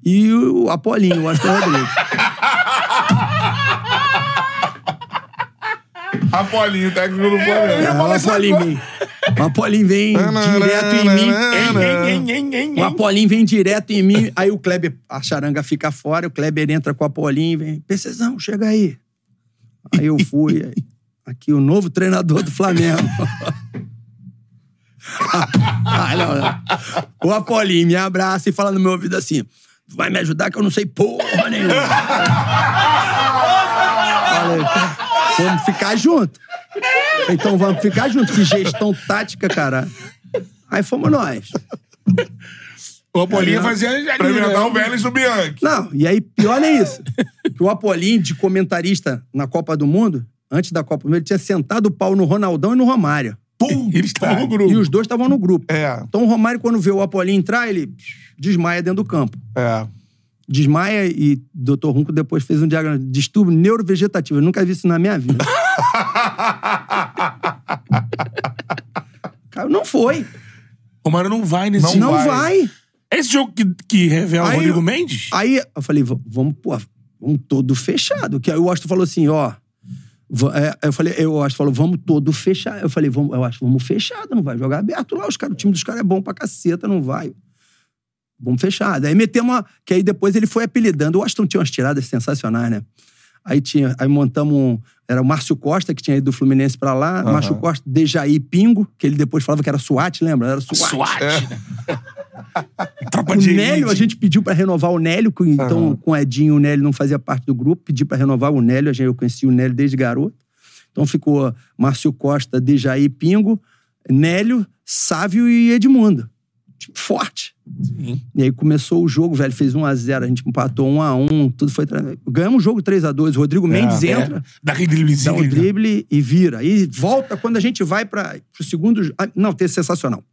e o Apolinho, o Aston Rodrigues. Apolinho, técnico do É, Flamengo. o Apolinho. O Apolinho vem direto em mim. O Apolinho vem direto em mim, aí o Kleber, a charanga fica fora, o Kleber entra com o Apolinho e vem, PCzão, chega aí. Aí eu fui, aí, aqui o novo treinador do Flamengo. Ai, não, não. O Apolinho me abraça e fala no meu ouvido assim, "Tu vai me ajudar que eu não sei porra nenhuma. Falei, vamos ficar junto. Então vamos ficar junto, que gestão tática, cara. Aí fomos nós. O Apolinho fazia Pra ali, inventar né? o Vélez do Bianchi. Não, e aí pior nem isso. Que o Apolinho, de comentarista na Copa do Mundo, antes da Copa do Mundo, ele tinha sentado o pau no Ronaldão e no Romário. Eles estavam no grupo. E os dois estavam no grupo. É. Então o Romário, quando vê o Apolinho entrar, ele desmaia dentro do campo. É. Desmaia e o Dr. Runco depois fez um diagrama de distúrbio neurovegetativo. Eu nunca vi isso na minha vida. Cara, não foi. O Romário não vai nesse Não, vai. vai. É esse jogo que, que revela o Aí- Rodrigo Mendes? Aí eu falei, "Va- vamos, pô, vamos todo fechado. Que aí o Austin falou assim, ó. é, eu falei, eu, o Austin falou, vamos todo fechado. Eu falei, vamos, eu acho, vamos fechado, não vai jogar aberto lá. Os cara, o time dos caras é bom pra caceta, não vai. Vamos fechado. Aí metemos uma. Que aí depois ele foi apelidando. O Aston tinha umas tiradas sensacionais, né? Aí tinha. Aí montamos um. Era o Márcio Costa, que tinha ido do Fluminense pra lá. Márcio Costa, Dejaí Pingo, que ele depois falava que era SWAT, lembra? Era SWAT. SWAT. É. Tropa O de Nélio, a gente pediu pra renovar o Nélio, então com o Edinho o Nélio não fazia parte do grupo, pedi pra renovar o Nélio, a gente- eu conheci o Nélio desde garoto. Então ficou Márcio Costa, Dejaí Pingo, Nélio, Sávio e Edmundo. Tipo, forte. E aí começou o jogo, velho, fez 1x0, a, gente empatou 1x1, tudo foi. Ganhamos o jogo 3x2, o Rodrigo Mendes É, entra, Dá aquele driblezinho. dá um drible e vira. Aí volta quando a gente vai para o segundo. ah, Não, tem sensacional.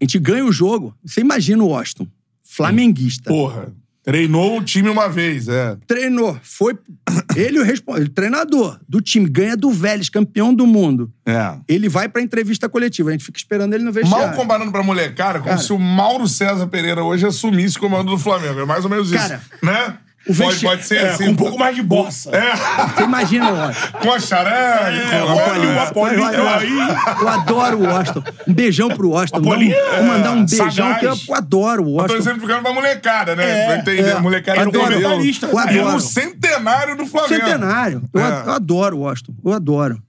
A gente ganha o jogo. Você imagina o Washington, flamenguista. Porra. Treinou o time uma vez, é. Treinou, foi. Ele, o responsável, treinador do time, ganha do Vélez, campeão do mundo. É. Ele vai pra entrevista coletiva. A gente fica esperando ele no Mal vestiário. comparando pra molecada, como Cara. se o Mauro César Pereira hoje assumisse o comando do Flamengo. É mais ou menos isso. Cara, né? O pode, vesti- pode ser É, assim. com um pouco mais de bossa. É, Você imagina o Washington. com a charanga. É, com o Apolinho, Eu, tá aí. eu adoro o Washington. Um beijão pro Washington. Apolinho, Vou mandar um beijão, sagaz. que eu adoro o Eu tô Washington. dizendo ficando pra molecada, né? É, pra entender. é. Molecada Era o entendeu. comentarista. Eu É adoro. no centenário do Flamengo. Centenário. Eu, É. eu adoro o Washington. Eu adoro.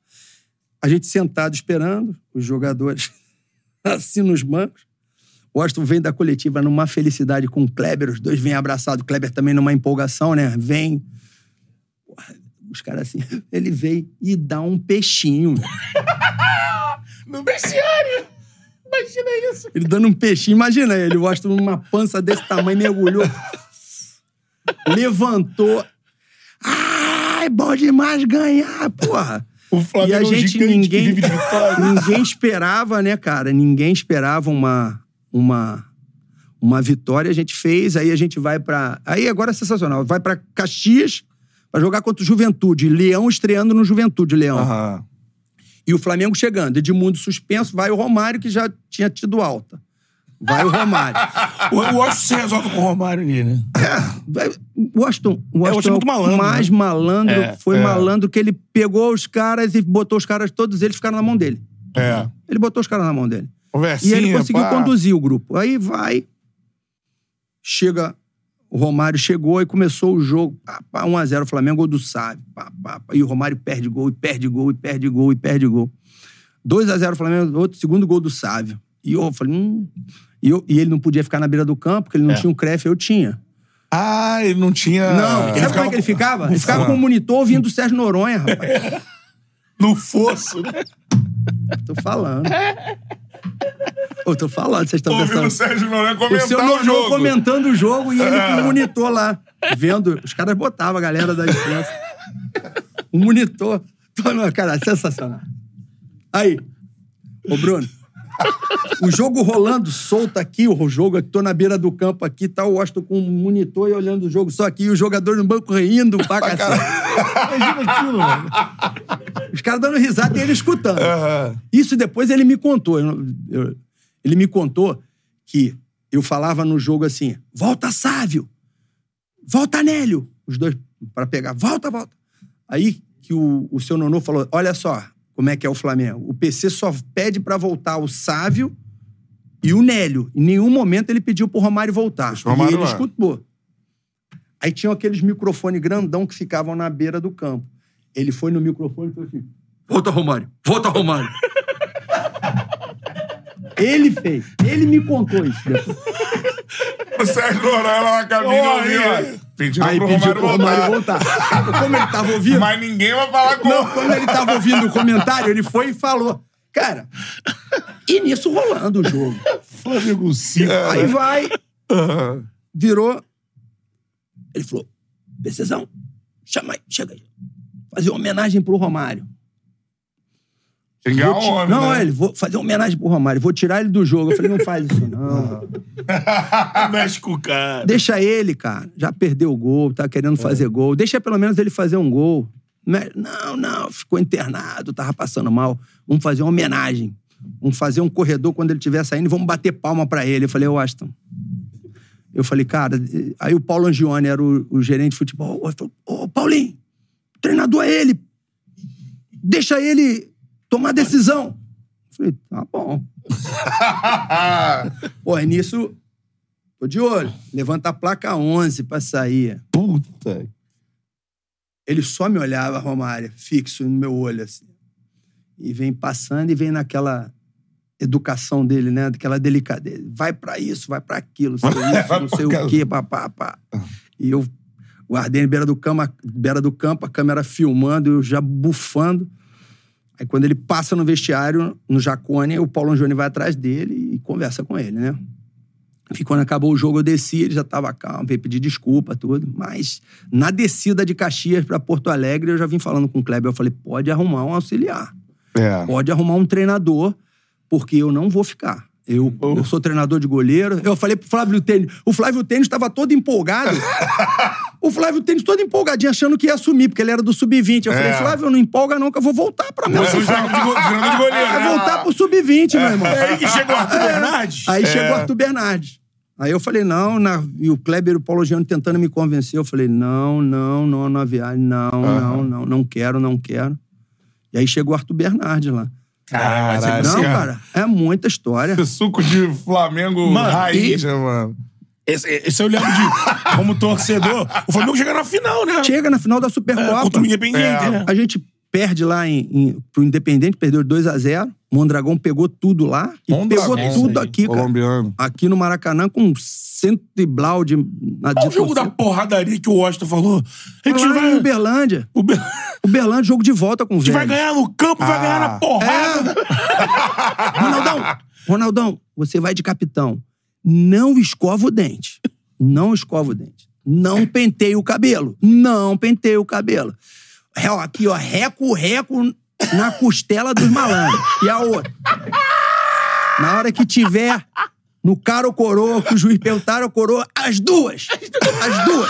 A gente sentado esperando, os jogadores assim nos bancos. O Washington vem da coletiva numa felicidade com o Kleber, os dois vêm abraçados. O Kleber também numa empolgação, né? Vem. Os caras assim, ele veio e dá um peixinho. No vestiário. Imagina isso. Ele dando um peixinho. Imagina ele, o Washington numa pança desse tamanho, mergulhou. levantou. Ai, bom demais ganhar, porra. O Flamengo E a é gente, ninguém, ninguém esperava, né, cara? Ninguém esperava uma, uma, uma vitória. A gente fez, aí a gente vai pra. Aí agora é sensacional. Vai pra Caxias pra jogar contra o Juventude. Leão estreando no Juventude, Leão. Aham. E o Flamengo chegando. Edmundo suspenso, vai o Romário, que já tinha tido alta. Vai o Romário. O, o Austin se resolve com o Romário ali, né? Vai- O Washington, o É, o Washington é Washington muito malandro, mais né? malandro, É, foi é. malandro que ele pegou os caras e botou os caras, todos eles ficaram na mão dele. É. Ele botou os caras na mão dele. O E ele conseguiu pá. conduzir o grupo. Aí vai. Chega. O Romário chegou e começou o jogo. Pá, pá, 1x0 Flamengo, gol do Sávio. Pá, pá, pá. E o Romário perde gol, e perde gol, e perde gol, e perde gol. 2x0 Flamengo, outro segundo gol do Sávio. E eu falei, hum. E, eu- e ele não podia ficar na beira do campo, porque ele não É. tinha um crefe, eu tinha. Ah, ele não tinha. Não, sabe como é que ele ficava? Ele ficava com o monitor ouvindo o Sérgio Noronha, rapaz. No fosso, né? Tô falando. Eu tô falando, vocês estão Ouvindo o pensando. Sérgio Noronha O seu comentar o Noronha jogo. comentando o jogo e ele com o monitor lá, vendo. Os caras botavam a galera da imprensa. O monitor. Cara, sensacional. Aí, ô Bruno, o jogo rolando solto aqui, o jogo aqui, tô na beira do campo aqui, tá o Washington com um monitor e olhando o jogo só aqui, e o jogador no banco rindo pra cacete. Imagina aquilo, mano. Os caras dando risada e ele escutando. Isso depois ele me contou. eu eu- ele me contou que eu falava no jogo assim: volta Sávio, volta Nélio. Os dois para pegar, volta, volta. Aí que o, o seu Nonô falou: olha só como é que é o Flamengo. O PC só pede pra voltar o Sávio e o Nélio. Em nenhum momento ele pediu pro Romário voltar. Deixa o Romário e ele lá. escutou. Aí tinham aqueles microfones grandão que ficavam na beira do campo. Ele foi no microfone e falou assim: Volta, Romário. Volta, Romário. ele fez. Ele me contou isso. O Sérgio Noronha na cabine Ó, ouviu, aí. pro pediu Romário pro Romário voltar. voltar. Como ele tava ouvindo... Mas ninguém vai falar com Não, quando ele tava ouvindo o comentário, ele foi e falou. Cara, e nisso rolando o jogo. Flamengo 5. Aí vai, virou. Ele falou: Precisão, chama aí, chega aí. Fazer homenagem pro Romário. Ti- o homem, não, né? ele, vou fazer uma homenagem pro Romário, vou tirar ele do jogo. Eu falei, não faz isso, não. Mexe com o cara. Deixa ele, cara. Já perdeu o gol, tá querendo fazer gol. Deixa pelo menos ele fazer um gol. Não, não, ficou internado, tava passando mal. Vamos fazer uma homenagem. Vamos fazer um corredor quando ele estiver saindo e vamos bater palma pra ele. Eu falei, ô Aston. Eu falei, cara, aí o Paulo Angione era o, o gerente de futebol. Ele falou, ô Paulinho, treinador é ele. Deixa ele tomar decisão. Eu falei, tá bom. Pô, aí nisso, tô de olho. Levanta a placa 11 pra sair. Puta. Ele só me olhava, Romário, fixo no meu olho, assim. E vem passando e vem naquela educação dele, né? Daquela delicadeza. Vai pra isso, vai pra aquilo, sei isso, não sei o quê, papá, pá. E eu guardei na beira do, cama, beira do campo, a câmera filmando, eu já bufando. Aí quando ele passa no vestiário, no Jacone, o Paulo Angione vai atrás dele e conversa com ele, né? E quando acabou o jogo, eu desci, ele já tava calmo, veio pedir desculpa, tudo. Mas na descida de Caxias pra Porto Alegre, eu já vim falando com o Kleber. Eu falei, pode arrumar um auxiliar. É. Pode arrumar um treinador, porque eu não vou ficar. Eu, eu sou treinador de goleiro. Eu falei pro Flávio Tênis. O Flávio Tênis estava todo empolgado. o Flávio Tênis todo empolgadinho, achando que ia assumir, porque ele era do sub-20. Eu falei, É. Flávio, não empolga não, que eu vou voltar pra minha Você é jogador de goleiro, Vai né? voltar pro sub-20, meu irmão. É aí que chegou o Arthur Bernardes. Aí chegou o Arthur Bernardes. Aí eu falei, não, na- e o Kleber e o Paulo Giano tentando me convencer. Eu falei, não, não, não, na viagem, não, não, não, não quero, não quero. E aí chegou o Arthur Bernardes lá. Caralho, Caralho. Não, cara, é muita história. Esse suco de Flamengo Mano, raiz, e- né, mano? Esse, esse eu lembro de, como torcedor, o Flamengo chega na final, né? Chega na final da É, Supercopa. contra o Independente, É. né? A gente perde lá em, em, pro Independente, perdeu 2 a 0 O Mondragão pegou tudo lá e Mondragão, pegou tudo aqui, cara. Colombiano. Aqui no Maracanã com cento e blau de... Na Qual o jogo da porradaria que o Washington falou? A gente Lá em vai, Uberlândia. a Uberlândia, jogo de volta com o gente vai ganhar no campo, vai ganhar na porrada. Ronaldão, Ronaldão, você vai de capitão. Não escova o dente. Não escova o dente. Não penteia o cabelo. Não penteia o cabelo. É, Aqui, ó, reco, reco na costela dos malandros. E a outra. Na hora que tiver no cara ou coroa, que o juiz perguntar ou coroa, as duas. As duas.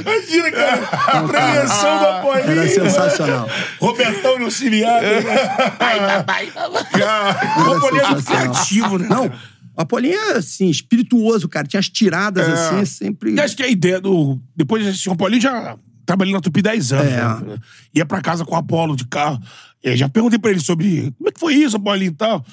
Imagina, cara, a premiação do Apolinho. Era sensacional. Robertão no né? Vai, vai, vai. O é sensacional. criativo, né? Não, o Apolinho é, assim, espirituoso, cara. Tinha as tiradas, assim, sempre... E acho que a ideia do. Depois de assistir o Apolinho, já trabalhei na Tupi 10 anos. É. né? Ia pra casa com o Apolo de carro. E aí já perguntei pra ele sobre como é que foi isso, Apolinho e tal.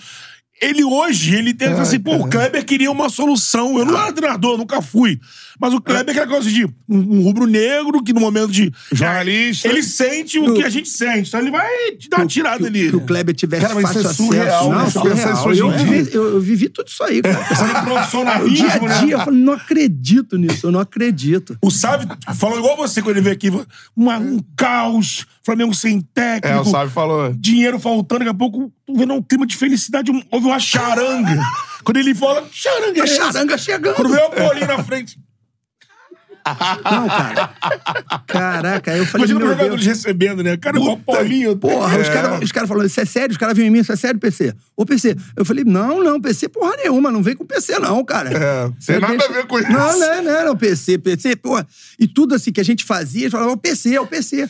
Ele hoje, ele tem assim, pô, o Kleber queria uma solução. Eu não era treinador, nunca fui. Mas o Kleber é aquela coisa de um, um rubro-negro que no momento de. Jornalista. Ele sente o que a gente sente. Então ele vai te dar uma tirada que, ali. que o Kleber tivesse Cara, mas fácil isso é acesso. surreal, não, né? Pensar isso surreal. Eu, em dia. vivi, eu, eu vivi tudo isso aí, cara. O dia profissionalismo, a né? dia, eu falei, não acredito nisso, eu não acredito. O Sávio falou igual você quando ele veio aqui. Uma, um caos, Flamengo sem técnico. É, o Sábio falou. dinheiro faltando, daqui a pouco tô vendo um clima de felicidade, um- houve uma charanga. Quando ele fala, charanga é A charanga chegando. Quando veio o Paulinho na frente. Não, cara. Caraca, aí eu falei, Imagina os jogadores Deus. recebendo, né? Cara, igual Paulinho. Porra, os caras os cara falando, isso é sério? Os caras vinham em mim, isso é sério, PC? Ô, PC. Eu falei, não, não, PC porra nenhuma, não vem com PC não, cara. É, tem nada a ver com isso. Não, não, não, não, PC, PC, porra. E tudo assim que a gente fazia, eles falavam, o PC, é o PC.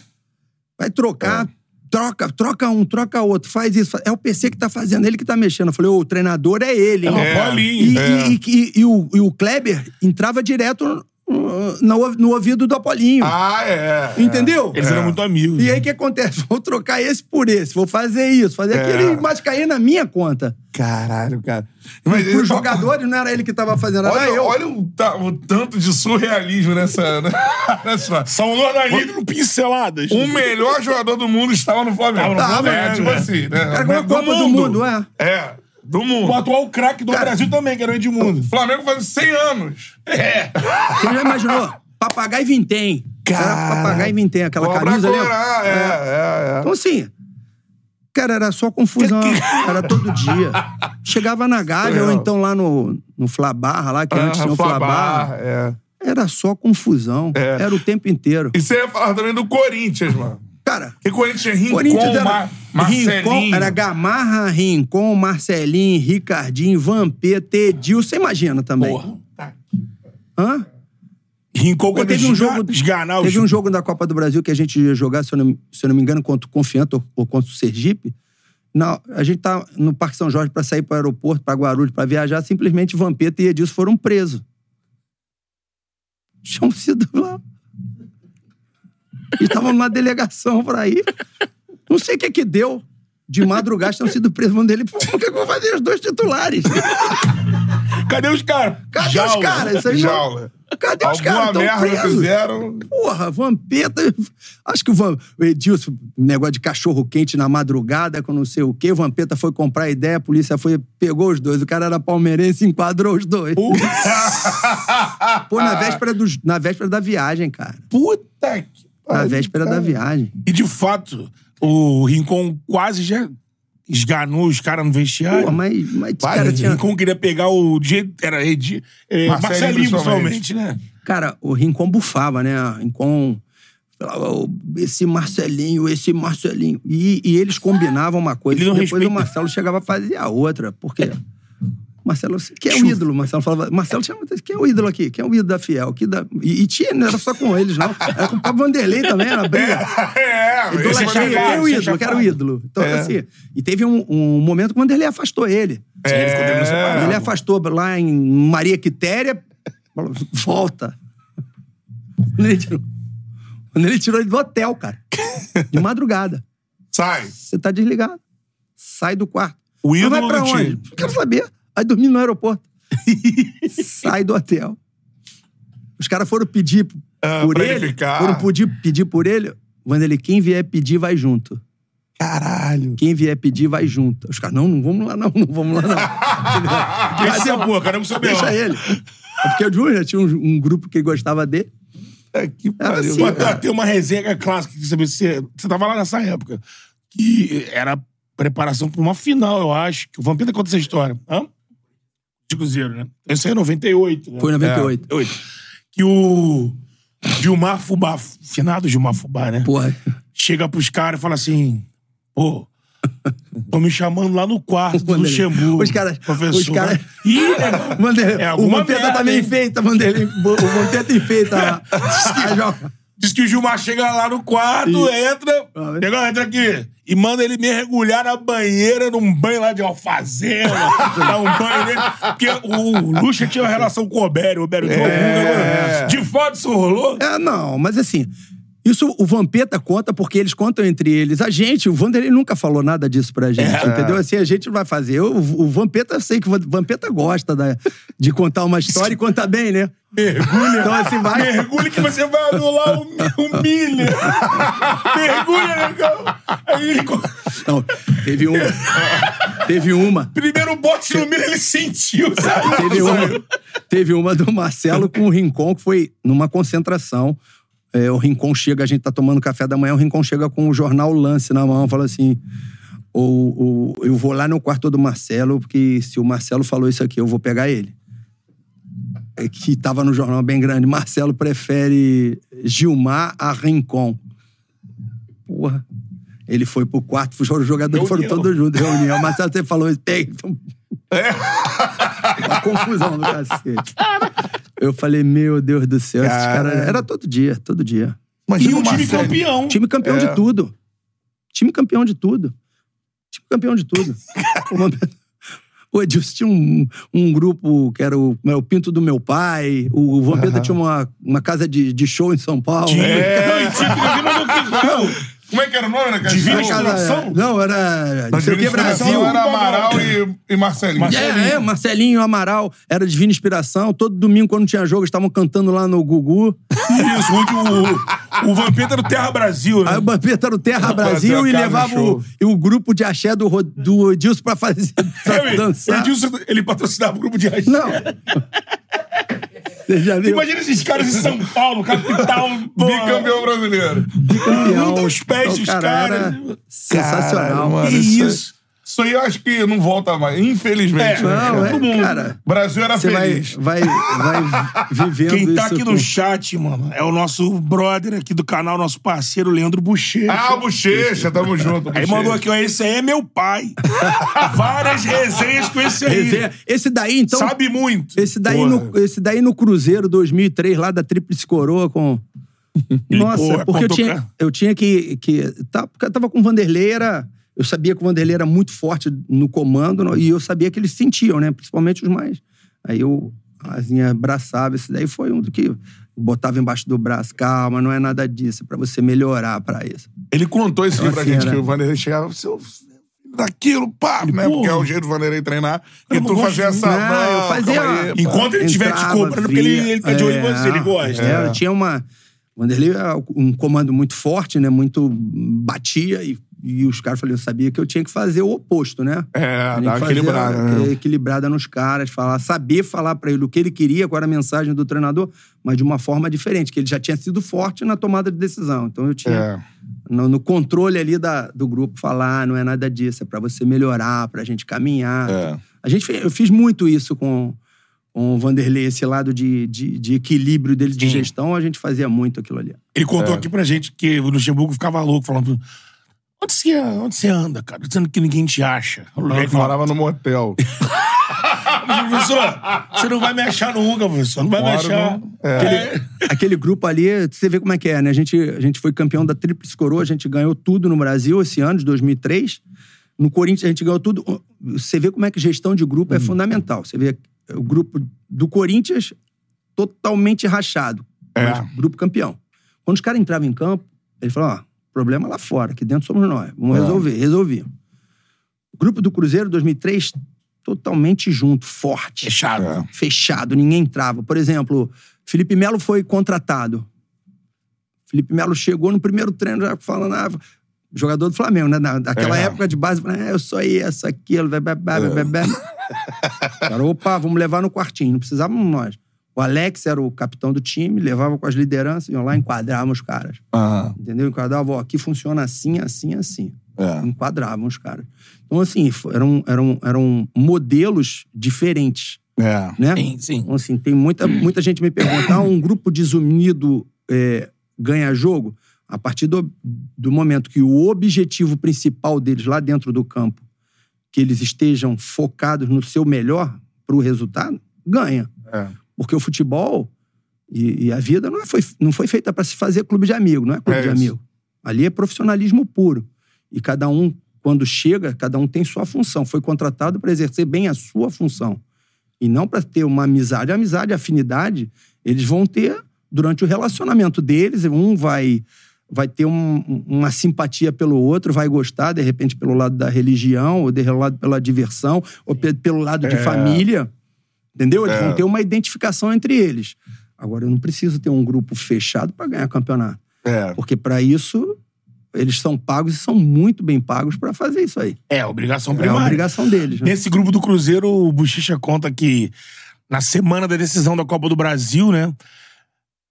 Vai trocar, troca, troca um, troca outro, faz isso. É o PC que tá fazendo, ele que tá mexendo. Eu falei, o treinador é ele, hein? É, É. Paulinho. E, É. e- e- e o, e o Kleber entrava direto no, no ouvido do Apolinho. Ah, é. Entendeu? Eles eram muito amigos. E aí o que acontece? Vou trocar esse por esse, vou fazer isso, fazer É. aquilo, mas cair na minha conta. Caralho, cara. Mas, Os jogadores não era ele que tava fazendo, era Olha, eu. olha o, ta- o tanto de surrealismo nessa. né? nessa São jornalistas pinceladas. o melhor jogador do mundo estava no Flamengo. Tava no é, Flamengo, tipo é. assim, né? Cara, ganhou a Copa do Mundo, é. É, do mundo. O atual craque do Cara- Brasil também, que era o Edmundo. O Flamengo faz 100 anos. É. Você já imaginou? Papagaio Vintém. Era Cara. Papagaio Vintém, aquela Cobra camisa ali. corar, é, é, é. Então, assim, cara, era só confusão. Era todo dia. Chegava na Gávea, ou Surreal. então lá no, no Flabarra, lá, que antes Ah, tinha o Flabarra. Flabar, é. Era só confusão. É. Era o tempo inteiro. E você ia falar também do Corinthians, mano. Cara, Que Corinthians tinha Rincon, Corinthians era, Mar Marcelinho. Rincon, era Gamarra, Rincon, Marcelinho, Ricardinho, Vampeta, Edilson. Você imagina também. Porra. Hã? Rincon quando teve um jogo, esganar teve um jogo da Copa do Brasil que a gente ia jogar, se eu não, se eu não me engano, contra o Confiança ou, ou contra o Sergipe. Não, a gente tá no Parque São Jorge para sair para o aeroporto, para Guarulhos, para viajar. Simplesmente Vampeta e Edilson foram presos. Tinham sido lá. Estavam numa delegação para ir. Não sei o que que deu. De madrugada tinham sido presos. Mano dele, pô, o que, eu vou fazer os dois titulares? Cadê os caras? Cadê Jaula. os caras? Isso aí não- Jaula. Cadê os Alguma caras? Tão merda presos. fizeram. Porra, Vampeta. Acho que o, Van, o Edilson, negócio de cachorro quente na madrugada, com não sei o quê. O Vampeta foi comprar ideia, a polícia foi, pegou os dois. O cara era palmeirense e enquadrou os dois. Pô, na véspera, dos, na véspera da viagem, cara. Puta que Na véspera cara. da viagem. E de fato, o Rincon quase já esganou os caras no vestiário. Pô, mas, mas Pai, cara, o tinha. Rincon queria pegar o. Era Edi, é, Marcelinho, Marcelinho, principalmente. né? Cara, o Rincon bufava, né? O Rincon. falava, "Ô, Esse Marcelinho, esse Marcelinho. E, e eles combinavam uma coisa. Ele não depois respeita. o Marcelo chegava a fazer a outra. Porque. Marcelo, você quem é o ídolo? Marcelo falava. Marcelo tinha. Quem é o ídolo aqui? Quem é o ídolo da Fiel? Que da... e, e tinha, não era só com eles, não. Era com o Pablo Vanderlei também, era briga. É, Idolatria, quem é fácil. o ídolo? é Quem era o ídolo? Então, É. assim. E teve um, um momento que o Vanderlei afastou ele. Sim, ele ficou separado. Ele afastou lá em Maria Quitéria. Falou, volta. Quando ele, tirou, quando ele tirou ele do hotel, cara. De madrugada. Sai. Você tá desligado. Sai do quarto. O Mas vai ídolo pra onde? time. Não quero saber. Vai dormir no aeroporto. Sai do hotel. Os caras foram pedir Ah, por pra ele. ele ficar. Foram pedir, pedir por ele. Vanderlei, quem vier pedir, vai junto. Caralho. Quem vier pedir, vai junto. Os caras, não, não vamos lá, não, não vamos lá, não. Esse é boa, queremos saber. Deixa ele. É porque o Júnior tinha um, um grupo que gostava dele. É que pariu. assim, cara. Tem uma resenha clássica, que você, você, você tava lá nessa época. Que era preparação pra uma final, eu acho. Que o Vampeta conta essa história. Hã? De Cruzeiro, né? Esse aí é 98. Né? Foi em 98. 98. Que o Gilmar Fubá, finado Gilmar Fubá, né? Porra. Chega pros caras e fala assim: pô, tô me chamando lá no quarto do. Luxemburgo. Os caras- Professor. os caras- Ih. Vanderlei, É o merda, também hein? enfeita, Vanderlei. O Vampeta enfeita a, a joga. Diz que o Gilmar chega lá no quarto, entra, negão, entra aqui, e manda ele mergulhar na banheira, num banho lá de alfazema, dar um banho nele. Porque o Lucha tinha uma relação com o Obério, o Obério tinha É. algum, De fato, isso rolou? É, não, mas assim, isso o Vampeta conta porque eles contam entre eles. A gente, o Vanderlei nunca falou nada disso pra gente, É. entendeu? Assim, a gente vai fazer. Eu, o Vampeta, eu sei que o Vampeta gosta da- de contar uma história e contar bem, né? Mergulha. Então, assim, vai. Mergulha que você vai anular o, o milho. Mergulha, negão. Aí ele... Não, teve um. teve uma. Primeiro bote no milho, ele sentiu, sabe? Teve uma, teve uma do Marcelo com o Rincon, que foi numa concentração. É, o Rincon chega, a gente tá tomando café da manhã, o Rincon chega com o jornal Lance na mão, fala assim: o, o, eu vou lá no quarto do Marcelo, porque se o Marcelo falou isso aqui, eu vou pegar ele. é, que tava no jornal bem grande. Marcelo prefere Gilmar a Rincon. Porra. Ele foi pro quarto, os jogadores foram todos juntos, reunião. Marcelo sempre falou isso, pega. Então... Uma confusão do cacete. Eu falei, meu Deus do céu, esses Cara. caras. Era todo dia, todo dia. E Imagina o time Marcelo. campeão. Time campeão É. de tudo. Time campeão de tudo. Time campeão de tudo. o Vampeta- o Edilson tinha um, um grupo que era o, o Pinto do Meu Pai. O Vampeta tinha uma, uma casa de, de show em São Paulo. Tinha. É. Não, e ninguém mandou que Como é que era o nome, né, cara? Divina Inspiração? Não, era. Não sei o que, Brasil. Era Amaral e, e Marcelinho. Marcelinho. É, é, Marcelinho Amaral era Divina Inspiração. Todo domingo, quando tinha jogo, eles estavam cantando lá no Gugu. Isso, onde o, o Vampeta era o Terra Brasil, né? Aí o Vampeta era o Terra Brasil Fazia e levava o, o grupo de axé do, do Edilson pra fazer pra É, o dançar. Edilson, ele patrocinava o grupo de axé. Não. Imagina esses caras em São Paulo, capital. Bicampeão brasileiro. Bicampeão. Muda os pés dos cara, caras. Sensacional. Mano, Que isso, isso? Aí eu acho que não volta mais. Infelizmente. É, né, Não, cara? é, Todo mundo. cara. O Brasil era Você vai, feliz. vai, vai vivendo Quem tá isso aqui com- no chat, mano, é o nosso brother aqui do canal, nosso parceiro Leandro Bochecha. Ah, Bochecha, tamo junto. Aí mandou aqui, ó, esse aí é meu pai. Várias resenhas com esse aí. Resenha. Esse daí, então... Sabe muito. Esse daí, Porra. no, esse daí no Cruzeiro 2003, lá da Tríplice Coroa com... Nossa, pô, porque eu tinha, eu tinha que... que tá, porque eu tava com o Vanderlei, era... Eu sabia que o Vanderlei era muito forte no comando e eu sabia que eles sentiam, né? Principalmente os mais. Aí eu assim, abraçava. Esse daí foi um do que botava embaixo do braço. Calma, não é nada disso. É pra você melhorar pra isso. Ele contou isso aí pra Nossa, gente, era. que o Vanderlei chegava, seu daquilo, pá, né? porra. Porque é o jeito do Vanderlei treinar. E Eu tu não gosto fazia essa. Não, eu fazia- aí. Enquanto ele estiver te cobrando, porque ele, ele tá de olho em você, ele gosta. É, tinha uma. O Vanderlei era um comando muito forte, né? Muito batia e, e os caras, falei, eu sabia que eu tinha que fazer o oposto, né? É, fazer equilibrada, né? Equilibrada nos caras, falar, saber falar pra ele o que ele queria, qual era a mensagem do treinador, mas de uma forma diferente, que ele já tinha sido forte na tomada de decisão. Então eu tinha, É. no, no controle ali da, do grupo, falar, "Ah, não é nada disso, é pra você melhorar, pra gente caminhar. É. A gente, eu fiz muito isso com, com o Vanderlei, esse lado de, de, de equilíbrio dele de gestão, a gente fazia muito aquilo ali. Ele contou É. aqui pra gente que o Luxemburgo ficava louco, falando... Onde você, onde você anda, cara? Dizendo que ninguém te acha. Ele falava, morava no motel. professor, você não vai me achar nunca, professor. Não vai me Moro achar. no- é. Aquele- Aquele grupo ali, você vê como é que é, né? A gente, a gente foi campeão da Tríplice Coroa, a gente ganhou tudo no Brasil esse ano, de 2003. No Corinthians, a gente ganhou tudo. Você vê como é que gestão de grupo é fundamental. Você vê o grupo do Corinthians totalmente rachado. É. Mas Grupo campeão. Quando os caras entravam em campo, eles falavam, ó, problema lá fora, aqui dentro somos nós. Vamos É. resolver. Resolvi. Grupo do Cruzeiro, 2003, totalmente junto, forte Fechado. É. fechado, ninguém entrava. Por exemplo, Felipe Melo foi contratado. Felipe Melo chegou no primeiro treino já falando, ah, jogador do Flamengo, né? Daquela É. época de base, ah, eu sou isso, aquilo, blá, blá, blá. Cara, opa, vamos levar no quartinho, não precisávamos nós. O Alex era o capitão do time, levava com as lideranças, iam lá e enquadravam os caras. Aham. Entendeu? Enquadrava, ó, aqui funciona assim, assim, assim. É. Enquadravam os caras. Então, assim, eram, eram, eram modelos diferentes É. né? Sim, sim. Então, assim, tem muita, muita gente me pergunta, ah, um grupo desunido é, ganha jogo? A partir do, do momento que o objetivo principal deles lá dentro do campo, que eles estejam focados no seu melhor para o resultado, ganha. É. Porque o futebol e, e a vida não, é- foi, não foi feita para se fazer clube de amigo, não é clube É de isso. amigo. Ali é profissionalismo puro. E cada um, quando chega, cada um tem sua função. Foi contratado para exercer bem a sua função. E não para ter uma amizade. A amizade, a afinidade, eles vão ter durante o relacionamento deles. Um vai vai ter um- uma simpatia pelo outro, vai gostar, de repente, pelo lado da religião, ou de lado pela diversão, ou pe- pelo lado de É. família. Entendeu? Eles É. vão ter uma identificação entre eles. Agora, eu não preciso ter um grupo fechado para ganhar campeonato. É. Porque para isso, eles são pagos e são muito bem pagos para fazer isso aí. É, obrigação É a primária. obrigação deles. Né? Nesse grupo do Cruzeiro, o Bochecha conta que na semana da decisão da Copa do Brasil, né?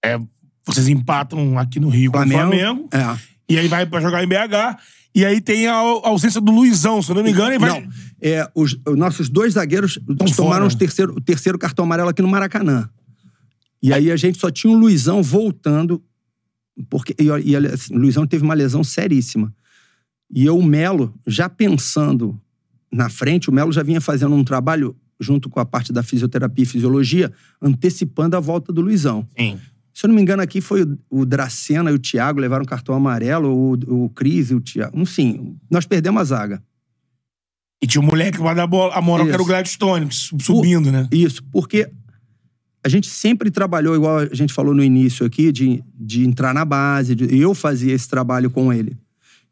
é, vocês empatam aqui no Rio com o Flamengo. É. E aí vai pra jogar em BH. E aí tem a ausência do Luizão, se eu não me engano. E vai... Não, é, os, os nossos dois zagueiros tomaram fora. os terceiro, o terceiro cartão amarelo aqui no Maracanã. E aí a gente só tinha o Luizão voltando, porque e, e, assim, o Luizão teve uma lesão seríssima. E eu, o Melo, já pensando na frente, o Melo já vinha fazendo um trabalho junto com a parte da fisioterapia e fisiologia, antecipando a volta do Luizão. Sim. Se eu não me engano, aqui foi o, o Dracena e o Thiago levaram cartão amarelo, o, o Cris e o Thiago. Enfim, nós perdemos a zaga. E tinha um moleque lá da bola, a moral que era o. Gladstone, su- subindo, né? Isso, porque a gente sempre trabalhou, igual a gente falou no início aqui, de, de entrar na base. de- eu fazia esse trabalho com ele.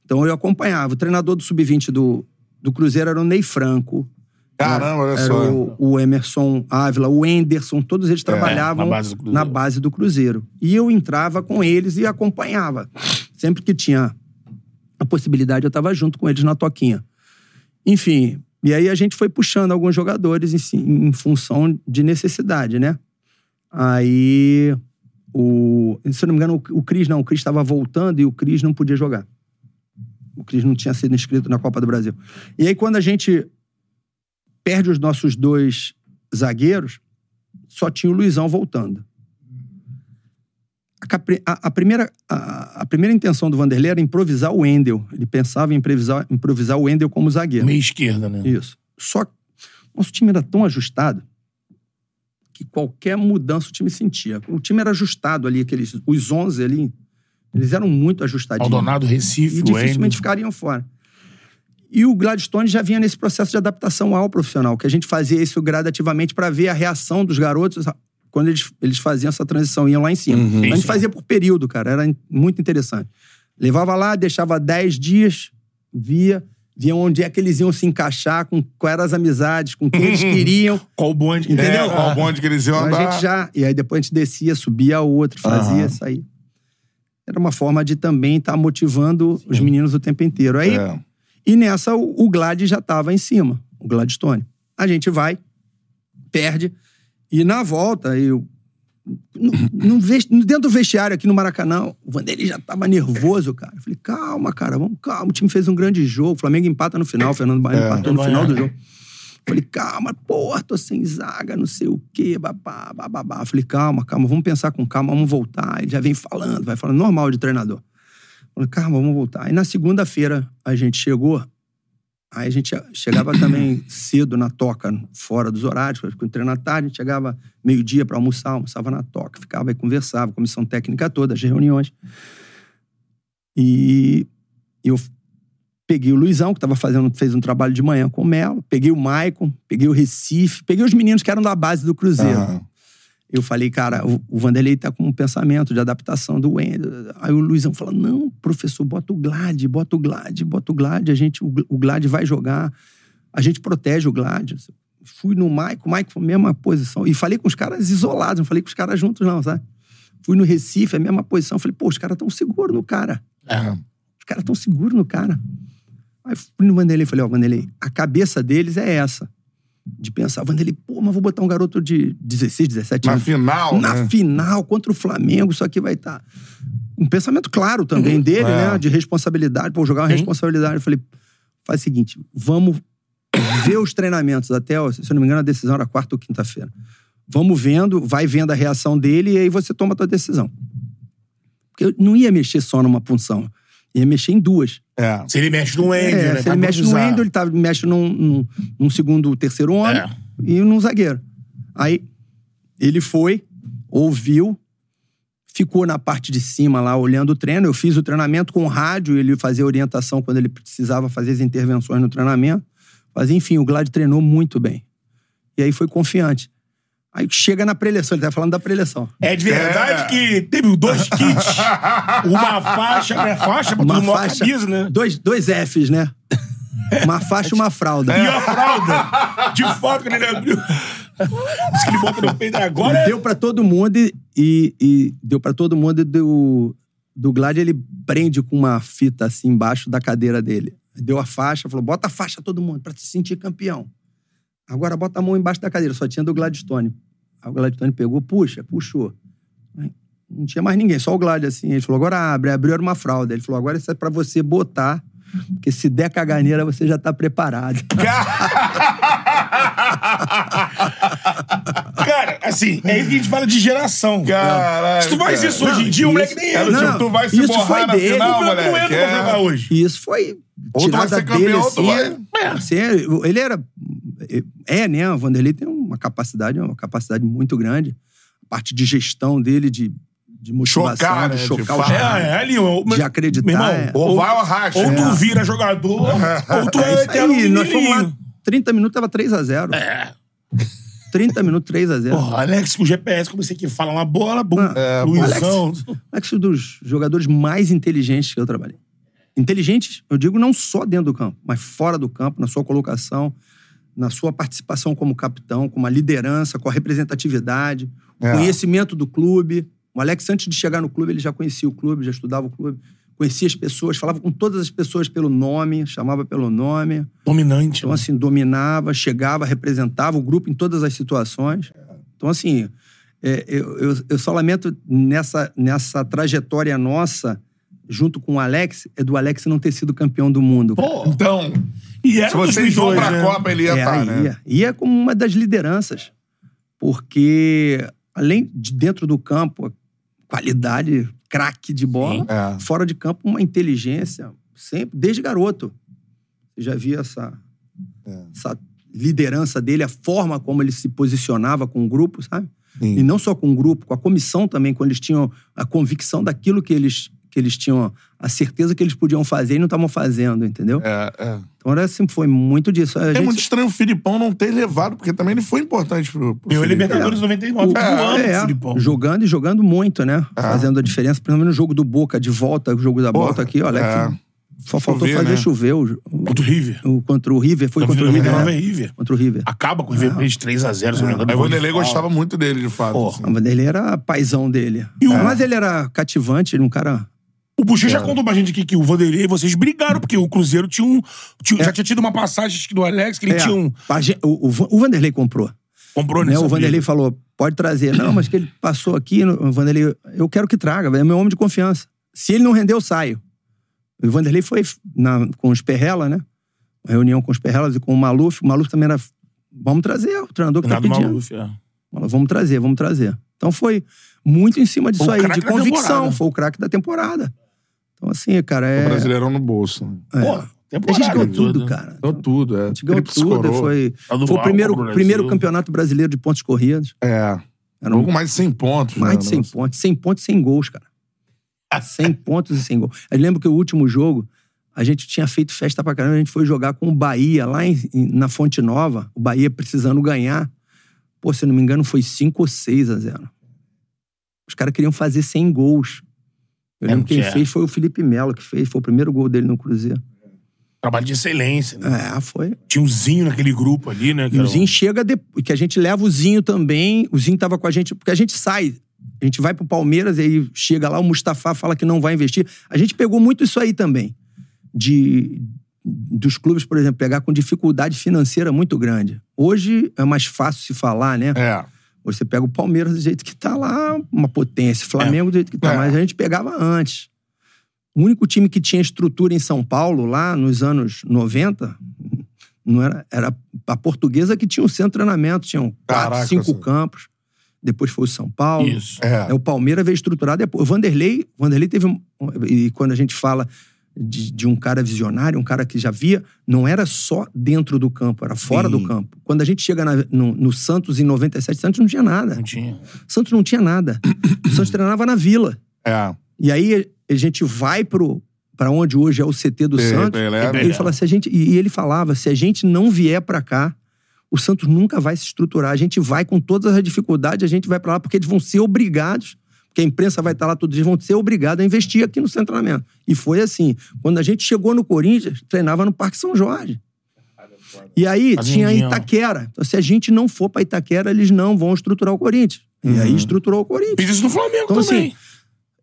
Então eu acompanhava. O treinador do Sub-20 do, do Cruzeiro era o Ney Franco. Caramba, olha só. O, o Emerson Ávila, o Enderson, todos eles trabalhavam na base do Cruzeiro. na base do Cruzeiro. E eu entrava com eles e acompanhava. Sempre que tinha a possibilidade, eu estava junto com eles na toquinha. Enfim, e aí a gente foi puxando alguns jogadores em, em função de necessidade, né? Aí, o, se eu não me engano, o, o Cris não, o Cris estava voltando e o Cris não podia jogar. O Cris não tinha sido inscrito na Copa do Brasil. E aí, quando a gente perde os nossos dois zagueiros, só tinha o Luizão voltando. A, a- primeira, a, a primeira intenção do Vanderlei era improvisar o Wendel. Ele pensava em improvisar, improvisar o Wendel como zagueiro. Meia esquerda, né? Isso. Só que nosso time era tão ajustado que qualquer mudança o time sentia. O time era ajustado ali, aqueles, os 11 ali, eles eram muito ajustadinhos. Maldonado, Recife, E dificilmente Wendel. ficariam fora. E o Gladstone já vinha nesse processo de adaptação ao profissional, que a gente fazia isso gradativamente para ver a reação dos garotos quando eles, eles faziam essa transição, iam lá em cima. Uhum. a gente Sim. fazia por período, cara, era muito interessante. Levava lá, deixava 10 dias, via, via onde é que eles iam se encaixar, com quais eram as amizades, com quem eles queriam. Qual o bonde? Entendeu? É, qual bonde que eles iam Então a andar. gente já. E aí depois a gente descia, subia outro, fazia isso aí. Era uma forma de também estar motivando os meninos o tempo inteiro. Aí, É. E nessa, o, o Glad já estava em cima, o Gladstone. A gente vai, perde, e na volta, eu. No, no dentro do vestiário aqui no Maracanã, o Vanderlei já tava nervoso, cara. Eu falei, calma, cara, vamos, calma. O time fez um grande jogo. O Flamengo empata no final, o Fernando Bahia É. empatou no final é. do jogo. Falei, calma, porra, tô sem zaga, não sei o quê, babá, babá. Falei, calma, calma, vamos pensar com calma, vamos voltar. Ele já vem falando, vai falando, normal de treinador. Falei, calma, vamos voltar. Aí na segunda-feira a gente chegou, aí a gente chegava também cedo na toca, fora dos horários, porque o treino à tarde, a gente chegava meio-dia para almoçar, almoçava na toca, ficava e conversava, comissão técnica toda, as reuniões. E eu peguei o Luizão, que tava fazendo, fez um trabalho de manhã com o Melo, peguei o Maicon, peguei o Recife, peguei os meninos que eram da base do Cruzeiro. Aham. Eu falei, cara, o, o Vanderlei tá com um pensamento de adaptação do Wendel. Aí o Luizão falou: não, professor, bota o Glad, bota o Glad, bota o Glad, a gente, o, Gl- o Glad vai jogar, a gente protege o Glad. Fui no Maico, o Maico, mesma posição. E falei com os caras isolados, não falei com os caras juntos, não, sabe? Fui no Recife, a mesma posição. Falei, pô, os caras tão seguros no cara. É. Os caras tão seguros no cara. Aí fui no Vanderlei e falei, ó, Vanderlei, a cabeça deles é essa. De pensar, Vanderlei, pô, mas vou botar um garoto de 16, 17 Na anos. final, Na né? final, contra o Flamengo, isso aqui vai estar. Um pensamento claro também dele, É. né? De responsabilidade, pô, jogar uma Sim. responsabilidade. Eu falei, faz o seguinte, vamos ver os treinamentos até, se eu não me engano, a decisão era quarta ou quinta-feira. Vamos vendo, vai vendo a reação dele e aí você toma a tua decisão. Porque eu não ia mexer só numa punção, ia mexer em duas. É. Se ele mexe no Wendel, É, né? se ele mexe no. Wendel, ele tá, mexe num, num, num segundo, terceiro homem É. e num zagueiro. Aí ele foi, ouviu, ficou na parte de cima lá olhando o treino. Eu fiz o treinamento com o rádio, ele fazia orientação quando ele precisava fazer as intervenções no treinamento. Mas enfim, o Glad treinou muito bem. E aí foi confiante. Aí chega na preleção, ele tá falando da preleção. É de verdade É. que teve dois kits. Uma faixa, né? Faixa pra Uma faixa, camisa, né? dois, dois Fs, né? Uma faixa e uma fralda. E a fralda. De fato, quando ele abriu. Diz que ele bota no peito agora. é- Deu pra todo mundo e, e- e deu pra todo mundo e do, do Glad ele prende com uma fita assim embaixo da cadeira dele. Deu a faixa, falou: bota a faixa todo mundo pra se sentir campeão. Agora bota a mão embaixo da cadeira, só tinha do Gladstone. Aí o Gladstone pegou, puxa, puxou. Não tinha mais ninguém, só o Glad assim. Ele falou: agora abre, abriu era uma fralda. Ele falou: agora isso é pra você botar, porque se der caganeira você já tá preparado. Cara, assim, é isso que a gente fala de geração. Caralho, Se tu faz cara. isso hoje em Não, dia, o moleque nem Era entra. Não, tu vai se isso borrar foi na dele. final, O moleque não moleque. entra pra é. jogar hoje. E isso foi Ou tu vai ser dele campeão, tu assim. vai... é, assim, ele era... É, né? O Vanderlei tem uma capacidade, uma capacidade muito grande. A parte de gestão dele, de, de motivação, Chocar, de né, de chocar os fato. É, caras. é ali, ó. De acreditar, Meu irmão, é. Ou vai ou racha. Ou É. tu vira jogador, ou tu É é eterno aí, nós fomos lá, menininho. 30 minutos tava 3x0. É. 30 minutos, 3x0. Porra, Alex com GPS, comecei aqui, fala uma bola, bum. É, Luizão. Alex é um dos jogadores mais inteligentes que eu trabalhei. Inteligentes, eu digo, não só dentro do campo, mas fora do campo, na sua colocação, na sua participação como capitão, com uma liderança, com a representatividade, o É. conhecimento do clube. O Alex, antes de chegar no clube, ele já conhecia o clube, já estudava o clube, conhecia as pessoas, falava com todas as pessoas pelo nome, chamava pelo nome. Dominante. Então, né? assim, dominava, chegava, representava o grupo em todas as situações. Então, assim, é, eu, eu, eu só lamento nessa, nessa trajetória nossa, junto com o Alex, é do Alex não ter sido campeão do mundo. Pô, Então, e era se vocês 2002, vão pra né? Copa, ele ia É, estar, aí né? ia. Ia como uma das lideranças. Porque, além de dentro do campo, a qualidade, craque de bola, É. fora de campo, uma inteligência, sempre, desde garoto. Você já via essa, É. essa liderança dele, a forma como ele se posicionava com o grupo, sabe? Sim. E não só com o grupo, com a comissão também, quando eles tinham a convicção daquilo que eles, que eles tinham, a certeza que eles podiam fazer e não estavam fazendo, entendeu? É, é. Então era, sempre foi muito disso. A É gente- muito estranho o Filipão não ter levado, porque também ele foi importante pro, pro Felipe. Libertadores 99, O- voando, é, Filipão. jogando e jogando muito, né? É. Fazendo a diferença, principalmente no jogo do Boca, de volta, o jogo da Porra, volta aqui, ó, Alex. é. Só faltou Chover, fazer né? chover o, o- Contra o River. o- contra o River. Foi contra o River. 99 é? River. Contra o River. Acaba com o River fez 3x0, se não me engano. Aí o Vanderlei gostava muito dele, de fato. Porra. assim. Mas Ele era paizão dele. O- Mas ele era cativante, ele um cara. O Buxê É. já contou pra gente aqui que o Vanderlei e vocês brigaram, porque o Cruzeiro tinha um. tinha- Já tinha tido uma passagem acho que do Alex, que ele É, tinha um. a gen- o, o Van- o Vanderlei comprou. Comprou né? nessa O Vanderlei falou: pode trazer. Não, mas que ele passou aqui, no- o Vanderlei, eu quero que traga, é meu homem de confiança. Se ele não render, eu saio. O Vanderlei foi na- com os Perrela, né? Uma reunião com os Perrelas e com o Maluf. O Maluf também era. Vamos trazer, o treinador que tá Renato pedindo. Maluf, é. Falou, Vamos trazer, vamos trazer. Então foi muito em cima disso o aí, craque de da convicção. temporada. Foi o craque da temporada. Então, assim, cara, O é. Brasileirão no bolso. né? é. Pô, A gente ganhou tudo, cara. Deu tudo, é. A gente ganhou tudo. coroa. Foi, Tá foi o primeiro, Brasil. primeiro campeonato brasileiro de pontos corridos. É. Era um Pouco mais de 100 pontos. Mais né, de 100 nossa. pontos. 100 pontos e 100 gols, cara. 100 pontos e 100 gols. Eu lembro que o último jogo, a gente tinha feito festa pra caramba. A gente foi jogar com o Bahia lá em- na Fonte Nova. O Bahia precisando ganhar. Pô, se eu não me engano, foi 5 ou 6 a 0. Os caras queriam fazer 100 gols. Eu lembro quem que é. fez foi o Felipe Melo que fez. Foi o primeiro gol dele no Cruzeiro. Trabalho de excelência, né? É, foi. Tinha um Zinho naquele grupo ali, né? E o Zinho chega depois, que a gente leva o Zinho também. O Zinho tava com a gente, porque a gente sai, a gente vai pro Palmeiras e aí chega lá, o Mustafa fala que não vai investir. A gente pegou muito isso aí também. De dos clubes, por exemplo, pegar com dificuldade financeira muito grande. Hoje é mais fácil se falar, né? É. Hoje você pega o Palmeiras do jeito que tá lá, uma potência. Flamengo do jeito que tá. É. Mas a gente pegava antes. O único time que tinha estrutura em São Paulo, lá nos anos 90, não era, era a portuguesa que tinha um centro de treinamento. Tinham quatro, Caraca, cinco sim. campos. Depois foi o São Paulo. Isso. É. É, o Palmeiras veio estruturado depois. O Vanderlei, o Vanderlei teve. E quando a gente fala de, de um cara visionário, um cara que já via, não era só dentro do campo, era fora Sim. do campo. Quando a gente chega na- no, no Santos em 97, Santos não tinha nada. Não tinha. Santos não tinha nada. O Santos treinava na vila. É. E aí a gente vai pro para onde hoje é o CT do Pe- Santos. Pelé, Ele fala se a gente e ele falava, se a gente não vier pra cá, o Santos nunca vai se estruturar. A gente vai com todas as dificuldades, a gente vai pra lá porque eles vão ser obrigados, porque a imprensa vai estar lá todos eles vão ser obrigados a investir aqui no seu treinamento. E foi assim. Quando a gente chegou no Corinthians, treinava no Parque São Jorge. E aí tinha. Itaquera. Então, se a gente não for pra Itaquera, eles não vão estruturar o Corinthians. E aí estruturou o Corinthians. Isso no Flamengo Então, também. assim,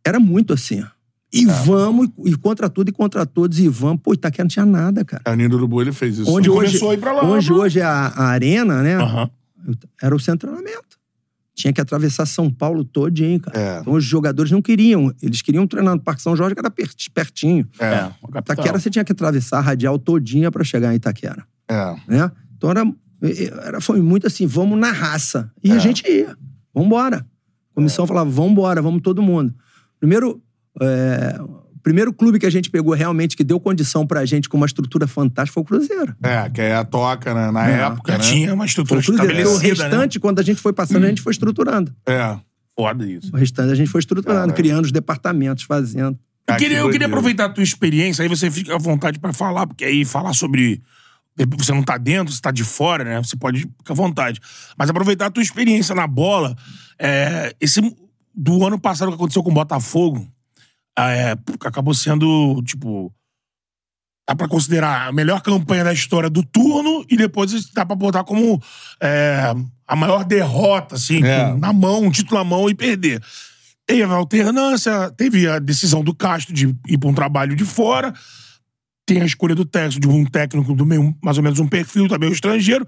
era muito assim. E vamos, e, contra tudo e contra todos, e vamos. Pô, Itaquera não tinha nada, cara. É, o Nino Urubu, ele fez isso. Onde hoje, começou a ir pra lá, onde hoje é a, a arena, né? Aham. Era o centro de treinamento. Tinha que atravessar São Paulo todinho, cara. É. Então os jogadores não queriam. Eles queriam treinar no Parque São Jorge, que era per- pertinho. É, É. Itaquera você tinha que atravessar a radial todinha pra chegar em Itaquera, É. né? Então era, era foi muito assim, vamos na raça. E É. a gente ia. Vambora. A comissão falava, vambora, vamos todo mundo. Primeiro, é, primeiro clube que a gente pegou realmente que deu condição pra gente com uma estrutura fantástica foi o Cruzeiro. É, que é a toca, né? Na É, época, Já né? tinha uma Foi estrutura o Cruzeiro. O né? restante, quando a gente foi passando, a gente foi estruturando. É. Foda isso. O restante a gente foi estruturando, Caralho. criando os departamentos, fazendo. Eu queria, que eu queria aproveitar a tua experiência, aí você fica à vontade pra falar, porque aí falar sobre. Você não tá dentro, você tá de fora, né? Você pode ficar à vontade. Mas aproveitar a tua experiência na bola. é, esse do ano passado que aconteceu com o Botafogo, é, acabou sendo, tipo. Dá pra considerar a melhor campanha da história do turno e depois dá pra botar como é, a maior derrota, assim, É. na mão, um título na mão e perder. Teve a alternância, teve a decisão do Castro de ir pra um trabalho de fora, tem a escolha do técnico, de um técnico do meio, mais ou menos um perfil também o estrangeiro.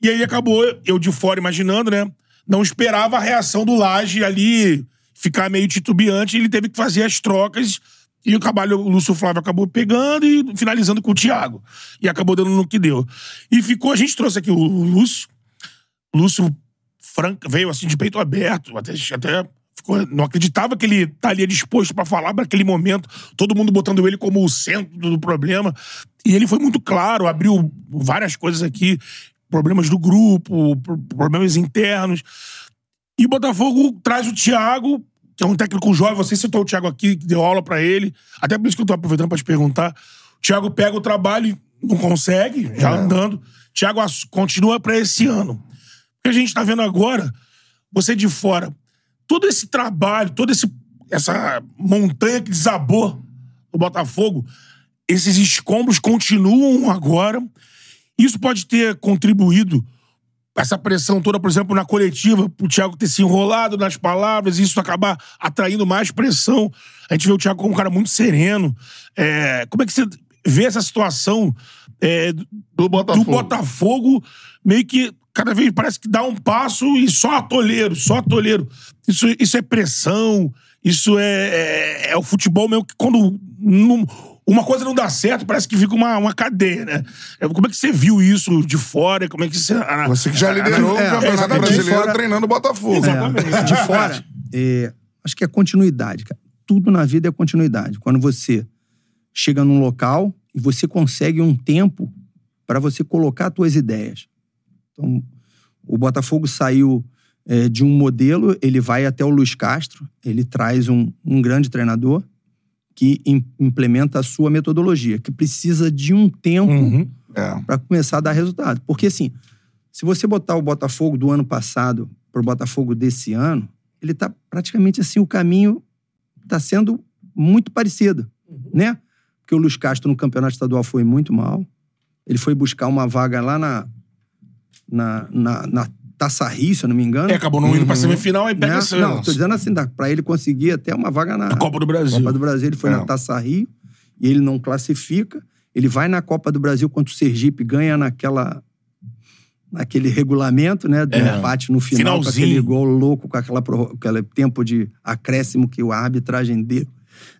E aí acabou, eu de fora imaginando, né? Não esperava a reação do Laje ali ficar meio titubeante, ele teve que fazer as trocas. E o trabalho, o Lúcio Flávio acabou pegando e finalizando com o Thiago. E acabou dando no que deu. E ficou, a gente trouxe aqui o Lúcio. Lúcio Franca veio assim de peito aberto, até, até ficou, não acreditava que ele estaria disposto pra falar para aquele momento, todo mundo botando ele como o centro do problema. E ele foi muito claro, abriu várias coisas aqui, problemas do grupo, pro- problemas internos. E o Botafogo traz o Thiago, que é um técnico jovem, você citou o Thiago aqui, que deu aula pra ele. Até por isso que eu tô aproveitando pra te perguntar. O Thiago pega o trabalho e não consegue, já andando. Thiago continua pra esse ano. O que a gente tá vendo agora, você de fora, todo esse trabalho, toda essa montanha que desabou no Botafogo, esses escombros continuam agora. Isso pode ter contribuído essa pressão toda, por exemplo, na coletiva, pro Thiago ter se enrolado nas palavras, e isso acabar atraindo mais pressão. A gente vê o Thiago como um cara muito sereno. É, como é que você vê essa situação é, do, Do Botafogo. do Botafogo meio que cada vez parece que dá um passo e só atoleiro, só atoleiro. Isso, isso é pressão, isso é, é, é o futebol meio que quando não- uma coisa não dá certo, parece que fica uma, uma cadeia, né? É, Como é que você viu isso de fora? Como é que você... Você que já liderou É, o Campeonato exatamente. Brasileiro Fora- treinando o Botafogo. Exatamente. É, de fora, é, acho que é continuidade, cara. Tudo na vida é continuidade. Quando você chega num local e você consegue um tempo para você colocar suas ideias. Então, o Botafogo saiu é, de um modelo, ele vai até o Luiz Castro, ele traz um, um grande treinador que im- implementa a sua metodologia, que precisa de um tempo Uhum. É. para começar a dar resultado. Porque, assim, se você botar o Botafogo do ano passado pro Botafogo desse ano, ele tá praticamente assim, o caminho tá sendo muito parecido, né? Porque o Luiz Castro no campeonato estadual foi muito mal. Ele foi buscar uma vaga lá na, na, na, na Taça Rio, se eu não me engano. É, acabou não indo pra semifinal e pega né? Não, tô dizendo assim, dá pra ele conseguir até uma vaga na A Copa do Brasil. Copa do Brasil, ele foi É. na Taça Rio e ele não classifica. Ele vai na Copa do Brasil contra o Sergipe, ganha naquela naquele regulamento, né, do É. empate no final com Finalzinho. aquele gol louco, com aquela aquele tempo de acréscimo que a arbitragem deu,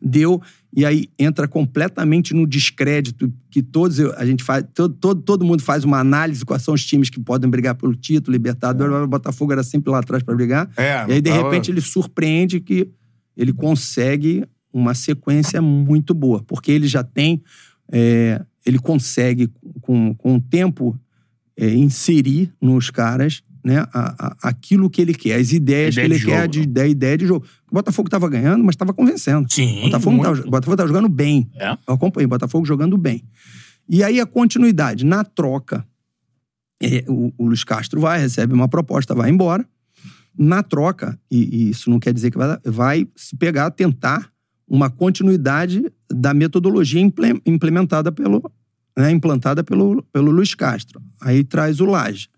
deu e aí entra completamente no descrédito que todos a gente faz, todo, todo, todo mundo faz uma análise quais são os times que podem brigar pelo título, Libertadores, o Botafogo era sempre lá atrás para brigar. É, E aí, de tava- repente, ele surpreende que ele consegue uma sequência muito boa, porque ele já tem. é, ele consegue, com, com o tempo, é, inserir nos caras né, a- a- aquilo que ele quer, as ideias Ideia que ele quer jogo, de, da ideia de jogo. O Botafogo estava ganhando, mas estava convencendo. Sim, O Botafogo, não muito. tava, o Botafogo tava jogando bem. É. Eu acompanhei o Botafogo jogando bem. E aí a continuidade. Na troca, é, o, o Luiz Castro vai, recebe uma proposta, vai embora. Na troca, e, e isso não quer dizer que vai, vai se pegar, tentar uma continuidade da metodologia imple- implementada pelo, né, implantada pelo, pelo Luiz Castro. Aí traz o Laje.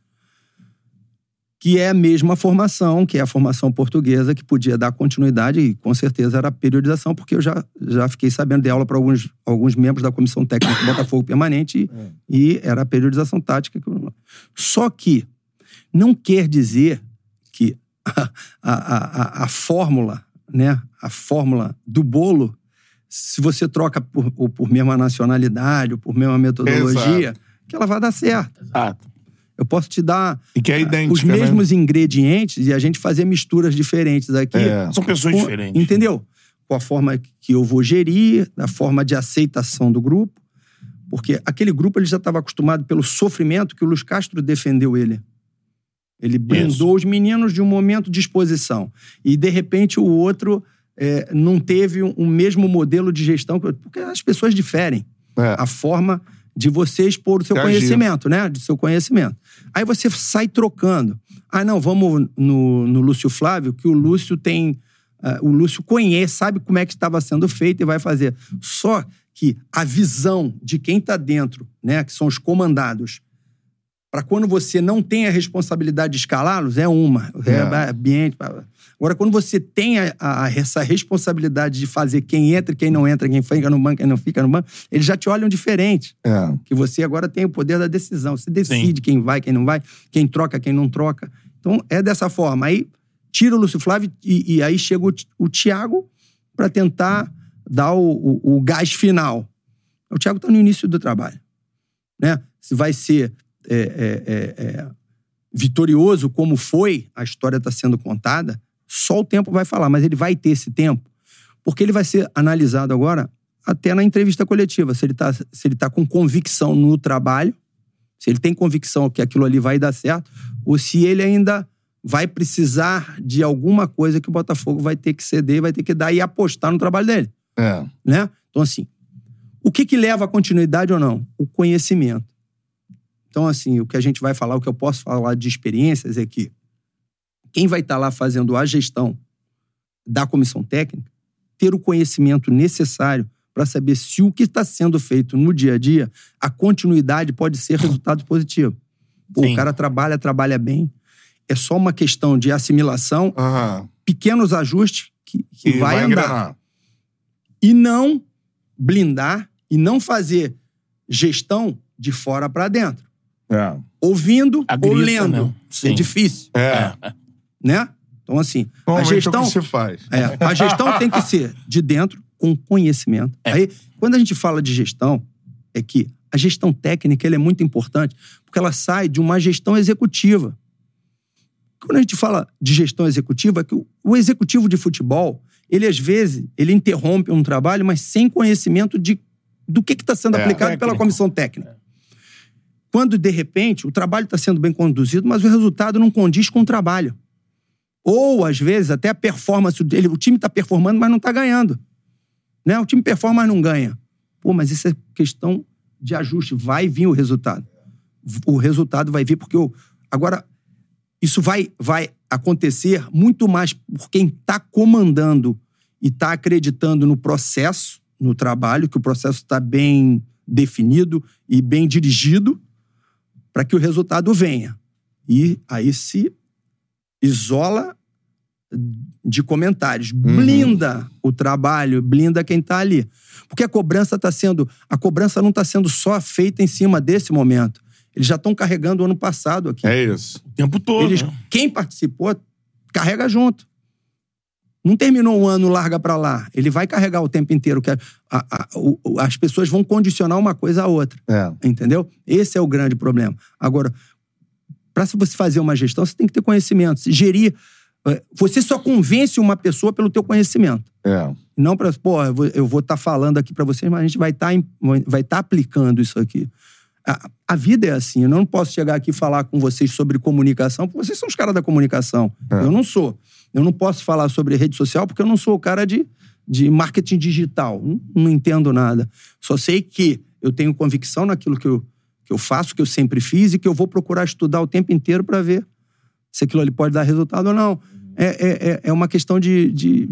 Que é a mesma formação, que é a formação portuguesa, que podia dar continuidade, e com certeza era a periodização, porque eu já, já fiquei sabendo de aula para alguns, alguns membros da comissão técnica do Botafogo Permanente, e, e era a periodização tática. Só que não quer dizer que a, a, a, a fórmula, né, a fórmula do bolo, se você troca por, ou por mesma nacionalidade, ou por mesma metodologia, Exato. que ela vai dar certo. Exato. Eu posso te dar E que é idêntica, os né? mesmos ingredientes e a gente fazer misturas diferentes aqui. É. São pessoas Com- diferentes. Entendeu? Com a forma que eu vou gerir, da forma de aceitação do grupo. Porque aquele grupo ele já estava acostumado pelo sofrimento que o Luiz Castro defendeu ele. Ele blindou os meninos de um momento de exposição. E, de repente, o outro é, não teve um, um mesmo modelo de gestão. Porque as pessoas diferem. É. A forma de você expor o seu conhecimento, né? Do seu conhecimento. Aí você sai trocando. Ah, não, vamos no, no Lúcio Flávio, que o Lúcio tem. ah, o Lúcio conhece, sabe como é que estava sendo feito e vai fazer. Só que a visão de quem está dentro, né, que são os comandados, para quando você não tem a responsabilidade de escalá-los, é uma. É. É. ambiente. Agora, quando você tem a- a- essa responsabilidade de fazer quem entra quem não entra, quem fica no banco, quem não fica no banco, eles já te olham diferente. É. Que você agora tem o poder da decisão. Você decide quem vai, quem não vai, quem troca, quem não troca. Então, é dessa forma. Aí, tira o Lúcio Flávio e, e aí chega o, o Thiago para tentar dar o, o- o gás final. O Thiago está no início do trabalho. Né? Se vai ser é, é, é, é, vitorioso como foi, a história está sendo contada, só o tempo vai falar, mas ele vai ter esse tempo, porque ele vai ser analisado agora até na entrevista coletiva, se ele está tá com convicção no trabalho, se ele tem convicção que aquilo ali vai dar certo, ou se ele ainda vai precisar de alguma coisa que o Botafogo vai ter que ceder, vai ter que dar e apostar no trabalho dele É. né? Então, assim, o que que leva à continuidade ou não? O conhecimento. Então, assim, o que a gente vai falar, o que eu posso falar de experiências é que quem vai estar lá fazendo a gestão da comissão técnica ter o conhecimento necessário para saber se o que está sendo feito no dia a dia, a continuidade pode ser resultado positivo. Pô, o cara trabalha, trabalha bem. É só uma questão de assimilação, Aham. pequenos ajustes que, que E vai, andar e não blindar e não fazer gestão de fora para dentro. É. Ouvindo A ou grita, lendo. né? É difícil, É. né? Então, assim, a Normalmente gestão, é que se faz. é, a gestão tem que ser de dentro, com conhecimento. É. Aí, quando a gente fala de gestão, é que a gestão técnica ela é muito importante, porque ela sai de uma gestão executiva. Quando a gente fala de gestão executiva, é que o, o executivo de futebol, ele às vezes, ele interrompe um trabalho, mas sem conhecimento de, do que está sendo É. aplicado pela Técnico. comissão técnica. Quando, de repente, o trabalho está sendo bem conduzido, mas o resultado não condiz com o trabalho. Ou, às vezes, até a performance dele, o time está performando, mas não está ganhando. Né? O time performa, mas não ganha. Pô, mas isso é questão de ajuste. Vai vir o resultado. O resultado vai vir porque o. Agora, isso vai, vai acontecer muito mais por quem está comandando e está acreditando no processo, no trabalho, que o processo está bem definido e bem dirigido para que o resultado venha. E aí se isola de comentários, blinda o trabalho, blinda quem está ali. Porque a cobrança está sendo. A cobrança não está sendo só feita em cima desse momento. Eles já estão carregando o ano passado aqui. É isso. O tempo todo. Eles, né? quem participou, carrega junto. Não terminou um ano, larga pra lá. Ele vai carregar o tempo inteiro. Que a- a- a- o- as pessoas vão condicionar uma coisa à outra. É. Entendeu? Esse é o grande problema. Agora, para você fazer uma gestão, você tem que ter conhecimento. Se Gerir. eh, Você só convence uma pessoa pelo teu conhecimento. É. Não para, pô, eu vou estar falando aqui para vocês, mas a gente vai estar vai tá aplicando isso aqui. A, a vida é assim. Eu não posso chegar aqui e falar com vocês sobre comunicação, porque vocês são os caras da comunicação. É. Eu não sou. Eu não posso falar sobre rede social porque eu não sou o cara de, de marketing digital. Não, não entendo nada. Só sei que eu tenho convicção naquilo que eu, que eu faço, que eu sempre fiz e que eu vou procurar estudar o tempo inteiro para ver se aquilo ali pode dar resultado ou não. É, é, é- é uma questão de, de,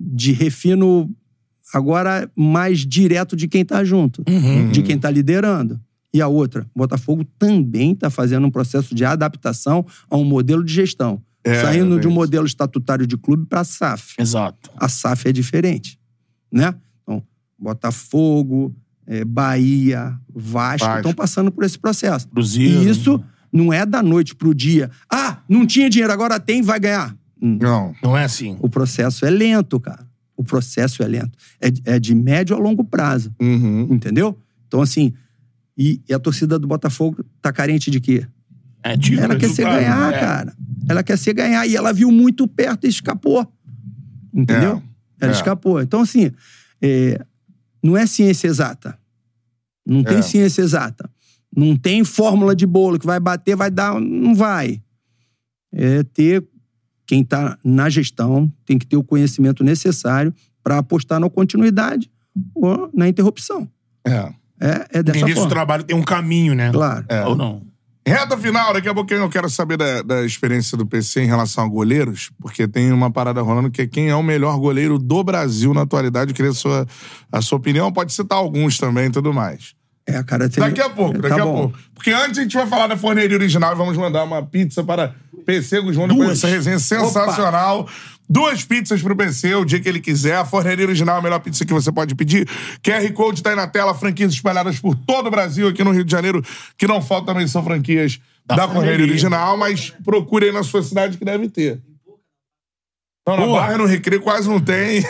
de refino agora mais direto de quem está junto, Uhum. de quem está liderando. E a outra, Botafogo também está fazendo um processo de adaptação a um modelo de gestão. É, saindo é de um modelo estatutário de clube para SAF. Exato. A SAF é diferente, né? Então, Botafogo, eh, Bahia, Vasco estão passando por esse processo. Cruzeiro. E isso não é da noite pro dia. Ah, não tinha dinheiro, agora tem, vai ganhar. Hum. Não. Não é assim. O processo é lento, cara. O processo é lento. É, é de médio a longo prazo, Uhum. entendeu? Então, assim, e, e a torcida do Botafogo tá carente de quê? É, título, Ela quer ser resultado. ganhar, É. cara. Ela quer ser ganhar. E ela viu muito perto e escapou. Entendeu? Ela é. escapou. Então, assim, é, não é ciência exata. Não tem É. ciência exata. Não tem fórmula de bolo que vai bater, vai dar. Não vai. É ter. Quem está na gestão tem que ter o conhecimento necessário para apostar na continuidade ou na interrupção. É. É, é No dessa do forma. trabalho tem um caminho, né? Claro. Ou não? Reta final, daqui a pouquinho eu quero saber da, da experiência do PC em relação a goleiros, porque tem uma parada rolando que é quem é o melhor goleiro do Brasil na atualidade. Eu queria a sua, a sua opinião, pode citar alguns também e tudo mais. É, cara. tem- Daqui a pouco, daqui Tá a bom. pouco. Porque antes a gente vai falar da forneria original e vamos mandar uma pizza para PC Guzmão depois dessa resenha sensacional. Duas pizzas pro PC, o dia que ele quiser. A forneria original é a melhor pizza que você pode pedir. QR Code tá aí na tela, franquias espalhadas por todo o Brasil, aqui no Rio de Janeiro, que não faltam também são franquias da, Da forneria original, mas procure aí na sua cidade que deve ter. Então, na Pô. Barra no Recreio quase não tem.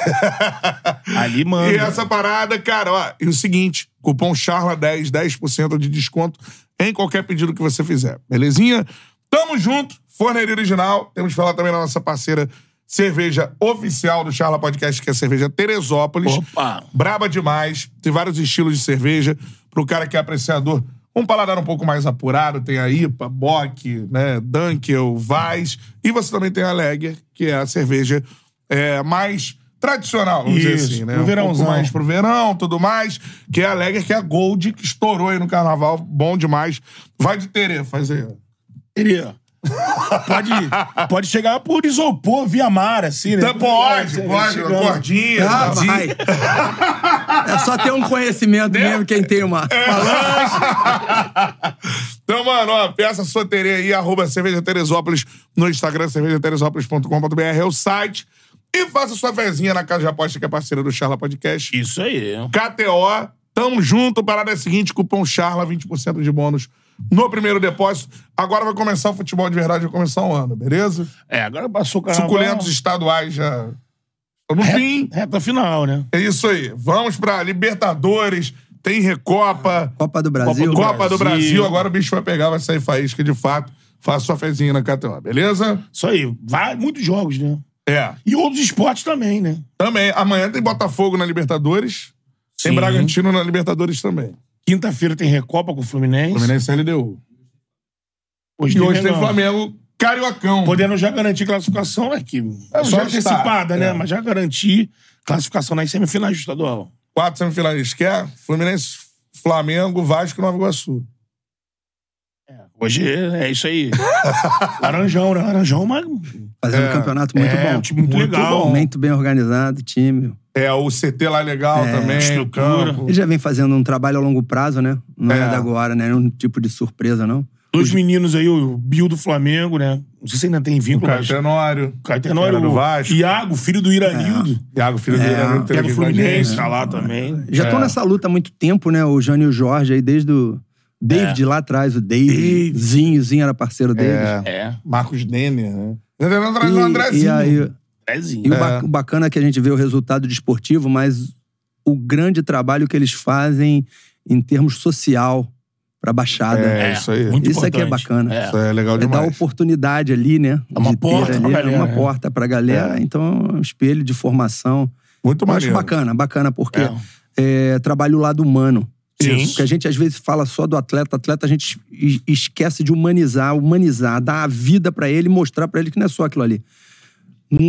Ali manda. E essa parada, cara, ó, e o seguinte: cupom CHARLA10, 10% de desconto em qualquer pedido que você fizer. Belezinha? Tamo junto, Forneria Original. Temos que falar também da nossa parceira cerveja oficial do Charla Podcast, que é a cerveja Teresópolis. Opa! Braba demais. Tem vários estilos de cerveja. Pro cara que é apreciador, um paladar um pouco mais apurado. Tem a IPA, Bock, né, Dunkel, Weiss. E você também tem a Lager, que é a cerveja é, mais tradicional, vamos dizer Isso, assim, né? pro um verãozão. mais pro verão, tudo mais. Que é a Lager, que é a Gold, que estourou aí no carnaval. Bom demais. Vai de Terê, faz aí. Pode, pode chegar por isopor, via mar, assim, né? Então, pode, pode, cordinha, Ah, vai. É só ter um conhecimento mesmo quem tem uma. É. Então, mano, ó, peça sua Terê aí, arroba Cerveja Teresópolis no Instagram, cervejateresópolis.com.br é o site. E faça sua fezinha na Casa de Aposta, que é parceira do Charla Podcast. Isso aí. KTO, tamo junto. Parada é a seguinte, cupom CHARLA, 20% de bônus no primeiro depósito. Agora vai começar o futebol de verdade, vai começar o ano, beleza? É, agora passou o carnaval. Suculentos estaduais já no fim. Reta final, né? É isso aí. Vamos pra Libertadores, tem Recopa, Copa do Brasil. Copa Copa do Brasil. Brasil. Agora o bicho vai pegar, vai sair faísca de fato. Faça sua fezinha na KTO, beleza? Isso aí. Vai, muitos jogos, né? É. E outros esportes também, né? Também, amanhã tem Botafogo na Libertadores. Tem Sim. Bragantino na Libertadores também. Quinta-feira tem Recopa com o Fluminense. Fluminense LDU. Hoje E hoje tem. Flamengo Cariocão. Podendo já garantir classificação, né? Que É, só antecipada, está. né? É. Mas já garantir classificação nas semifinais do estadual. Quatro semifinalistas. Quer? Fluminense, Flamengo, Vasco e Nova Iguaçu. Hoje é isso aí. Laranjão, né? Laranjão, mas. Fazendo É. um campeonato muito é, bom. um time muito, Muito legal. Muito bem organizado, time. É, o CT lá é legal É, também, o campo. Ele já vem fazendo um trabalho a longo prazo, né? Não é, É. da agora, né? Não é um tipo de surpresa, não. Dois meninos aí, o Bill do Flamengo, né? Não sei se ainda tem vínculo, mas. Caetenório. Caetenório, do o Vasco. Iago, filho do Iranildo. Iago, filho É, era Que é do Fluminense, tá lá também. Já É. estão nessa luta há muito tempo, né? O Jânio e o Jorge aí, desde o David lá atrás, o David. David. Zinho, Zinho era parceiro deles. É. É. Marcos Denner, né? Do E, Andrezinho. e aí, Pezinho. E o, É. ba- o bacana é que a gente vê o resultado desportivo, mas o grande trabalho que eles fazem em termos social pra Baixada. É, isso aí. Muito Isso aqui é bacana. É. Isso é legal É dar demais. oportunidade ali, né? É uma de porta ter pra ali, galera, É uma né? porta pra galera. É. Então, é um espelho de formação. Muito Eu acho maneiro. bacana, bacana, porque É. é, trabalha o lado humano. Sim. Porque a gente às vezes fala só do atleta, atleta a gente es- esquece de humanizar, humanizar, dar a vida pra ele, mostrar pra ele que não é só aquilo ali.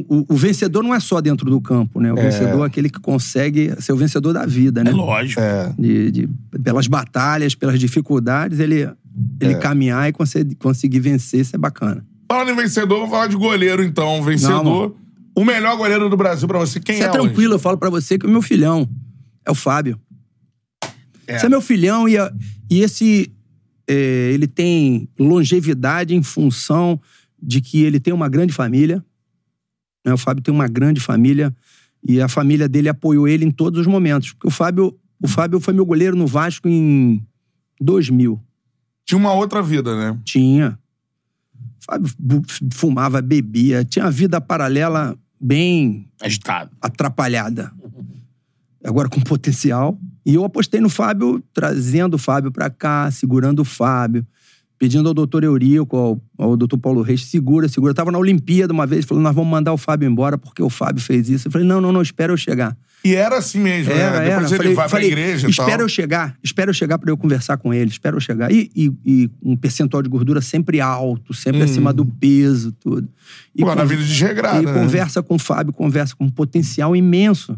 O, o vencedor não é só dentro do campo, né? O vencedor é aquele que consegue ser o vencedor da vida, né? É lógico. É. De, de- pelas batalhas, pelas dificuldades, ele, ele caminhar e conseguir, conseguir vencer, isso é bacana. Falando em vencedor, vou falar de goleiro, então. Vencedor. mano. o melhor goleiro do Brasil pra você, quem Isso é, é, tranquilo, eu falo pra você que o meu filhão é o Fábio. Esse é meu filhão e, e esse é, ele tem longevidade em função de que ele tem uma grande família. Né? O Fábio tem uma grande família e a família dele apoiou ele em todos os momentos. Porque o Fábio, o Fábio foi meu goleiro no Vasco em 2000. Tinha uma outra vida, né? Tinha. Fábio bu- fumava, bebia, tinha uma vida paralela bem Agitado. atrapalhada. Agora com potencial. E eu apostei no Fábio, trazendo o Fábio pra cá, segurando o Fábio. Pedindo ao doutor Eurico, ao, ao doutor Paulo Reis, segura, segura. Eu tava na Olimpíada uma vez, falou, nós vamos mandar o Fábio embora porque o Fábio fez isso. Eu falei, não, não, não, espera eu chegar. E era assim mesmo, Era, né? era. Depois ele Falei- vai falei, pra igreja e tal. Espera eu chegar, espera eu chegar pra eu conversar com ele, espera eu chegar. E, e- e um percentual de gordura sempre alto, sempre acima do peso, tudo. E Pô, na con- vida desregrada, E né? conversa com o Fábio, conversa com um potencial imenso.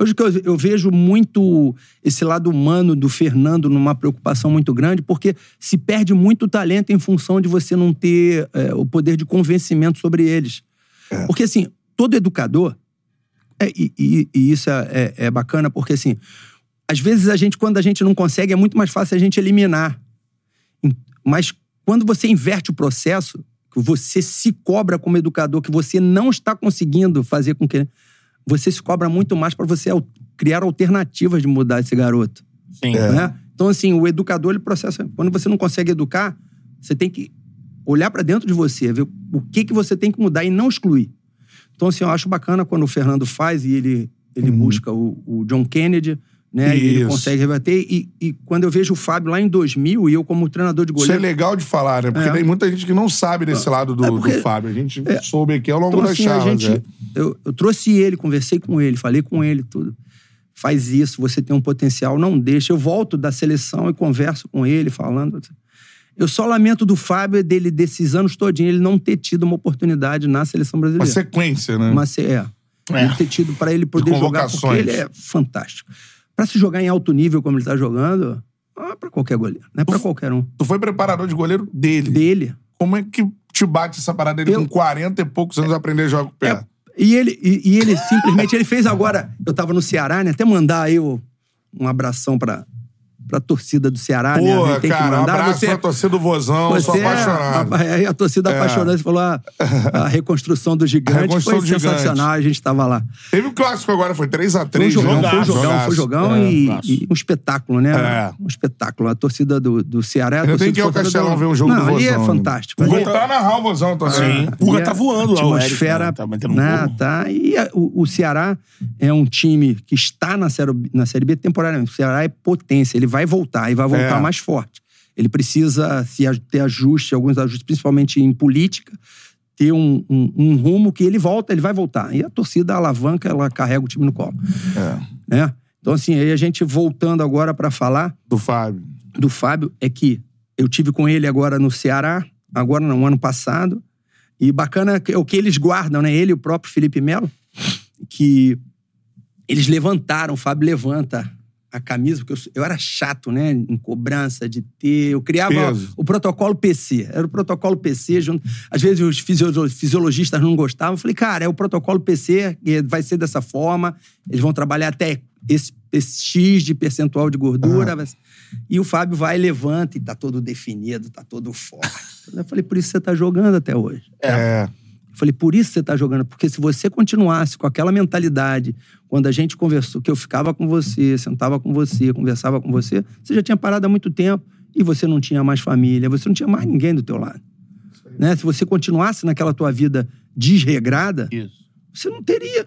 Hoje que eu, eu vejo muito esse lado humano do Fernando numa preocupação muito grande, porque se perde muito talento em função de você não ter é, o poder de convencimento sobre eles. É. Porque, assim, todo educador, é, e, e- e isso é, é- é bacana, porque, assim, às vezes a gente, quando a gente não consegue, é muito mais fácil a gente eliminar. Mas quando você inverte o processo, que você se cobra como educador, que você não está conseguindo fazer com que. Você se cobra muito mais para você criar alternativas de mudar esse garoto. Sim. Né? Então, assim, o educador, ele processa. Quando você não consegue educar, você tem que olhar para dentro de você, ver o que, que você tem que mudar e não excluir. Então, assim, eu acho bacana quando o Fernando faz e ele, ele busca o, o John Kennedy, né? E ele Isso. consegue rebater. E, e quando eu vejo o Fábio lá em 2000 e eu como treinador de Isso é goleiro... legal de falar, né? Porque É. tem muita gente que não sabe desse lado do, É porque- do Fábio. A gente soube aqui ao longo Então, das assim, charlas. gente, é. eu, eu trouxe ele, conversei com ele, falei com ele, tudo. Faz isso, você tem um potencial, não deixa. Eu volto da seleção e converso com ele, falando. Eu só lamento do Fábio, dele, desses anos todinhos, ele não ter tido uma oportunidade na seleção Uma brasileira. sequência, né? Mas é. É. Ele ter tido pra ele poder jogar, porque ele é fantástico. Pra se jogar em alto nível como ele tá jogando, não é pra qualquer goleiro, não é pra qualquer um. Tu foi preparador de goleiro dele. Dele. Como é que te bate essa parada dele Eu- com 40 e poucos anos aprender a jogar com o pé? É, e ele, e, e ele simplesmente, ele fez agora, eu tava no Ceará, né? Até mandar aí um abração pra, pra torcida do Ceará, né? A Porra, gente tem que cara, um mandar. abraço Você- pra torcida do Vozão, sou Você é- apaixonado. a, aí a torcida É. apaixonada, você falou a, a reconstrução do gigante. A reconstrução foi do gigante. sensacional, a gente tava lá. Teve o clássico agora, foi 3x3. Foi um jogão, né? foi um jogão, Jogaço. foi um jogão É. e, e um espetáculo, né? É. Um espetáculo. A torcida do, do Ceará. a Eu tenho torcida que ir ao Castelão do- ver um jogo Não, do é Vozão. fantástico. Vou é- voltar a narrar o Vozão também. É, Puga tá a voando lá, o atmosfera, né? Tá né, tá. E a- o, Ceará é um time que está na série, na série B temporariamente. O Ceará é potência, ele vai voltar e vai voltar É. mais forte. Ele precisa se, ter ajuste, alguns ajustes, principalmente em política, ter um, um- um rumo que ele volta, ele vai voltar. E a torcida a alavanca, ela carrega o time no colo. É, Né? Então, assim, aí a gente voltando agora para falar do Fábio. do Fábio é que eu tive com ele agora no Ceará, agora no ano passado, e bacana é o que eles guardam, né? Ele e o próprio Felipe Melo, que eles levantaram, o Fábio levanta a camisa, porque eu, eu era chato, né? Em cobrança de ter. Eu criava Peso. o protocolo PC. Era o protocolo PC. Junto, às vezes os fisio- fisiologistas não gostavam. Eu falei, cara, é o protocolo PC, e vai ser dessa forma. Eles vão trabalhar até esse, esse X de percentual de gordura. E o Fábio vai, levanta e tá todo definido, tá todo forte. Eu falei, por isso você tá jogando até hoje. É. Eu falei, por isso você tá jogando. Porque se você continuasse com aquela mentalidade, quando a gente conversou, que eu ficava com você, sentava com você, conversava com você, você já tinha parado há muito tempo e você não tinha mais família, você não tinha mais ninguém do teu lado. Né? Se você continuasse naquela tua vida desregrada, Isso. você não teria.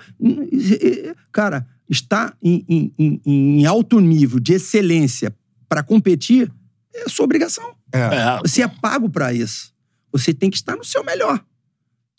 Cara, estar em, em- em- em alto nível de excelência para competir é sua obrigação. É. É. Você é pago para isso. Você tem que estar no seu melhor.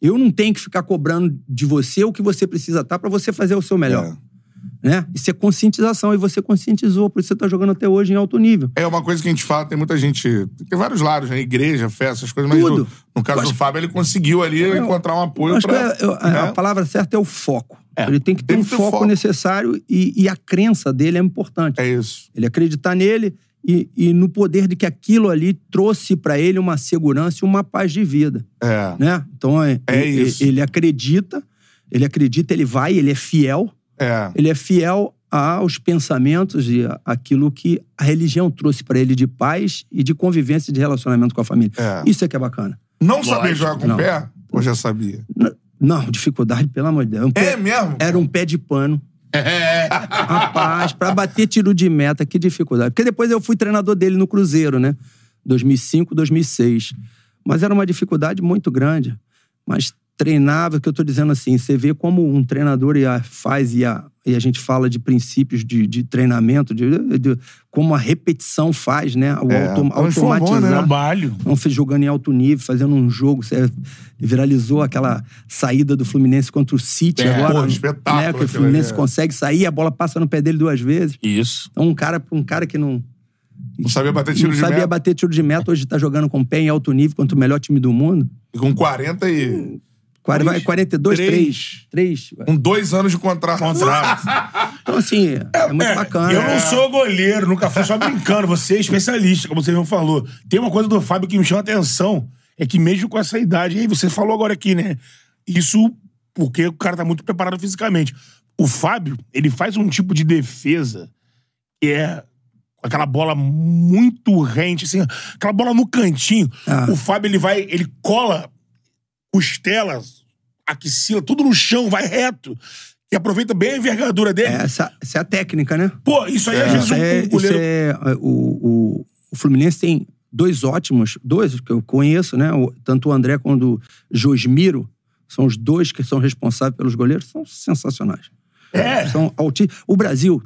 Eu não tenho que ficar cobrando de você o que você precisa estar para você fazer o seu melhor. É. Né? Isso é conscientização e você conscientizou, por isso você tá jogando até hoje em alto nível. É uma coisa que a gente fala, tem muita gente. Tem vários lados, né? Igreja, festa, essas coisas, mas Tudo. no, no caso Eu do acho- Fábio, ele conseguiu ali Eu- encontrar um apoio acho é- né? a palavra certa é o foco. É. Ele tem que ter Tem um foco, foco. necessário e, e a crença dele é importante. É isso. Ele acreditar nele e, e no poder de que aquilo ali trouxe para ele uma segurança e uma paz de vida. É. Né? Então, é, É ele, isso. ele acredita, ele acredita, ele vai, ele é fiel, É. ele é fiel aos pensamentos e aquilo que a religião trouxe para ele de paz e de convivência e de relacionamento com a família. É. Isso é que é bacana. Não saber Lógico. jogar com o Não. pé? Ou já sabia? N- Não, dificuldade, pelo amor de Deus. Um pé- É mesmo? Era um pé de pano. Rapaz, pra bater tiro de meta, que dificuldade. Porque depois eu fui treinador dele no Cruzeiro, né? 2005, 2006. Mas era uma dificuldade muito grande. Mas treinava, que eu tô dizendo assim, você vê como um treinador ia, faz e a, e a gente fala de princípios de, de treinamento, de, de como a repetição faz, né? O É, autom- né? automatizar. Trabalho. Não fez jogando em alto nível, fazendo um jogo. Você viralizou aquela saída do Fluminense contra o City É, agora. pô, espetáculo né? Que o Fluminense é. consegue sair, a bola passa no pé dele duas vezes. Isso. Então, um cara, um cara que não. Não sabia bater tiro não de sabia meta. bater tiro de meta, hoje tá jogando com pé em alto nível contra o melhor time do mundo. E com 40 e... Quar- vai 42, Três. 3. 3. Com dois anos de contrato. Contrato. Então, assim, é, muito É, bacana. Eu não sou goleiro, nunca fui só brincando. Você é especialista, como você mesmo falou. Tem uma coisa do Fábio que me chama a atenção, é que mesmo com essa idade, aí você falou agora aqui, né? Isso porque o cara tá muito preparado fisicamente. O Fábio, ele faz um tipo de defesa que é aquela bola muito rente, assim, aquela bola no cantinho. Ah. O Fábio, ele vai, ele cola costelas, axila, tudo no chão, vai reto. E aproveita bem a envergadura dele. Essa, essa é a técnica, né? Pô, isso aí às vezes um, é, um goleiro. é, é, o, o, o Fluminense tem dois ótimos, dois que eu conheço, né? Tanto o André quanto o Josmiro são os dois que são responsáveis pelos goleiros, são sensacionais. É. São alti... O Brasil,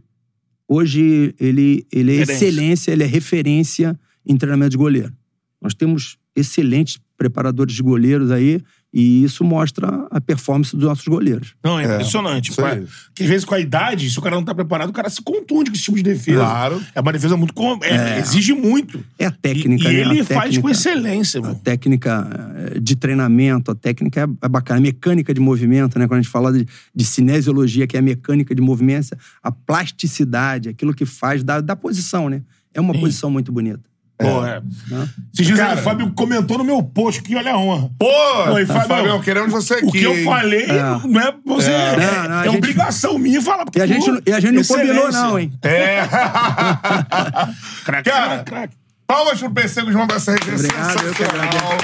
hoje, ele, ele é excelência, ele é referência em treinamento de goleiro. Nós temos excelentes preparadores de goleiros aí, e isso mostra a performance dos nossos goleiros. Não, é impressionante. isso aí. pai. Porque às vezes com a idade, se o cara não tá preparado, o cara se contunde com esse tipo de defesa. Claro. É uma defesa muito. com- é, Exige muito. É a técnica, e, e né? A ele faz técnica. com excelência, a mano. técnica eh, de treinamento, a técnica é- é bacana, a mecânica de movimento, né? Quando a gente fala de, de cinesiologia, que é a mecânica de movimento, a plasticidade, aquilo que faz da, da posição, né? É uma posição muito bonita. Pô, é. Né? Esses dias Cara- aí, o Fábio comentou no meu post, que olha a honra. Pô, Oi, Fábio. Fabião, queremos você aqui. O que eu falei não é você. É, Não, não, é gente- obrigação minha falar. porque E a gente, não- e a gente não combinou, não, hein? É. Craque, Cara, craque. palmas pro PC Guzmão dessa resenha Obrigado, sensacional.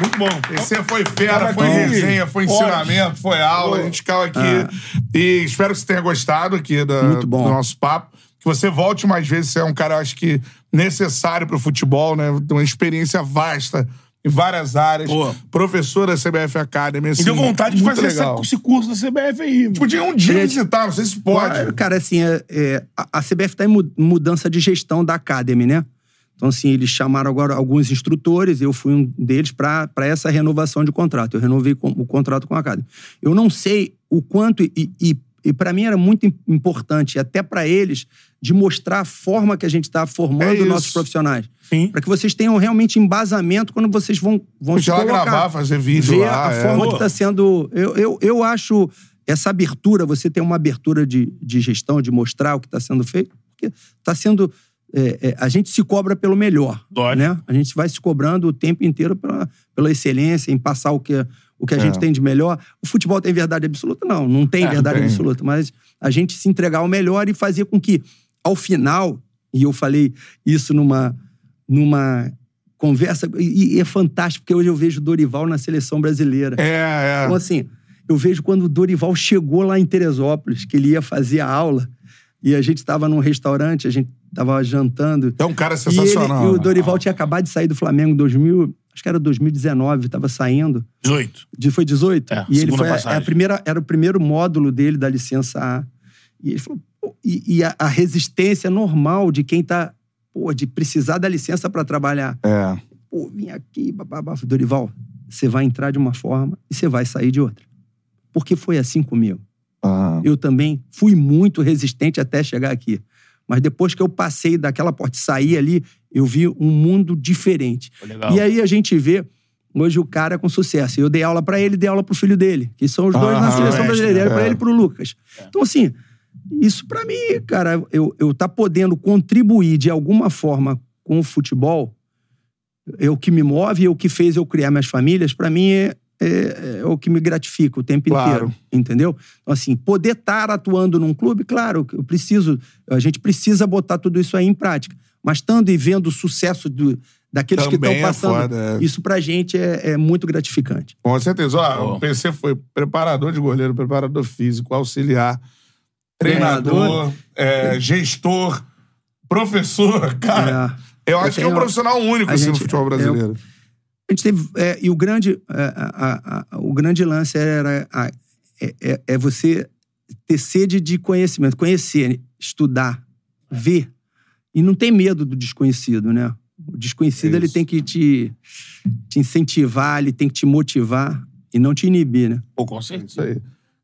Muito bom. PC foi fera, foi resenha, foi ensinamento, foi aula. A gente ficava aqui. E espero que você tenha gostado aqui da- Muito bom. do nosso papo. Que você volte mais vezes. Você é um cara, acho que, necessário pro futebol, né? Tem uma experiência vasta em várias áreas. Boa. Professor da CBF Academy. Assim, Me deu vontade de fazer essa- legal. esse curso da CBF aí. mano. Podia um dia visitar, não sei se pode. Claro, Cara, assim, é- é, a, CBF está em mu- mudança de gestão da Academy, né? Então, assim, eles chamaram agora alguns instrutores, eu fui um deles para essa renovação de contrato. Eu renovei com- o contrato com a Academy. Eu não sei o quanto, e, e, e para mim era muito im- importante, até para eles, de mostrar a forma que a gente está É formando isso. nossos profissionais. Para que vocês tenham realmente embasamento quando vocês vão, vão se colocar. gravar, fazer vídeo ver lá, a é. forma Pô. que está sendo. Eu, eu, eu acho essa abertura, você tem uma abertura de, de gestão, de mostrar o que está sendo feito, porque está sendo. é, é, a gente se cobra pelo melhor. Lógico. Né? A gente vai se cobrando o tempo inteiro pela, pela excelência, em passar o que, o que a gente tem de melhor. O futebol tem verdade absoluta? Não, não tem É, verdade tem. absoluta, mas a gente se entregar ao melhor e fazer com que, ao final, e eu falei isso numa, numa conversa, e, e é fantástico, porque hoje eu vejo o Dorival na seleção brasileira. É, Então, é. assim, eu vejo quando o Dorival chegou lá em Teresópolis, que ele ia fazer a aula, e a gente estava num restaurante, a gente estava jantando. É um cara E, ele- sensacional. e o Dorival tinha acabado de sair do Flamengo em 2000, acho que era 2019, estava saindo. 18. De, foi 18? É, e ele foi. a- passagem. a primeira, era o primeiro módulo dele da licença A. E ele falou. pô, E, e a, a resistência normal de quem tá. Pô, de precisar da licença para trabalhar. É. Pô, vim aqui, bababá. Dorival, você vai entrar de uma forma e você vai sair de outra. Porque foi assim comigo. Ah. Eu também fui muito resistente até chegar aqui. Mas depois que eu passei daquela porta e saí ali, eu vi um mundo diferente. Legal. E aí a gente vê hoje o cara com sucesso. Eu dei aula pra ele, dei aula pro filho dele, que são os dois na seleção é, brasileira, é. pra ele e pro Lucas. Então assim, isso pra mim, cara, eu eu tá podendo contribuir de alguma forma com o futebol, é o que me move, é o que fez eu criar minhas famílias, pra mim é, é- é o que me gratifica o tempo Claro. inteiro, entendeu? Então, assim, poder estar atuando num clube, claro, eu preciso, a gente precisa botar tudo isso aí em prática. Mas estando e vendo o sucesso do, daqueles que Também estão é passando, foda, é. isso pra gente é, é muito gratificante. Com certeza. Ó, o PC foi preparador de goleiro, preparador físico, auxiliar, treinador, é, gestor, professor. Cara, eu acho que é um profissional único assim, no gente- futebol eu- brasileiro. A gente teve. é, e o grande, é, a- a- a- o grande lance era. a- é, é- é você ter sede de conhecimento, conhecer, estudar, ver. E não ter medo do desconhecido, né? O desconhecido É ele isso. tem que te, te incentivar, ele tem que te motivar e não te inibir, né? Pô, com Isso certeza. aí.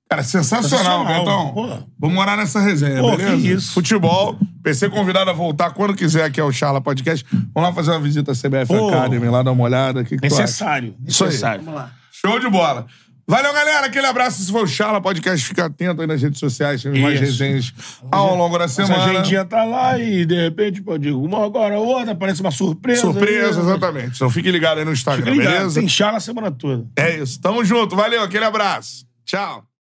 Cara, sensacional, Betão. pô. Vamos morar nessa resenha, Pô, beleza? que isso. Futebol. PC convidado a voltar quando quiser aqui ao Charla Podcast. Vamos lá fazer uma visita à CBF Pô. Academy, lá dar uma olhada. O que, acha? Necessário. Isso aí. Necessário. Show de bola. Valeu, galera. Aquele abraço. Esse foi o Charla Podcast. Fica atento aí nas redes sociais. Temos mais Isso. resenhas ao longo da Essa semana. agendinha tá lá e de repente, pô, digo uma agora, outra, parece uma surpresa. Surpresa, aí, exatamente. Então fique ligado aí no Instagram, beleza? Tem chá na semana toda. É isso. Tamo junto. Valeu. Aquele abraço. Tchau.